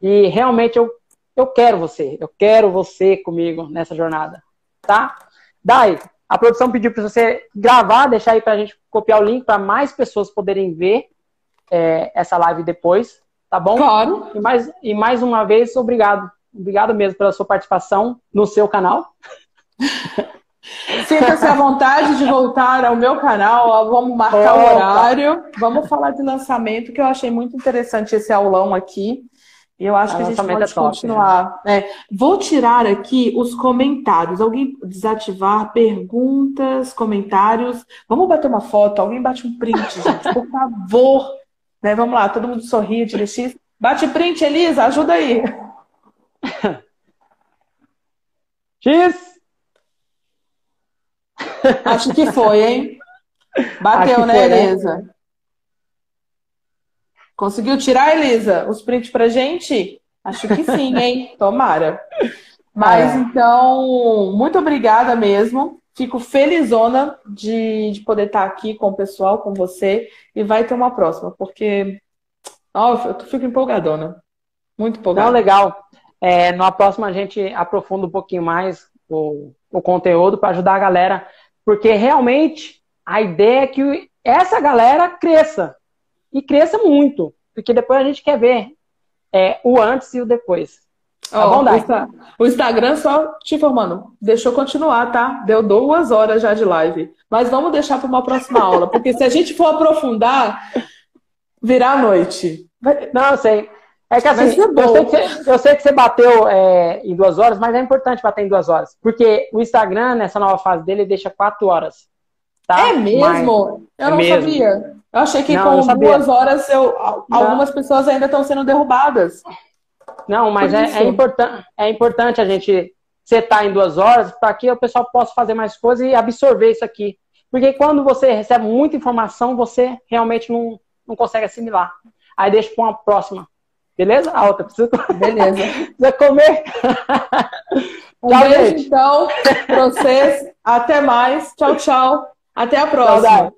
E realmente eu, eu quero você, eu quero você comigo nessa jornada, tá? Dai, a produção pediu para você gravar, deixar aí para a gente copiar o link para mais pessoas poderem ver é, essa live depois, tá bom? Claro. E mais, e mais uma vez, obrigado. Obrigado mesmo pela sua participação no seu canal. Sinta-se à vontade de voltar ao meu canal. Vamos marcar Opa. o horário. Vamos falar de lançamento, que eu achei muito interessante esse aulão aqui. Eu acho a que a gente pode é top, continuar. Né? É, vou tirar aqui os comentários. Alguém desativar perguntas, comentários. Vamos bater uma foto. Alguém bate um print, gente, por favor. Né? Vamos lá, todo mundo tira X. Bate print, Elisa, ajuda aí. X! Acho que foi, hein? Bateu, né, foi, né? Elisa? Né? Conseguiu tirar, Elisa, os prints pra gente? Acho que sim, hein? Tomara. Mas é. então, muito obrigada mesmo. Fico felizona de, de poder estar aqui com o pessoal, com você, e vai ter uma próxima, porque oh, eu fico empolgadona. Muito empolgada. Não, legal. É, numa próxima a gente aprofunda um pouquinho mais o, o conteúdo para ajudar a galera, porque realmente a ideia é que essa galera cresça. E cresça muito, porque depois a gente quer ver é, o antes e o depois. Tá bom, o, o Instagram só te informando, deixou continuar, tá? Deu duas horas já de live. Mas vamos deixar para uma próxima aula, porque se a gente for aprofundar, virá a noite. Não, eu sei. É que assim, eu sei que, você, eu sei que você bateu é, em duas horas, mas é importante bater em duas horas. Porque o Instagram, nessa nova fase dele, deixa quatro horas. Tá? É mesmo? Mas, eu não é sabia. Eu achei que não, com duas horas eu, algumas pessoas ainda estão sendo derrubadas. Não, mas é, é, importan é importante a gente setar em duas horas para que o pessoal possa fazer mais coisas e absorver isso aqui. Porque quando você recebe muita informação, você realmente não, não consegue assimilar. Aí deixa para uma próxima. Beleza? A outra precisa, Beleza. precisa comer. Um tchau, beijo, gente. então, para vocês. Até mais. Tchau, tchau. Até a próxima.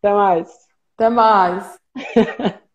Até mais. Até mais.